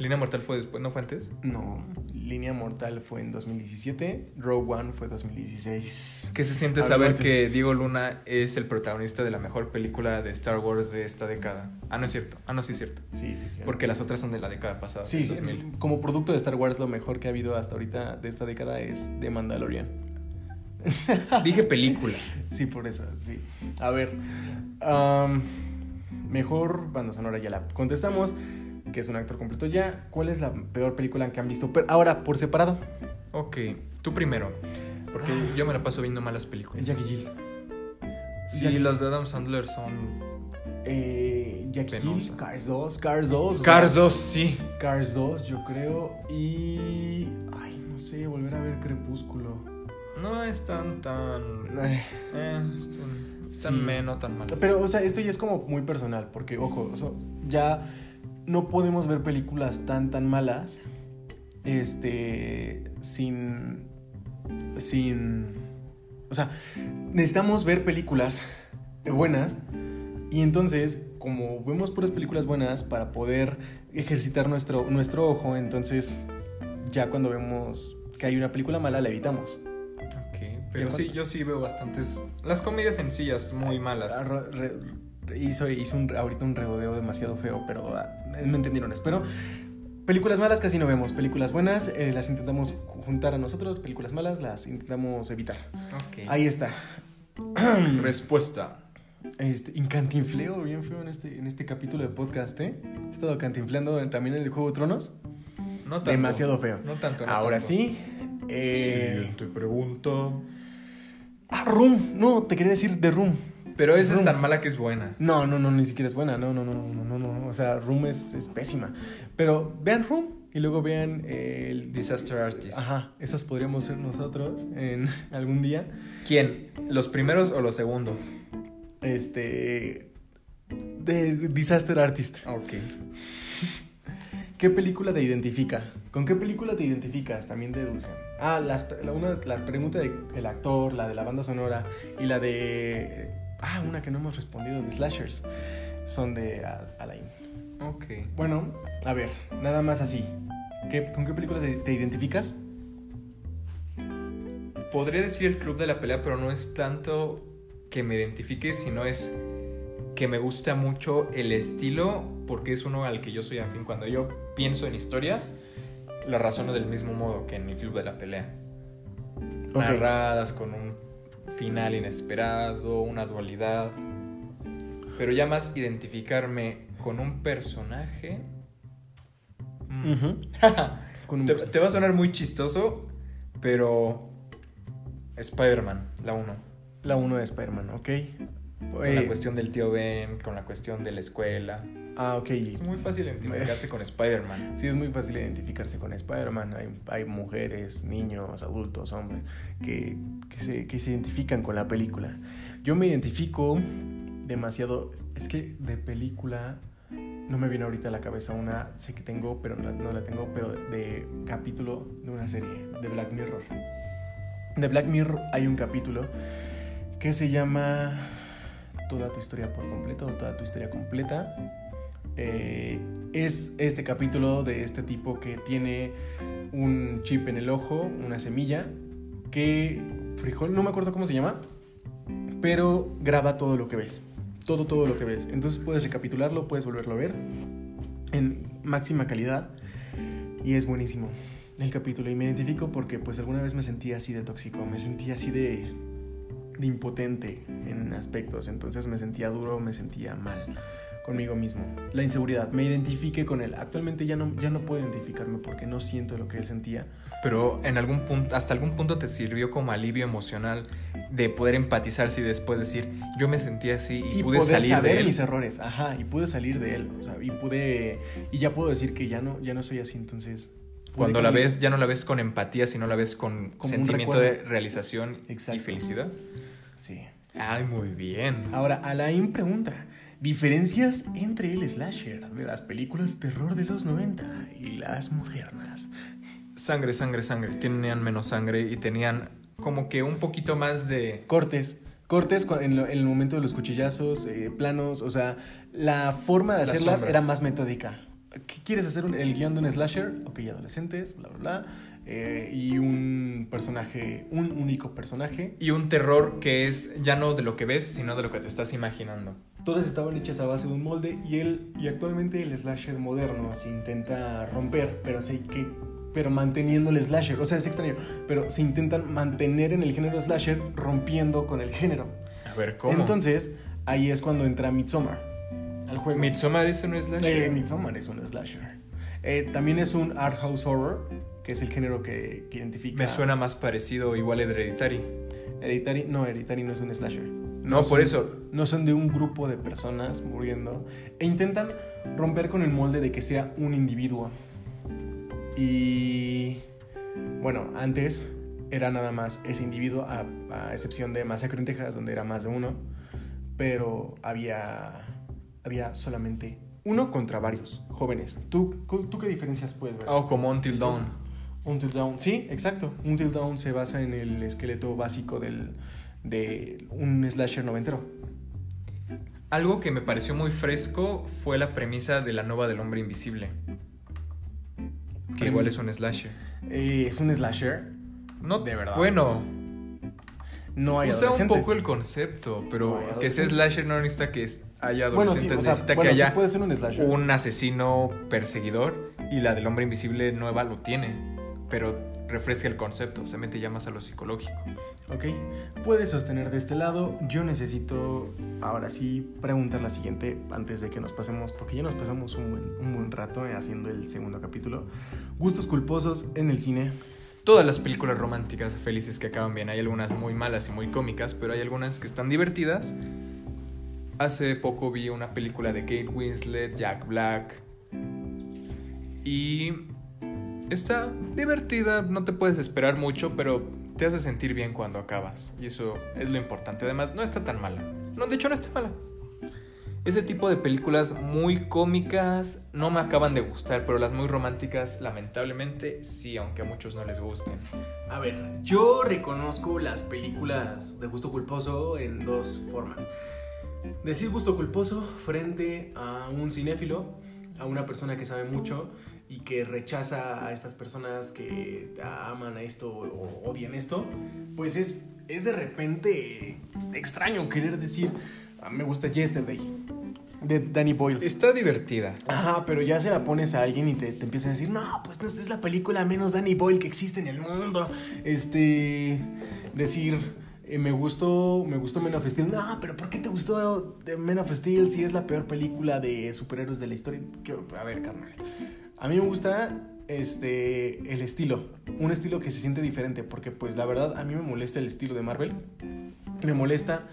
Línea Mortal fue después, ¿no fue antes? No, Línea Mortal fue en 2017, Rogue One fue 2016. ¿Qué se siente Algo saber antes. que Diego Luna es el protagonista de la mejor película de Star Wars de esta década? Ah, no es cierto. Ah, no, sí es cierto. Sí, sí, sí. Porque las otras son de la década pasada, sí, 2000. como producto de Star Wars lo mejor que ha habido hasta ahorita de esta década es The Mandalorian. *laughs* Dije película. Sí, por eso, sí. A ver, mejor banda sonora ya la contestamos, que es un actor completo ya. ¿Cuál es la peor película que han visto? Pero ahora, por separado. Ok, tú primero. Porque yo me la paso viendo malas películas. Jackie Jill. Sí, Jackie- las de Adam Sandler son. Eh, Jackie. Jill, Cars 2, Cars 2. o Cars sea, 2, sí. Cars 2, yo creo. Y. Ay, no sé, volver a ver Crepúsculo. No están tan. Eh, están, están Sí. menos tan malas. Pero, o sea, esto ya es como muy personal, porque, ojo, o sea, ya no podemos ver películas tan, tan malas, este, sin, sin, o sea, necesitamos ver películas buenas, y entonces, como vemos puras películas buenas, para poder ejercitar nuestro, nuestro ojo, entonces, ya cuando vemos que hay una película mala, la evitamos. Pero ¿Y sí, yo sí veo bastantes. Las comedias sencillas, muy malas. Ah, re- re- hizo hizo un, ahorita un redodeo demasiado feo, pero ah, me entendieron. Espero. Películas malas casi no vemos. Películas buenas eh, las intentamos juntar a nosotros. Películas malas las intentamos evitar. Ahí está. *clears throat* Respuesta. Este, incantinfleo bien feo en este, en este capítulo de podcast, ¿eh? He estado cantinflando también en el Juego de Tronos. No tanto. Demasiado feo. No tanto, no Ahora tanto. sí. Eh, Siguiente pregunta. Ah, Room. No, te quería decir de Room. Pero esa es tan mala que es buena. No, no, no, ni siquiera es buena. No, no, no, no, no, no. O sea, Room es, es pésima. Pero vean Room y luego vean eh, el... Disaster Artist. Ajá, esos podríamos ser nosotros en *laughs* algún día. ¿Quién? ¿Los primeros o los segundos? Este... De, de Disaster Artist. Ok. ¿Qué película te identifica? ¿Con qué película te identificas? También deducen. Ah, las, la, una, la pregunta del actor, la de la banda sonora y la de... Ah, una que no hemos respondido, de Slashers. Son de Al- Alain. Ok. Bueno, a ver, nada más así. ¿Qué- ¿Con qué película te, te identificas? Podría decir el club de la pelea, pero no es tanto que me identifique, sino es que me gusta mucho el estilo, porque es uno al que yo soy afín. Cuando yo pienso en historias, la razono del mismo modo que en el club de la pelea. Narradas con un final inesperado, una dualidad. Pero ya más identificarme con un personaje. mm, Ujú. *laughs* Con un te, va a sonar muy chistoso, pero Spider-Man, la 1. La 1 de Spider-Man, ok. Con Eh, la cuestión del tío Ben, con la cuestión de la escuela. Ah, ok. Es muy fácil identificarse con Spider-Man. Sí, es muy fácil identificarse con Spider-Man. Hay, hay mujeres, niños, adultos, hombres que, que se, que se identifican con la película. Yo me identifico demasiado. Es que de película no me viene ahorita a la cabeza una. Sé que tengo, pero no, no la tengo. Pero de, de capítulo de una serie, de Black Mirror. De Black Mirror hay un capítulo que se llama Toda tu historia por completo o Toda tu historia completa. Eh, es este capítulo de este tipo que tiene un chip en el ojo, una semilla, que frijol, no me acuerdo cómo se llama, pero graba todo lo que ves. Todo, todo lo que ves. Entonces puedes recapitularlo, puedes volverlo a ver en máxima calidad y es buenísimo el capítulo. Y me identifico porque pues alguna vez me sentí así de tóxico, me sentí así de, de impotente en aspectos. Entonces me sentía duro, me sentía mal conmigo mismo. La inseguridad, me identifique con él. Actualmente ya no, ya no puedo identificarme porque no siento lo que él sentía. Pero en algún punto, hasta algún punto te sirvió como alivio emocional de poder empatizarse y después decir, yo me sentí así y, y pude salir saber de él. mis errores, ajá, y pude salir de él, o sea, y pude y ya puedo decir que ya no ya no soy así, entonces Cuando la ves, ya no la ves con empatía, sino la ves con Como sentimiento de realización y Exacto. felicidad. Sí. Ay, muy bien. Ahora, Alain pregunta, ¿diferencias entre el slasher de las películas terror de los 90 y las modernas? Sangre, sangre, sangre. Tenían menos sangre y tenían como que un poquito más de... Cortes, cortes en, lo- en el momento de los cuchillazos, eh, planos, o sea, la forma de Las hacerlas era más metódica. ¿qué quieres hacer un- el guion de un slasher? Ok, adolescentes, bla, bla, bla. eh, y un personaje, un único personaje. Y un terror que es ya no de lo que ves, sino de lo que te estás imaginando. Todas estaban hechas a base de un molde y él y actualmente el slasher moderno se intenta romper, pero se que pero manteniendo el slasher, o sea, es extraño, pero se intentan mantener en el género slasher rompiendo con el género. A ver, ¿cómo? Entonces, ahí es cuando entra Midsommar al juego. Midsommar es un slasher. Eh, Midsommar es un slasher. Eh, también es un art house horror, que es el género que, que identifica. Me suena más parecido igual a Hereditary. Hereditary, no, Hereditary no es un slasher. No, por son- eso. No son de un grupo de personas muriendo. E intentan romper con el molde de que sea un individuo. Y. Bueno, antes era nada más ese individuo, a, a excepción de Masacre en Texas, donde era más de uno. Pero había. Había solamente uno contra varios jóvenes. ¿Tú, tú qué diferencias puedes ver? Oh, como Until Dawn. Until Dawn, sí, exacto. Until Dawn se basa en el esqueleto básico del, de un slasher noventero. Algo que me pareció muy fresco fue la premisa de la nueva del hombre invisible. Que igual es un slasher. Eh, es un slasher. No, De verdad. Bueno, No hay usa un poco el concepto, pero No que sea slasher no necesita que haya Bueno, sí, adolescentes, o sea, necesita bueno, que sí haya puede ser un slasher. un asesino perseguidor y la del hombre invisible nueva lo tiene, pero refresca el concepto, se mete ya más a lo psicológico. Ok. Puedes sostener de este lado. Yo necesito, ahora sí, preguntar la siguiente antes de que nos pasemos, porque ya nos pasamos un buen, un buen rato eh, haciendo el segundo capítulo. Gustos culposos en el cine. Todas las películas románticas felices que acaban bien, hay algunas muy malas y muy cómicas, pero hay algunas que están divertidas. Hace poco vi una película de Kate Winslet, Jack Black. Y está divertida, no te puedes esperar mucho, pero te hace sentir bien cuando acabas. Y eso es lo importante. Además, no está tan mala. No, de hecho, no está mala. Ese tipo de películas muy cómicas no me acaban de gustar, pero las muy románticas, lamentablemente, sí, aunque a muchos no les gusten. A ver, yo reconozco las películas de gusto culposo en dos formas. Decir gusto culposo frente a un cinéfilo, a una persona que sabe mucho y que rechaza a estas personas que aman a esto o odian esto, pues es, es de repente extraño querer decir, "Ah, me gusta Yesterday, de Danny Boyle. Está divertida. Ajá, pero ya se la pones a alguien y te, te empieza a decir, no, pues no, esta es la película menos Danny Boyle que existe en el mundo. Este, decir, eh, me gustó, me gustó Men of Steel. No, pero ¿por qué te gustó Men of Steel si es la peor película de superhéroes de la historia? Que- A ver, carnal. A mí me gusta este el estilo, un estilo que se siente diferente, porque pues la verdad a mí me molesta el estilo de Marvel. Me molesta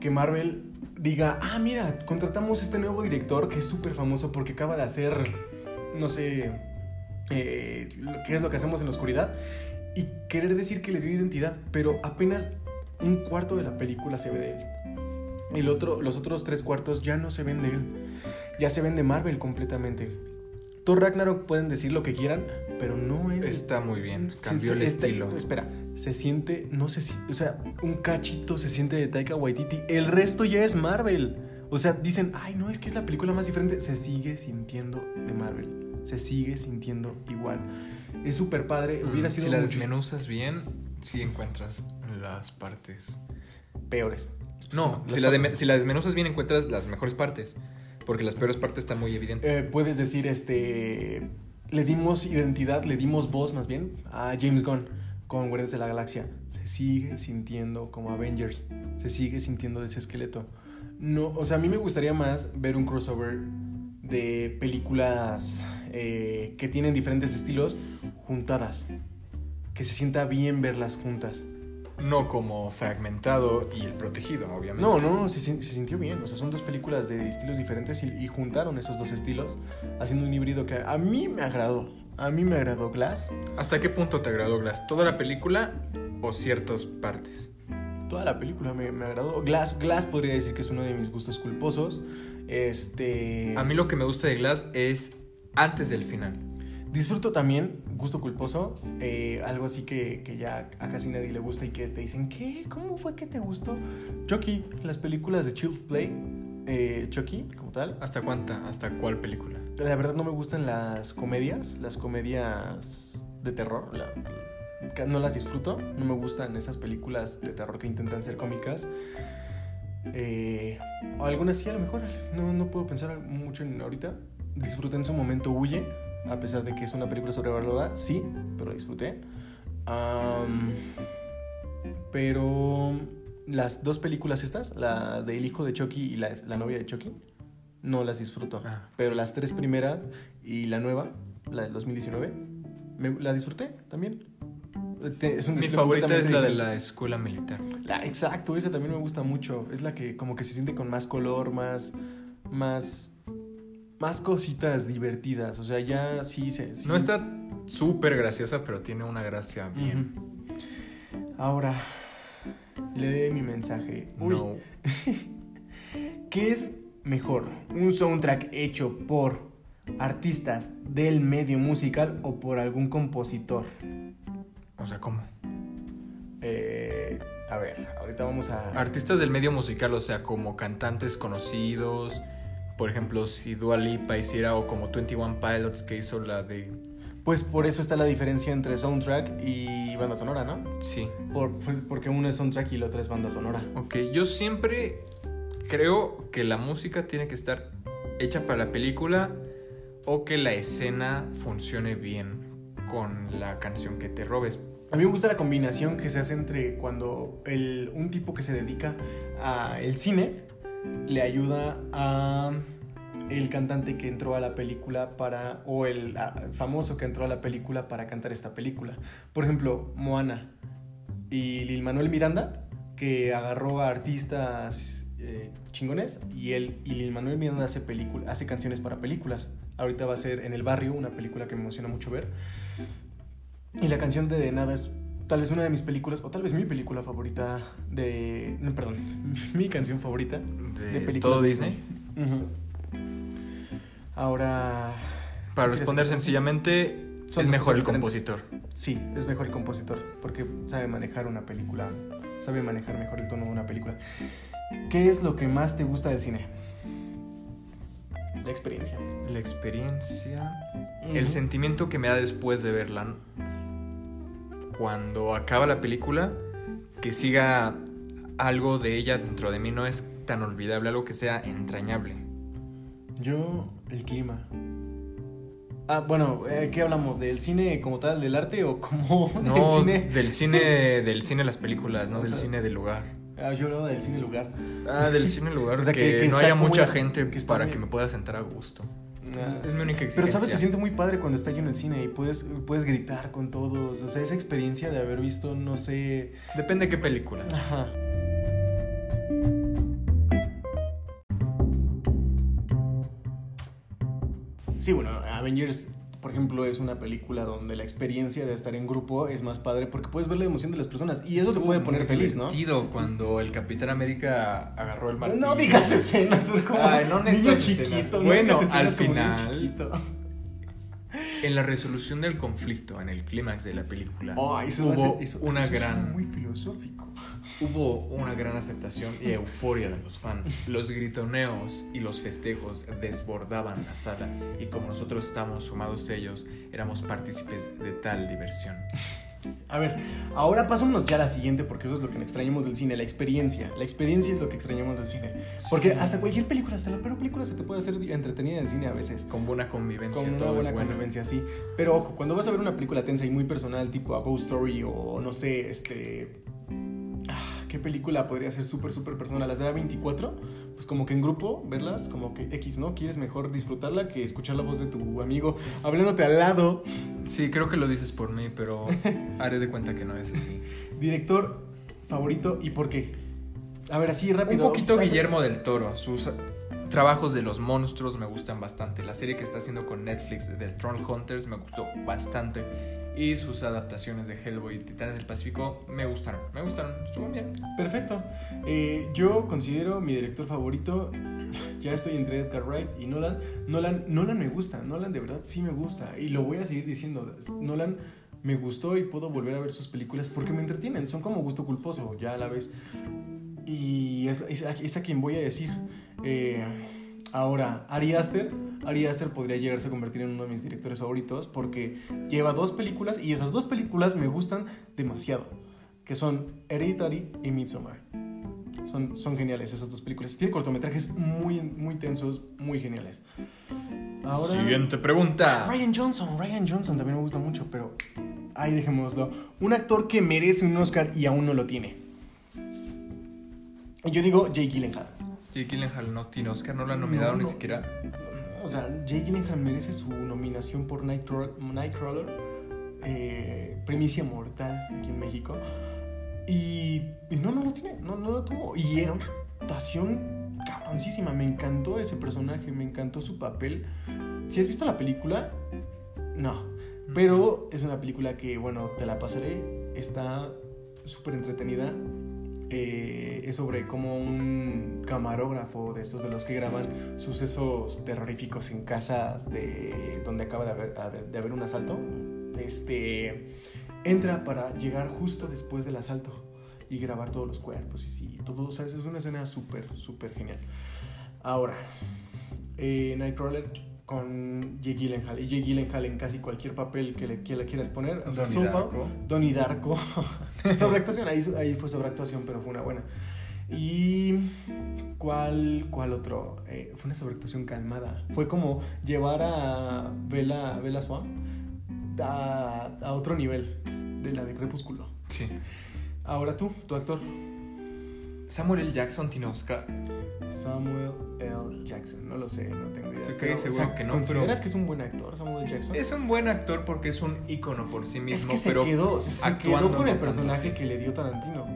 que Marvel diga, ah, mira, contratamos este nuevo director que es súper famoso porque acaba de hacer, no sé, eh, qué es lo que hacemos en la oscuridad, y querer decir que le dio identidad, pero apenas un cuarto de la película se ve de él. El otro, los otros tres cuartos ya no se ven de él, ya se ven de Marvel completamente. Thor Ragnarok pueden decir lo que quieran, pero no es... Está muy bien, cambió se- el este- estilo. Espera, se siente, no sé si, o sea, un cachito se siente de Taika Waititi. El resto ya es Marvel. O sea, dicen, ay, no, es que es la película más diferente. Se sigue sintiendo de Marvel. Se sigue sintiendo igual. Es súper padre. Hubiera Mm, sido si la muchis- desmenuzas bien, sí encuentras las partes. peores. No, si la, de- si la desmenuzas bien encuentras las mejores partes. Porque las peores partes están muy evidentes. Eh, puedes decir, este. Le dimos identidad, le dimos voz más bien a James Gunn con Guardianes de la Galaxia. Se sigue sintiendo como Avengers. Se sigue sintiendo de ese esqueleto. No, o sea, a mí me gustaría más ver un crossover de películas eh, que tienen diferentes estilos juntadas. Que se sienta bien verlas juntas. No como fragmentado y el protegido, obviamente. No, no, se, se sintió bien. O sea, son dos películas de estilos diferentes y, y juntaron esos dos estilos haciendo un híbrido que a mí me agradó. A mí me agradó Glass. ¿Hasta qué punto te agradó Glass? ¿Toda la película o ciertas partes? Toda la película me, me agradó. Glass, Glass podría decir que es uno de mis gustos culposos. Este. A mí lo que me gusta de Glass es antes del final. Disfruto también, gusto culposo, eh, algo así que, que ya a casi nadie le gusta y que te dicen, ¿qué? ¿Cómo fue que te gustó? Chucky, las películas de Child's Play, eh, Chucky como tal. ¿Hasta cuánta? ¿Hasta cuál película? la verdad no me gustan las comedias, las comedias de terror. la- no las disfruto. No me gustan esas películas de terror que intentan ser cómicas. Eh, o algunas sí, a lo mejor. No, no puedo pensar mucho en ahorita. Disfruté en su momento Huye, a pesar de que es una película sobrevalorada. Sí, pero la disfruté. Pero las dos películas estas, la de El hijo de Chucky y la, la novia de Chucky, no las disfruto. Ah. Pero las tres primeras y la nueva, la del 2019, me- la disfruté también. Es un Mi favorita es la de la escuela militar. La- exacto, esa también me gusta mucho. Es la que como que se siente con más color, más. más. Más cositas divertidas. O sea, ya sí se. sí- No está súper graciosa, pero tiene una gracia bien. Ahora, lee mi mensaje. Uy, No. *laughs* ¿Qué es mejor? ¿Un soundtrack hecho por artistas del medio musical o por algún compositor? O sea, ¿cómo? Eh, a ver, ahorita vamos a. Artistas del medio musical, o sea, como cantantes conocidos. Por ejemplo, si Dua Lipa hiciera o como 21 Pilots que hizo la de... Pues por eso está la diferencia entre soundtrack y banda sonora, ¿no? Sí. Por, pues, porque uno es soundtrack y la otra es banda sonora. Ok, yo siempre creo que la música tiene que estar hecha para la película o que la escena funcione bien con la canción que te robes. A mí me gusta la combinación que se hace entre cuando el, un tipo que se dedica al cine le ayuda a el cantante que entró a la película para o el famoso que entró a la película para cantar esta película. Por ejemplo, Moana y Lil Manuel Miranda que agarró a artistas eh, chingones y él y Lil Manuel Miranda hace hace canciones para películas. Ahorita va a ser En el barrio, una película que me emociona mucho ver. Y la canción de De Nada es tal vez una de mis películas, o tal vez mi película favorita de... No, perdón, *laughs* mi canción favorita De, de películas. todo Disney. Ahora... Para ¿qué responder sencillamente, Son es mejor el compositor. Sí, es mejor el compositor, porque sabe manejar una película, sabe manejar mejor el tono de una película. ¿Qué es lo que más te gusta del cine? La experiencia. La experiencia, el sentimiento que me da después de verla. Cuando acaba la película, que siga algo de ella dentro de mí no es tan olvidable, algo que sea entrañable. Yo, el clima. Ah, bueno, eh, ¿qué hablamos? ¿Del cine como tal, del arte o como *laughs* No, del cine? del cine, *laughs* del cine las películas, no O del cine del lugar. Ah, yo hablaba del cine lugar. Ah, del cine lugar, *laughs* O sea, que, que- que no haya mucha gente que para muy- que me pueda sentar a gusto. Es mi única Pero sabes, se siente muy padre cuando está lleno el cine y puedes, puedes gritar con todos. O sea, esa experiencia de haber visto, no sé. Depende de qué película. Ajá. Sí, bueno, Avengers, por ejemplo, es una película donde la experiencia de estar en grupo es más padre porque puedes ver la emoción de las personas y eso te puede poner feliz, ¿no? cuando el Capitán América agarró el martillo. No digas escenas, como Ay, no niño chiquito. no Bueno, al final-. En la resolución del conflicto, en el clímax de la película, Oh, eso hubo hace- eso- una eso gran muy filosófico. Hubo una gran aceptación y euforia de los fans. Los gritoneos y los festejos desbordaban la sala y como nosotros estábamos sumados a ellos, éramos partícipes de tal diversión. A ver, ahora pasámonos ya a la siguiente porque eso es lo que extrañamos del cine, la experiencia. La experiencia es lo que extrañamos del cine. Porque Sí. hasta cualquier película, hasta la peor película se te puede hacer entretenida en cine a veces. Con buena convivencia, Con una todo buena es bueno. convivencia, sí. Pero ojo, cuando vas a ver una película tensa y muy personal, tipo a Ghost Story o no sé, este. ¿Qué película podría ser súper, súper personal? Las de A24, pues como que en grupo, verlas, como que X, ¿no? Quieres mejor disfrutarla que escuchar la voz de tu amigo hablándote al lado. Sí, creo que lo dices por mí, pero *laughs* haré de cuenta que no es así. Director favorito y por qué. A ver, así rápido. Un poquito Guillermo del Toro. Sus trabajos de los monstruos me gustan bastante. La serie que está haciendo con Netflix de Troll Hunters me gustó bastante. Y sus adaptaciones de Hellboy y Titanes del Pacífico me gustaron. Me gustaron. Estuvo bien. Perfecto. Eh, yo considero mi director favorito. *sighs* Ya estoy entre Edgar Wright y Nolan. Nolan. Nolan me gusta. Nolan de verdad sí me gusta. Y lo voy a seguir diciendo. Nolan me gustó y puedo volver a ver sus películas porque me entretienen. Son como gusto culposo, ya a la vez. Y es, a quien voy a decir. Eh, ahora, Ari Aster Ari Aster podría llegarse a convertir en uno de mis directores favoritos porque lleva dos películas y esas dos películas me gustan demasiado, que son Hereditary y Midsommar. Son, son geniales esas dos películas. Tiene cortometrajes muy, muy tensos, muy geniales. Siguiente pregunta. Ryan Johnson, Ryan Johnson también me gusta mucho, pero ahí dejémoslo. Un actor que merece un Oscar y aún no lo tiene. Y yo digo Jake Gyllenhaal. Jake Gyllenhaal no tiene Oscar, no lo han nominado No, ni siquiera. O sea, Jake Gyllenhaal merece su nominación por Nightcrawler, Nightcrawler eh, Primicia Mortal aquí en México. Y, y no, no lo tiene, no, no lo tuvo. Y era una actuación cabroncísima. Me encantó ese personaje, me encantó su papel. Si has visto la película, no. Pero es una película que, bueno, te la pasaré. Está súper entretenida. Eh, es sobre cómo un camarógrafo de estos de los que graban sucesos terroríficos en casas de donde acaba de haber, de haber un asalto. Este entra para llegar justo después del asalto y grabar todos los cuerpos y sí, todo, o sea, es una escena súper, súper genial. Ahora, eh, Nightcrawler con Jake Gyllenhaal y Jake Gyllenhaal en casi cualquier papel que le, que le quieras poner, o sea, Donnie Sopa, Darko. Donnie Darko, *laughs* sobreactuación, ahí, ahí fue sobreactuación, pero fue una buena. Y ¿cuál, cuál otro? Eh, fue una sobreactuación calmada. Fue como llevar a Bella, Bella Swan a, a otro nivel de la de Crepúsculo. Sí. Ahora tú, tu actor. Samuel L. Jackson tiene Oscar. Samuel L. Jackson. No lo sé, no tengo idea. Pero, seguro que no, ¿Consideras pero- que es un buen actor, Samuel L. Jackson? Es un buen actor porque es un ícono por sí mismo, es que se pero quedó, se, quedó con el personaje así. que le dio Tarantino.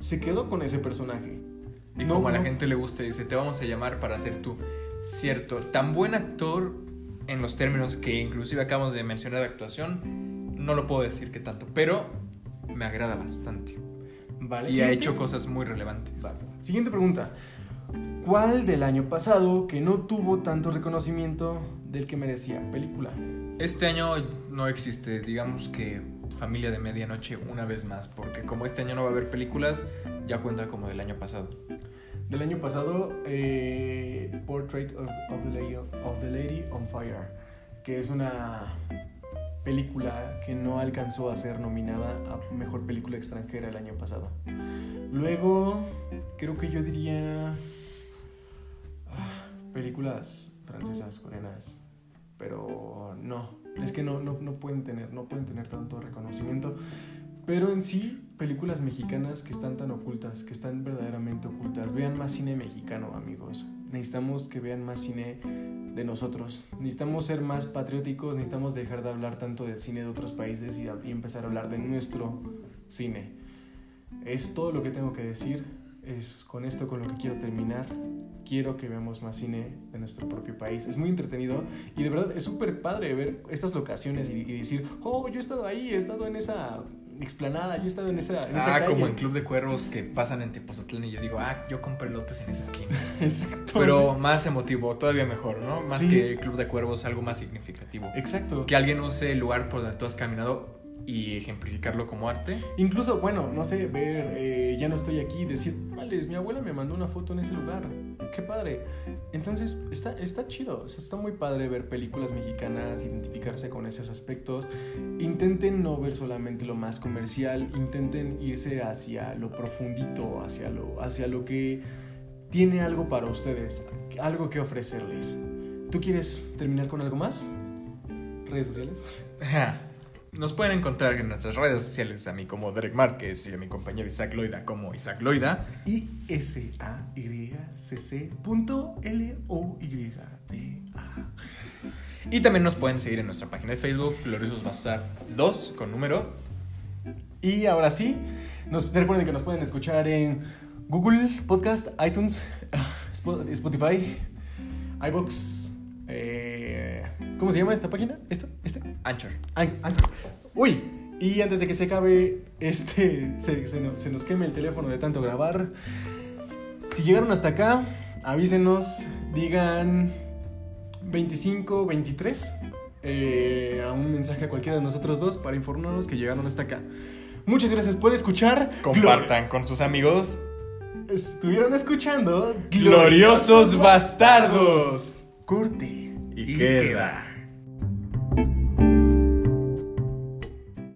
Se quedó con ese personaje. Y No, como a la no. gente le gusta, dice, te vamos a llamar para ser tú. Cierto, tan buen actor en los términos que inclusive acabamos de mencionar de actuación, no lo puedo decir que tanto, pero me agrada bastante. Vale. Y ha hecho cosas muy relevantes. Vale. Siguiente pregunta. ¿Cuál del año pasado que no tuvo tanto reconocimiento del que merecía película? Este año no existe, digamos que Familia de Medianoche una vez más, porque como este año no va a haber películas, ya cuenta como del año pasado. Del año pasado, eh, Portrait of, of the Lady, of the Lady on Fire, que es una película que no alcanzó a ser nominada a Mejor Película Extranjera el año pasado. Luego, creo que yo diría ah, películas francesas, coreanas, pero no, es que no, no, no pueden tener, no pueden tener tanto reconocimiento. Pero en sí, películas mexicanas que están tan ocultas, que están verdaderamente ocultas. Vean más cine mexicano, amigos. Necesitamos que vean más cine de nosotros. Necesitamos ser más patrióticos, necesitamos dejar de hablar tanto del cine de otros países y, y empezar a hablar de nuestro cine. Es todo lo que tengo que decir. Es con esto con lo que quiero terminar. Quiero que veamos más cine de nuestro propio país. Es muy entretenido y de verdad es súper padre ver estas locaciones y, y decir, oh, yo he estado ahí, he estado en esa explanada, yo he estado en esa, en esa Ah, calle". como en Club de Cuervos que pasan en Tepozotlán y yo digo, ah, yo compré lotes en esa esquina. *laughs* Exacto. Pero más emotivo, todavía mejor, ¿no? Más Sí. que Club de Cuervos, algo más significativo. Exacto. Que alguien use el lugar por donde tú has caminado y ejemplificarlo como arte. Incluso, bueno, no sé, ver, eh, ya no estoy aquí, decir, vale, mi abuela me mandó una foto en ese lugar. Qué padre. Entonces, está, está chido. O sea, está muy padre ver películas mexicanas, identificarse con esos aspectos. Intenten no ver solamente lo más comercial, intenten irse hacia lo profundito, hacia lo, hacia lo que tiene algo para ustedes, algo que ofrecerles. ¿Tú quieres terminar con algo más? ¿Redes sociales? *laughs* Nos pueden encontrar en nuestras redes sociales a mí como Derek Márquez y a mi compañero Isaac Loida como Isaac Loida. I S A Y C C punto L O Y D A. Y también nos pueden seguir en nuestra página de Facebook, Gloriosos Bazar 2 con número. Y ahora sí, nos, recuerden que nos pueden escuchar en Google Podcast, iTunes, Spo- Spotify, iBox. eh, ¿Cómo se llama esta página? ¿Esta? ¿Este? Anchor. An- Anchor. Uy, y antes de que se acabe, este, *laughs* se, se nos, se nos queme el teléfono de tanto grabar. Si llegaron hasta acá, avísenos, digan 25, 23 eh, a un mensaje a cualquiera de nosotros dos para informarnos que llegaron hasta acá. Muchas gracias por escuchar. Compartan con sus amigos. Estuvieron escuchando Gloriosos Bastardos. Corte. Y, queda.